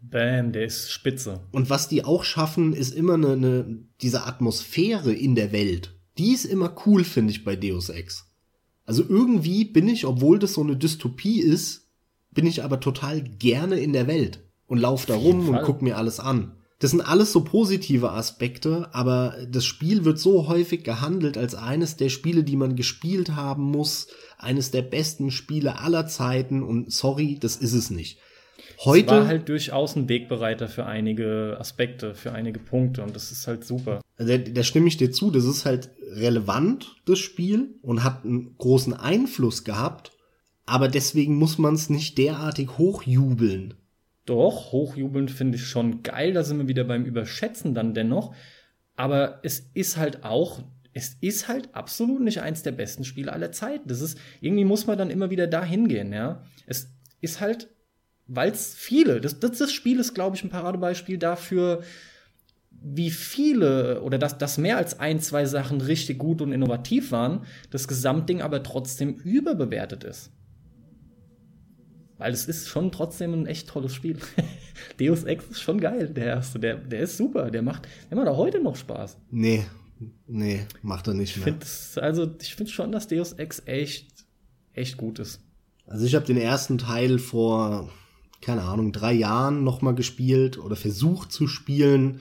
Bam, der ist spitze. Und was die auch schaffen, ist immer eine, eine diese Atmosphäre in der Welt. Die ist immer cool, finde ich, bei Deus Ex. Also irgendwie bin ich, obwohl das so eine Dystopie ist, bin ich aber total gerne in der Welt und lauf da rum und guck mir alles an. Das sind alles so positive Aspekte, aber das Spiel wird so häufig gehandelt als eines der Spiele, die man gespielt haben muss, eines der besten Spiele aller Zeiten und sorry, das ist es nicht. Heute es war halt durchaus ein Wegbereiter für einige Aspekte, für einige Punkte und das ist halt super. Da, da stimme ich dir zu, das ist halt relevant, das Spiel, und hat einen großen Einfluss gehabt, aber deswegen muss man es nicht derartig hochjubeln. Doch, hochjubelnd finde ich schon geil, da sind wir wieder beim Überschätzen dann dennoch. Aber es ist halt auch, es ist halt absolut nicht eins der besten Spiele aller Zeiten. Das ist, irgendwie muss man dann immer wieder da hingehen, ja. Es ist halt, weil es viele, das, das, das Spiel ist, glaube ich, ein Paradebeispiel dafür, wie viele oder dass, dass mehr als ein, zwei Sachen richtig gut und innovativ waren, das Gesamtding aber trotzdem überbewertet ist. Weil es ist schon trotzdem ein echt tolles Spiel. [laughs] Deus Ex ist schon geil, der erste. Der, der ist super. Der macht, macht auch heute noch Spaß. Nee, nee, macht er nicht mehr. Ich find, also, ich finde schon, dass Deus Ex echt, echt gut ist. Also, ich habe den ersten Teil vor, keine Ahnung, drei Jahren nochmal gespielt oder versucht zu spielen.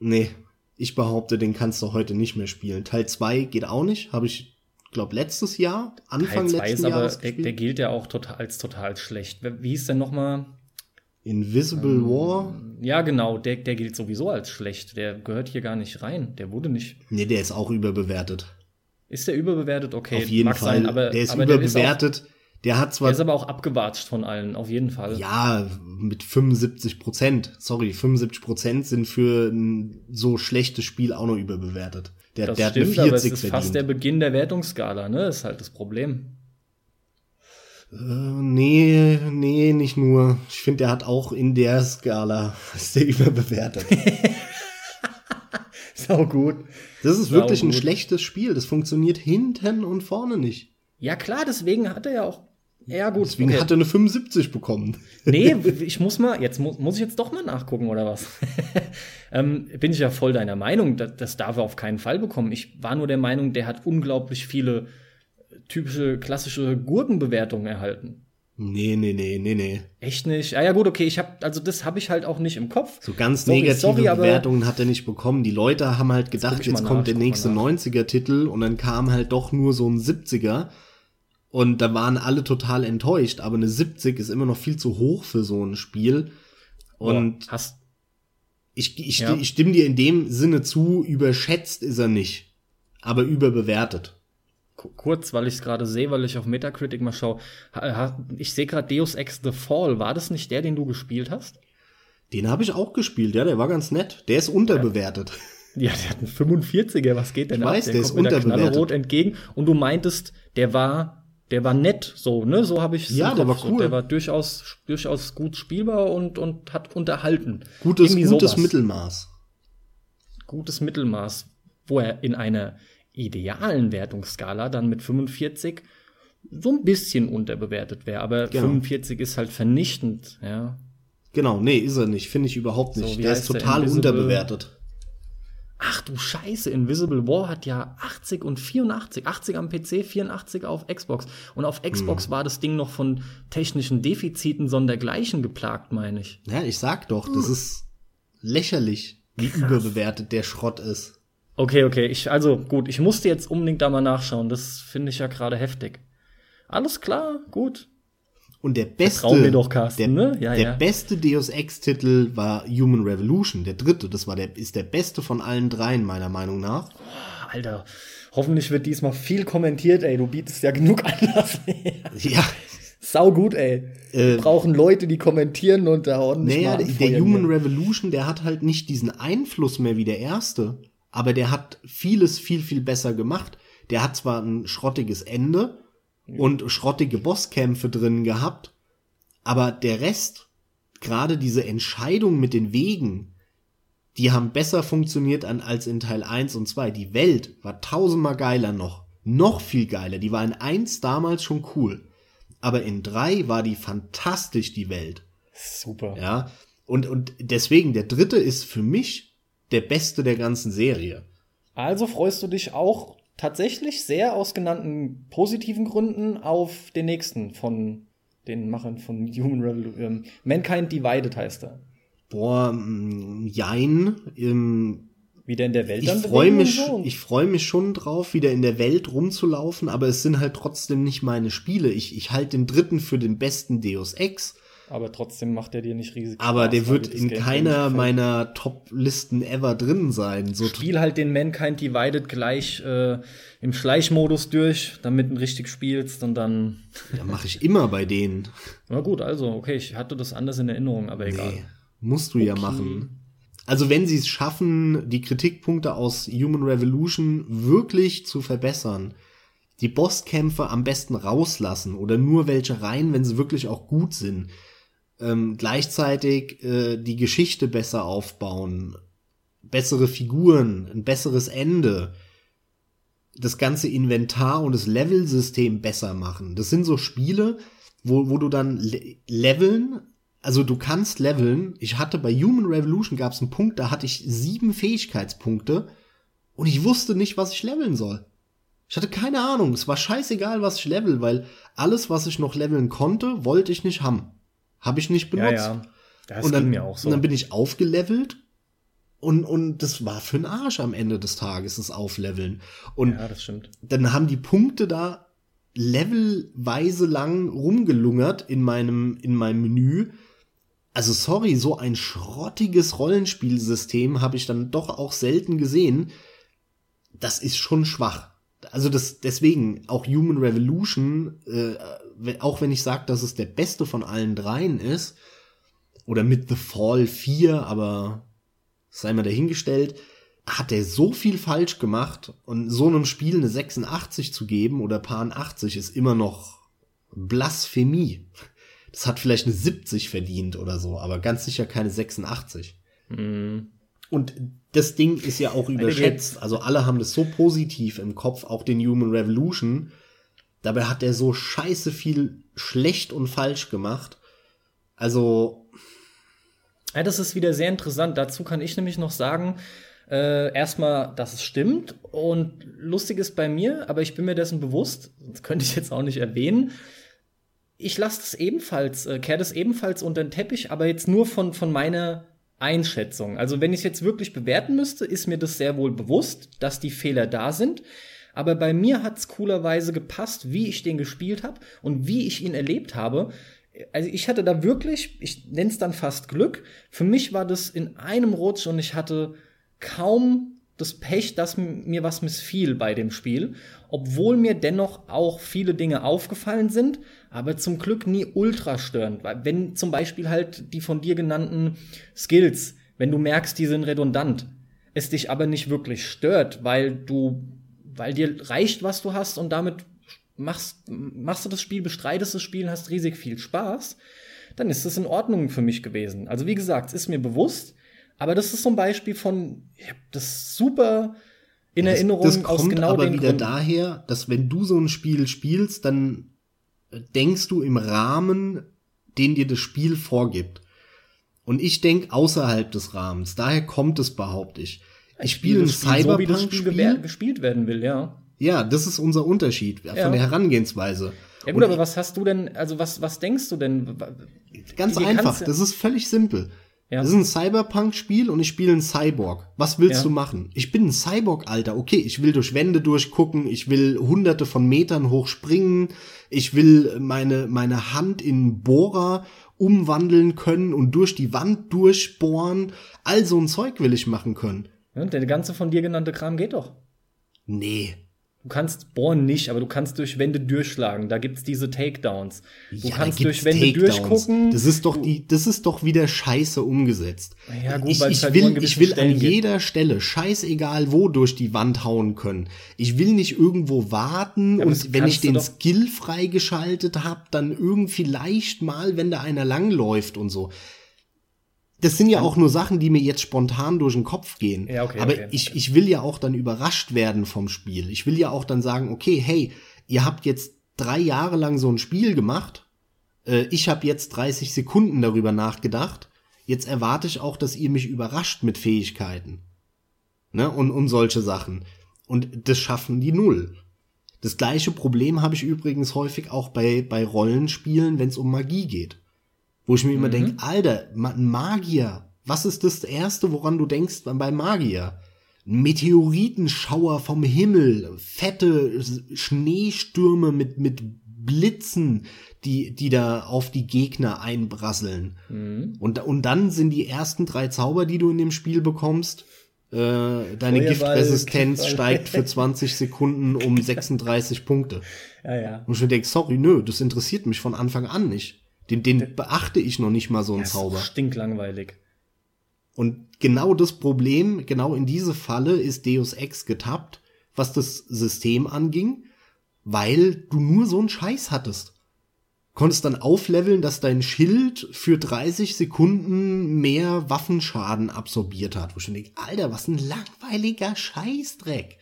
Nee, ich behaupte, den kannst du heute nicht mehr spielen. Teil 2 geht auch nicht, habe ich glaube letztes Jahr, Anfang Teil letzten ist aber, der, der, gilt ja auch total, als total schlecht. Wie ist denn nochmal? Invisible ähm, War? Ja, genau, der, der gilt sowieso als schlecht. Der gehört hier gar nicht rein. Der wurde nicht. Nee, der ist auch überbewertet. Ist der überbewertet? Okay, auf jeden Fall. Sein, aber, der ist überbewertet. Der, ist der hat zwar. Der ist aber auch abgewatscht von allen, auf jeden Fall. Ja, mit 75 Prozent. Sorry, 75 Prozent sind für ein so schlechtes Spiel auch noch überbewertet. Der, das der stimmt, hat eine 40 aber es ist verdient. fast der Beginn der Wertungsskala, ne? Ist halt das Problem. Äh, nee, nee, nicht nur. Ich finde, der hat auch in der Skala [laughs] ist der überbewertet. [laughs] Sau gut. Das ist Sau wirklich gut. ein schlechtes Spiel. Das funktioniert hinten und vorne nicht. Ja klar, deswegen hat er ja auch ja, gut. Deswegen okay. hat er eine 75 bekommen. Nee, [laughs] ich muss mal, jetzt muss, muss ich jetzt doch mal nachgucken, oder was? [laughs] ähm, bin ich ja voll deiner Meinung, das, das darf er auf keinen Fall bekommen. Ich war nur der Meinung, der hat unglaublich viele typische, klassische Gurkenbewertungen erhalten. Nee, nee, nee, nee, nee. Echt nicht? Ah ja gut, okay, ich hab, also das habe ich halt auch nicht im Kopf. So ganz sorry, negative sorry, Bewertungen hat er nicht bekommen. Die Leute haben halt gedacht, jetzt, jetzt kommt nach, der nächste 90er-Titel und dann kam halt doch nur so ein 70er. Und da waren alle total enttäuscht, aber eine 70 ist immer noch viel zu hoch für so ein Spiel. Und Boah, hast ich, ich, ja. ich stimme dir in dem Sinne zu, überschätzt ist er nicht, aber überbewertet. Kurz, weil ich es gerade sehe, weil ich auf Metacritic mal schaue. Ich sehe gerade Deus Ex The Fall. War das nicht der, den du gespielt hast? Den habe ich auch gespielt, ja, der war ganz nett. Der ist unterbewertet. [laughs] Ja, der hat einen 45er, was geht denn ich ab? Weiß, der, der ist unterbewertet. rot entgegen und du meintest, der war der war nett, so, ne? So habe ich Ja, der war cool. Der war durchaus, durchaus gut spielbar und, und hat unterhalten. Gutes, Irgendwie gutes sowas. Mittelmaß. Gutes Mittelmaß, wo er in einer idealen Wertungsskala dann mit 45 so ein bisschen unterbewertet wäre. Aber genau. 45 ist halt vernichtend, ja. Genau, nee, ist er nicht. Finde ich überhaupt nicht. So, der ist total unterbewertet. Ach du Scheiße, Invisible War hat ja 80 und 84. 80 am PC, 84 auf Xbox. Und auf Xbox hm. war das Ding noch von technischen Defiziten sondergleichen geplagt, meine ich. Ja, ich sag doch, das hm. ist lächerlich, wie Krass. überbewertet der Schrott ist. Okay, okay, ich, also gut, ich musste jetzt unbedingt da mal nachschauen. Das finde ich ja gerade heftig. Alles klar, gut. Und der beste, wir doch, Carsten, der, ne? ja, der ja. beste Deus Ex-Titel war Human Revolution, der dritte. Das war der, ist der beste von allen dreien, meiner Meinung nach. Oh, Alter, hoffentlich wird diesmal viel kommentiert, ey. Du bietest ja genug [laughs] Anlass. ja. Sau gut, ey. Wir äh, brauchen Leute, die kommentieren und da ordentlich Naja, der Human Revolution, der hat halt nicht diesen Einfluss mehr wie der erste. Aber der hat vieles viel, viel besser gemacht. Der hat zwar ein schrottiges Ende, und schrottige Bosskämpfe drin gehabt. Aber der Rest, gerade diese Entscheidung mit den Wegen, die haben besser funktioniert als in Teil 1 und 2. Die Welt war tausendmal geiler noch. Noch viel geiler. Die war in 1 damals schon cool. Aber in 3 war die fantastisch, die Welt. Super. Ja. Und, und deswegen, der dritte ist für mich der beste der ganzen Serie. Also freust du dich auch tatsächlich sehr aus genannten positiven Gründen auf den nächsten von den Machern von Human Revolution. Ähm, Mankind Divided heißt er. Boah, mm, jein. Ähm, wieder in der Welt ich freue mich, so. ich freue mich schon drauf, wieder in der Welt rumzulaufen, aber es sind halt trotzdem nicht meine Spiele. Ich, ich halte den dritten für den besten Deus Ex. Aber trotzdem macht er dir nicht riesig Aber Spaß, der wird in Game keiner meiner Top-Listen ever drin sein. So Spiel halt den Mankind Divided gleich äh, im Schleichmodus durch, damit du richtig spielst und dann. [laughs] Ja, mache ich immer bei denen. Na gut, also, okay, ich hatte das anders in Erinnerung, aber egal. Nee, musst du okay. ja machen. Also wenn sie es schaffen, die Kritikpunkte aus Human Revolution wirklich zu verbessern, die Bosskämpfe am besten rauslassen oder nur welche rein, wenn sie wirklich auch gut sind, ähm, gleichzeitig äh, die Geschichte besser aufbauen, bessere Figuren, ein besseres Ende, das ganze Inventar und das Levelsystem besser machen. Das sind so Spiele, wo, wo du dann le leveln also du kannst leveln. Ich hatte bei Human Revolution gab es einen Punkt, da hatte ich sieben Fähigkeitspunkte und ich wusste nicht, was ich leveln soll. Ich hatte keine Ahnung. Es war scheißegal, was ich level, weil alles, was ich noch leveln konnte, wollte ich nicht haben. Habe ich nicht benutzt. Ja, ja. Das und dann, mir auch so. Und dann bin ich aufgelevelt und, und das war für den Arsch am Ende des Tages, das Aufleveln. Und ja, das stimmt. dann haben die Punkte da levelweise lang rumgelungert in meinem, in meinem Menü also sorry, so ein schrottiges Rollenspielsystem habe ich dann doch auch selten gesehen. Das ist schon schwach. Also das deswegen auch Human Revolution, äh, auch wenn ich sage, dass es der beste von allen dreien ist, oder mit The Fall 4, aber sei mal dahingestellt, hat er so viel falsch gemacht und so einem Spiel eine 86 zu geben oder Paar 80 ist immer noch Blasphemie das hat vielleicht eine 70 verdient oder so, aber ganz sicher keine 86. Mhm. Und das Ding ist ja auch überschätzt. Also alle haben das so positiv im Kopf, auch den Human Revolution. Dabei hat er so scheiße viel schlecht und falsch gemacht. Also. Ja, das ist wieder sehr interessant. Dazu kann ich nämlich noch sagen, äh, erstmal, dass es stimmt. Und lustig ist bei mir, aber ich bin mir dessen bewusst, das könnte ich jetzt auch nicht erwähnen, ich lasse das ebenfalls, äh, kehre das ebenfalls unter den Teppich, aber jetzt nur von, von meiner Einschätzung. Also wenn ich es jetzt wirklich bewerten müsste, ist mir das sehr wohl bewusst, dass die Fehler da sind. Aber bei mir hat es coolerweise gepasst, wie ich den gespielt habe und wie ich ihn erlebt habe. Also ich hatte da wirklich, ich nenne es dann fast Glück. Für mich war das in einem Rutsch und ich hatte kaum das Pech, dass mir was missfiel bei dem Spiel, obwohl mir dennoch auch viele Dinge aufgefallen sind, aber zum Glück nie ultra störend. Weil wenn zum Beispiel halt die von dir genannten Skills, wenn du merkst, die sind redundant, es dich aber nicht wirklich stört, weil du, weil dir reicht, was du hast und damit machst, machst du das Spiel, bestreitest das Spiel, hast riesig viel Spaß, dann ist das in Ordnung für mich gewesen. Also wie gesagt, es ist mir bewusst, aber das ist so ein Beispiel von, ich hab das super in das, Erinnerung das kommt aus genau aber wieder Gründen. daher, dass wenn du so ein Spiel spielst, dann denkst du im Rahmen, den dir das Spiel vorgibt. Und ich denk außerhalb des Rahmens. Daher kommt es, behaupte ich. Ich spiele ein Cyberpunk-Spiel, so, Spiel gespielt werden will, ja. Ja, das ist unser Unterschied ja. von der Herangehensweise. Ja gut, Und aber was hast du denn, also was, was denkst du denn? Ganz einfach, das ist völlig simpel. Ja. Das ist ein Cyberpunk-Spiel und ich spiele einen Cyborg. Was willst ja. du machen? Ich bin ein Cyborg, Alter. Okay, ich will durch Wände durchgucken, ich will hunderte von Metern hoch springen, ich will meine, meine Hand in Bohrer umwandeln können und durch die Wand durchbohren. All so ein Zeug will ich machen können. Ja, der ganze von dir genannte Kram geht doch. Nee, Du kannst bohren nicht, aber du kannst durch Wände durchschlagen. Da gibt's diese Takedowns. Du ja, kannst durch Wände Takedowns. durchgucken. Das ist doch die, das ist doch wieder scheiße umgesetzt. Ja, gut, ich, ich halt will, ich will an jeder Stelle, scheißegal wo, durch die Wand hauen können. Ich will nicht irgendwo warten ja, und wenn ich den Skill freigeschaltet habe, dann irgendwie leicht mal, wenn da einer langläuft und so das sind ja auch nur Sachen, die mir jetzt spontan durch den Kopf gehen. Ja, okay, Aber okay, ich, ich will ja auch dann überrascht werden vom Spiel. Ich will ja auch dann sagen, okay, hey, ihr habt jetzt drei Jahre lang so ein Spiel gemacht. Äh, ich habe jetzt 30 Sekunden darüber nachgedacht. jetzt erwarte ich auch, dass ihr mich überrascht mit Fähigkeiten. Ne? Und, und solche Sachen. Und das schaffen die null. Das gleiche Problem habe ich übrigens häufig auch bei, bei Rollenspielen, wenn es um Magie geht. Wo ich mir immer mhm. denke, Alter, ein Magier, was ist das Erste, woran du denkst bei Magier? Meteoritenschauer vom Himmel, fette Schneestürme mit, mit Blitzen, die, die da auf die Gegner einbrasseln. Mhm. Und, und dann sind die ersten drei Zauber, die du in dem Spiel bekommst, äh, deine Giftresistenz steigt für [laughs] 20 Sekunden um 36 Punkte. Ja, ja. Und ich denke, sorry, nö, das interessiert mich von Anfang an nicht. Den, den beachte ich noch nicht mal so ein Zauber. Stinklangweilig. Und genau das Problem, genau in diese Falle ist Deus Ex getappt, was das System anging, weil du nur so einen Scheiß hattest konntest dann aufleveln, dass dein Schild für 30 Sekunden mehr Waffenschaden absorbiert hat. Wo ich denke, Alter, was ein langweiliger Scheißdreck.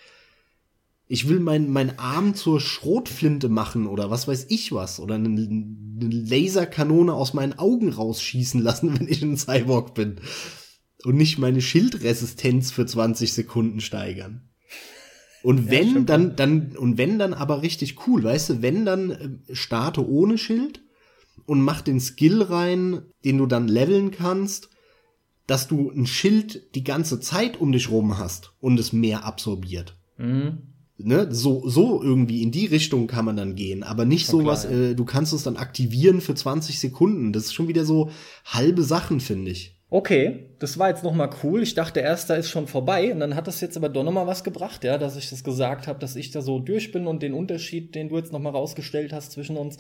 Ich will meinen mein Arm zur Schrotflinte machen oder was weiß ich was. Oder eine, eine Laserkanone aus meinen Augen rausschießen lassen, [laughs] wenn ich ein Cyborg bin. Und nicht meine Schildresistenz für 20 Sekunden steigern. Und wenn ja, dann, dann, und wenn dann aber richtig cool, weißt du, wenn dann äh, starte ohne Schild und mach den Skill rein, den du dann leveln kannst, dass du ein Schild die ganze Zeit um dich rum hast und es mehr absorbiert. Mhm. Ne, so, so irgendwie in die Richtung kann man dann gehen, aber nicht so was, ja. äh, du kannst es dann aktivieren für 20 Sekunden. Das ist schon wieder so halbe Sachen, finde ich. Okay, das war jetzt noch mal cool. Ich dachte erst, da ist schon vorbei und dann hat das jetzt aber doch noch mal was gebracht, ja, dass ich das gesagt habe, dass ich da so durch bin und den Unterschied, den du jetzt noch mal rausgestellt hast zwischen uns,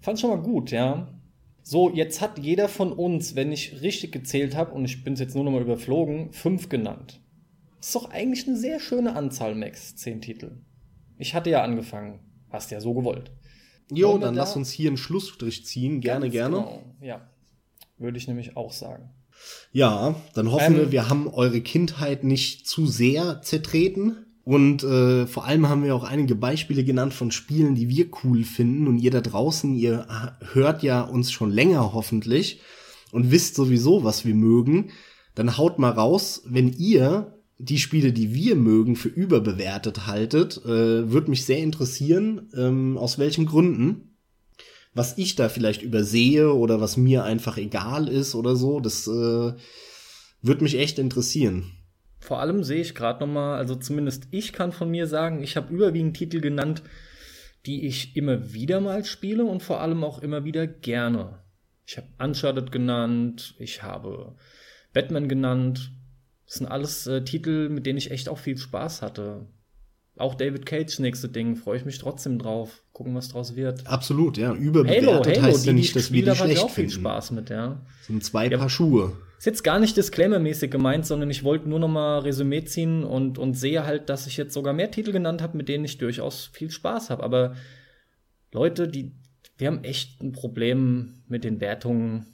fand schon mal gut, ja. So, jetzt hat jeder von uns, wenn ich richtig gezählt habe und ich bin es jetzt nur noch mal überflogen, fünf genannt. Ist doch eigentlich eine sehr schöne Anzahl, Max, zehn Titel. Ich hatte ja angefangen, hast ja so gewollt. Jo, dann da lass uns hier einen Schlussstrich ziehen, gerne, gerne. Genau, ja. Würde ich nämlich auch sagen. Ja, dann hoffen ähm, wir, wir haben eure Kindheit nicht zu sehr zertreten. Und äh, vor allem haben wir auch einige Beispiele genannt von Spielen, die wir cool finden. Und ihr da draußen, ihr hört ja uns schon länger hoffentlich und wisst sowieso, was wir mögen. Dann haut mal raus, wenn ihr die Spiele, die wir mögen, für überbewertet haltet. Äh, Würde mich sehr interessieren, ähm, aus welchen Gründen was ich da vielleicht übersehe oder was mir einfach egal ist oder so, das äh, würde mich echt interessieren. Vor allem sehe ich gerade noch mal, also zumindest ich kann von mir sagen, ich habe überwiegend Titel genannt, die ich immer wieder mal spiele und vor allem auch immer wieder gerne. Ich habe Uncharted genannt, ich habe Batman genannt. Das sind alles äh, Titel, mit denen ich echt auch viel Spaß hatte auch David Cage nächste Ding, freue ich mich trotzdem drauf. Gucken, was draus wird. Absolut, ja. Überbewertet Halo, Halo, heißt ja nicht, dass wir die schlecht auch viel Spaß mit, ja. Sind zwei ja, Paar Schuhe. Ist jetzt gar nicht disclaimermäßig gemeint, sondern ich wollte nur noch mal Resümee ziehen und, und sehe halt, dass ich jetzt sogar mehr Titel genannt habe, mit denen ich durchaus viel Spaß habe. Aber Leute, die, wir haben echt ein Problem mit den Wertungen.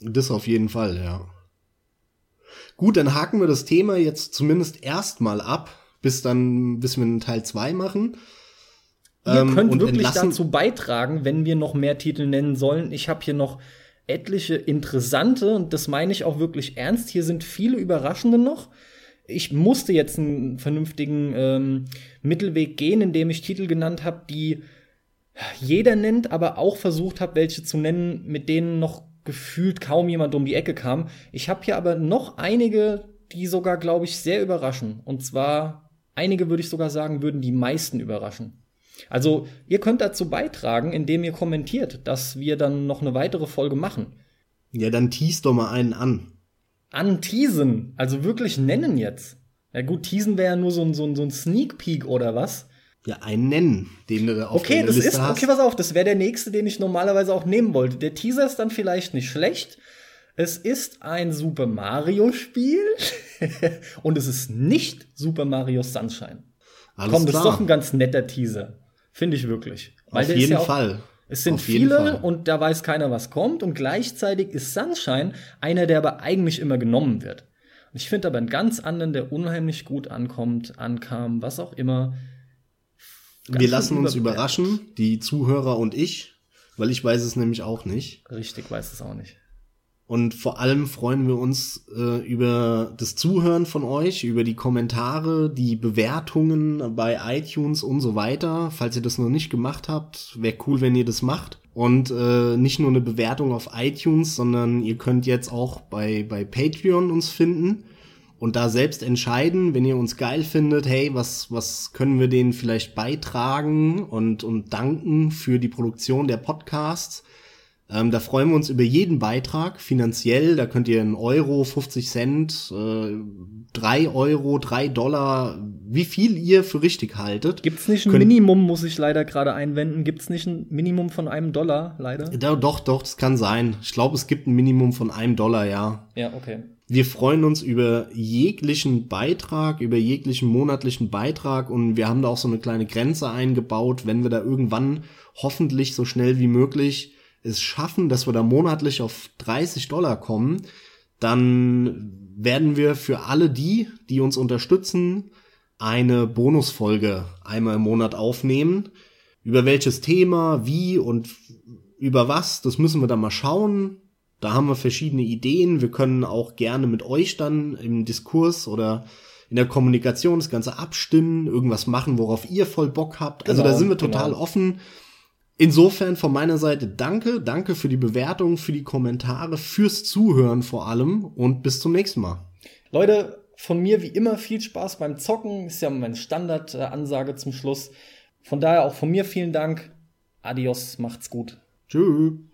Das auf jeden Fall, ja. Gut, dann haken wir das Thema jetzt zumindest erstmal ab bis dann, bis wir einen Teil 2 machen. Ihr ähm, könnt wirklich dazu beitragen, wenn wir noch mehr Titel nennen sollen. Ich habe hier noch etliche interessante, und das meine ich auch wirklich ernst. Hier sind viele überraschende noch. Ich musste jetzt einen vernünftigen ähm, Mittelweg gehen, indem ich Titel genannt habe, die jeder nennt, aber auch versucht habe, welche zu nennen, mit denen noch gefühlt kaum jemand um die Ecke kam. Ich habe hier aber noch einige, die sogar, glaube ich, sehr überraschen. Und zwar Einige würde ich sogar sagen, würden die meisten überraschen. Also ihr könnt dazu beitragen, indem ihr kommentiert, dass wir dann noch eine weitere Folge machen. Ja, dann tease doch mal einen an. Anteasen, also wirklich nennen jetzt. Ja gut, teasen wäre ja nur so ein, so, ein, so ein Sneak Peek oder was? Ja, einen nennen, den du da auf okay, das Liste ist, hast. Okay, pass auf, das wäre der nächste, den ich normalerweise auch nehmen wollte. Der Teaser ist dann vielleicht nicht schlecht. Es ist ein Super Mario Spiel. [laughs] und es ist nicht Super Mario Sunshine. Alles Komm, das klar. ist doch ein ganz netter Teaser. Finde ich wirklich. Weil Auf jeden ja auch, Fall. Es sind viele und da weiß keiner, was kommt. Und gleichzeitig ist Sunshine einer, der aber eigentlich immer genommen wird. Und ich finde aber einen ganz anderen, der unheimlich gut ankommt, ankam, was auch immer. Wir lassen uns überraschen, die Zuhörer und ich, weil ich weiß es nämlich auch nicht. Richtig, weiß es auch nicht. Und vor allem freuen wir uns äh, über das Zuhören von euch, über die Kommentare, die Bewertungen bei iTunes und so weiter. Falls ihr das noch nicht gemacht habt, wäre cool, wenn ihr das macht. Und äh, nicht nur eine Bewertung auf iTunes, sondern ihr könnt jetzt auch bei, bei Patreon uns finden und da selbst entscheiden, wenn ihr uns geil findet, hey, was, was können wir denen vielleicht beitragen und, und danken für die Produktion der Podcasts ähm, da freuen wir uns über jeden Beitrag finanziell. Da könnt ihr einen Euro, 50 Cent, äh, 3 Euro, 3 Dollar, wie viel ihr für richtig haltet. Gibt's nicht ein Minimum, muss ich leider gerade einwenden. Gibt's nicht ein Minimum von einem Dollar, leider? Da, doch, doch, das kann sein. Ich glaube, es gibt ein Minimum von einem Dollar, ja. Ja, okay. Wir freuen uns über jeglichen Beitrag, über jeglichen monatlichen Beitrag und wir haben da auch so eine kleine Grenze eingebaut, wenn wir da irgendwann hoffentlich so schnell wie möglich es schaffen, dass wir da monatlich auf 30 Dollar kommen, dann werden wir für alle die, die uns unterstützen, eine Bonusfolge einmal im Monat aufnehmen. Über welches Thema, wie und über was, das müssen wir dann mal schauen. Da haben wir verschiedene Ideen. Wir können auch gerne mit euch dann im Diskurs oder in der Kommunikation das Ganze abstimmen, irgendwas machen, worauf ihr voll Bock habt. Also genau, da sind wir total genau. offen. Insofern von meiner Seite danke, danke für die Bewertung, für die Kommentare, fürs Zuhören vor allem und bis zum nächsten Mal. Leute, von mir wie immer viel Spaß beim Zocken, ist ja meine Standardansage zum Schluss. Von daher auch von mir vielen Dank. Adios, macht's gut. Tschüss.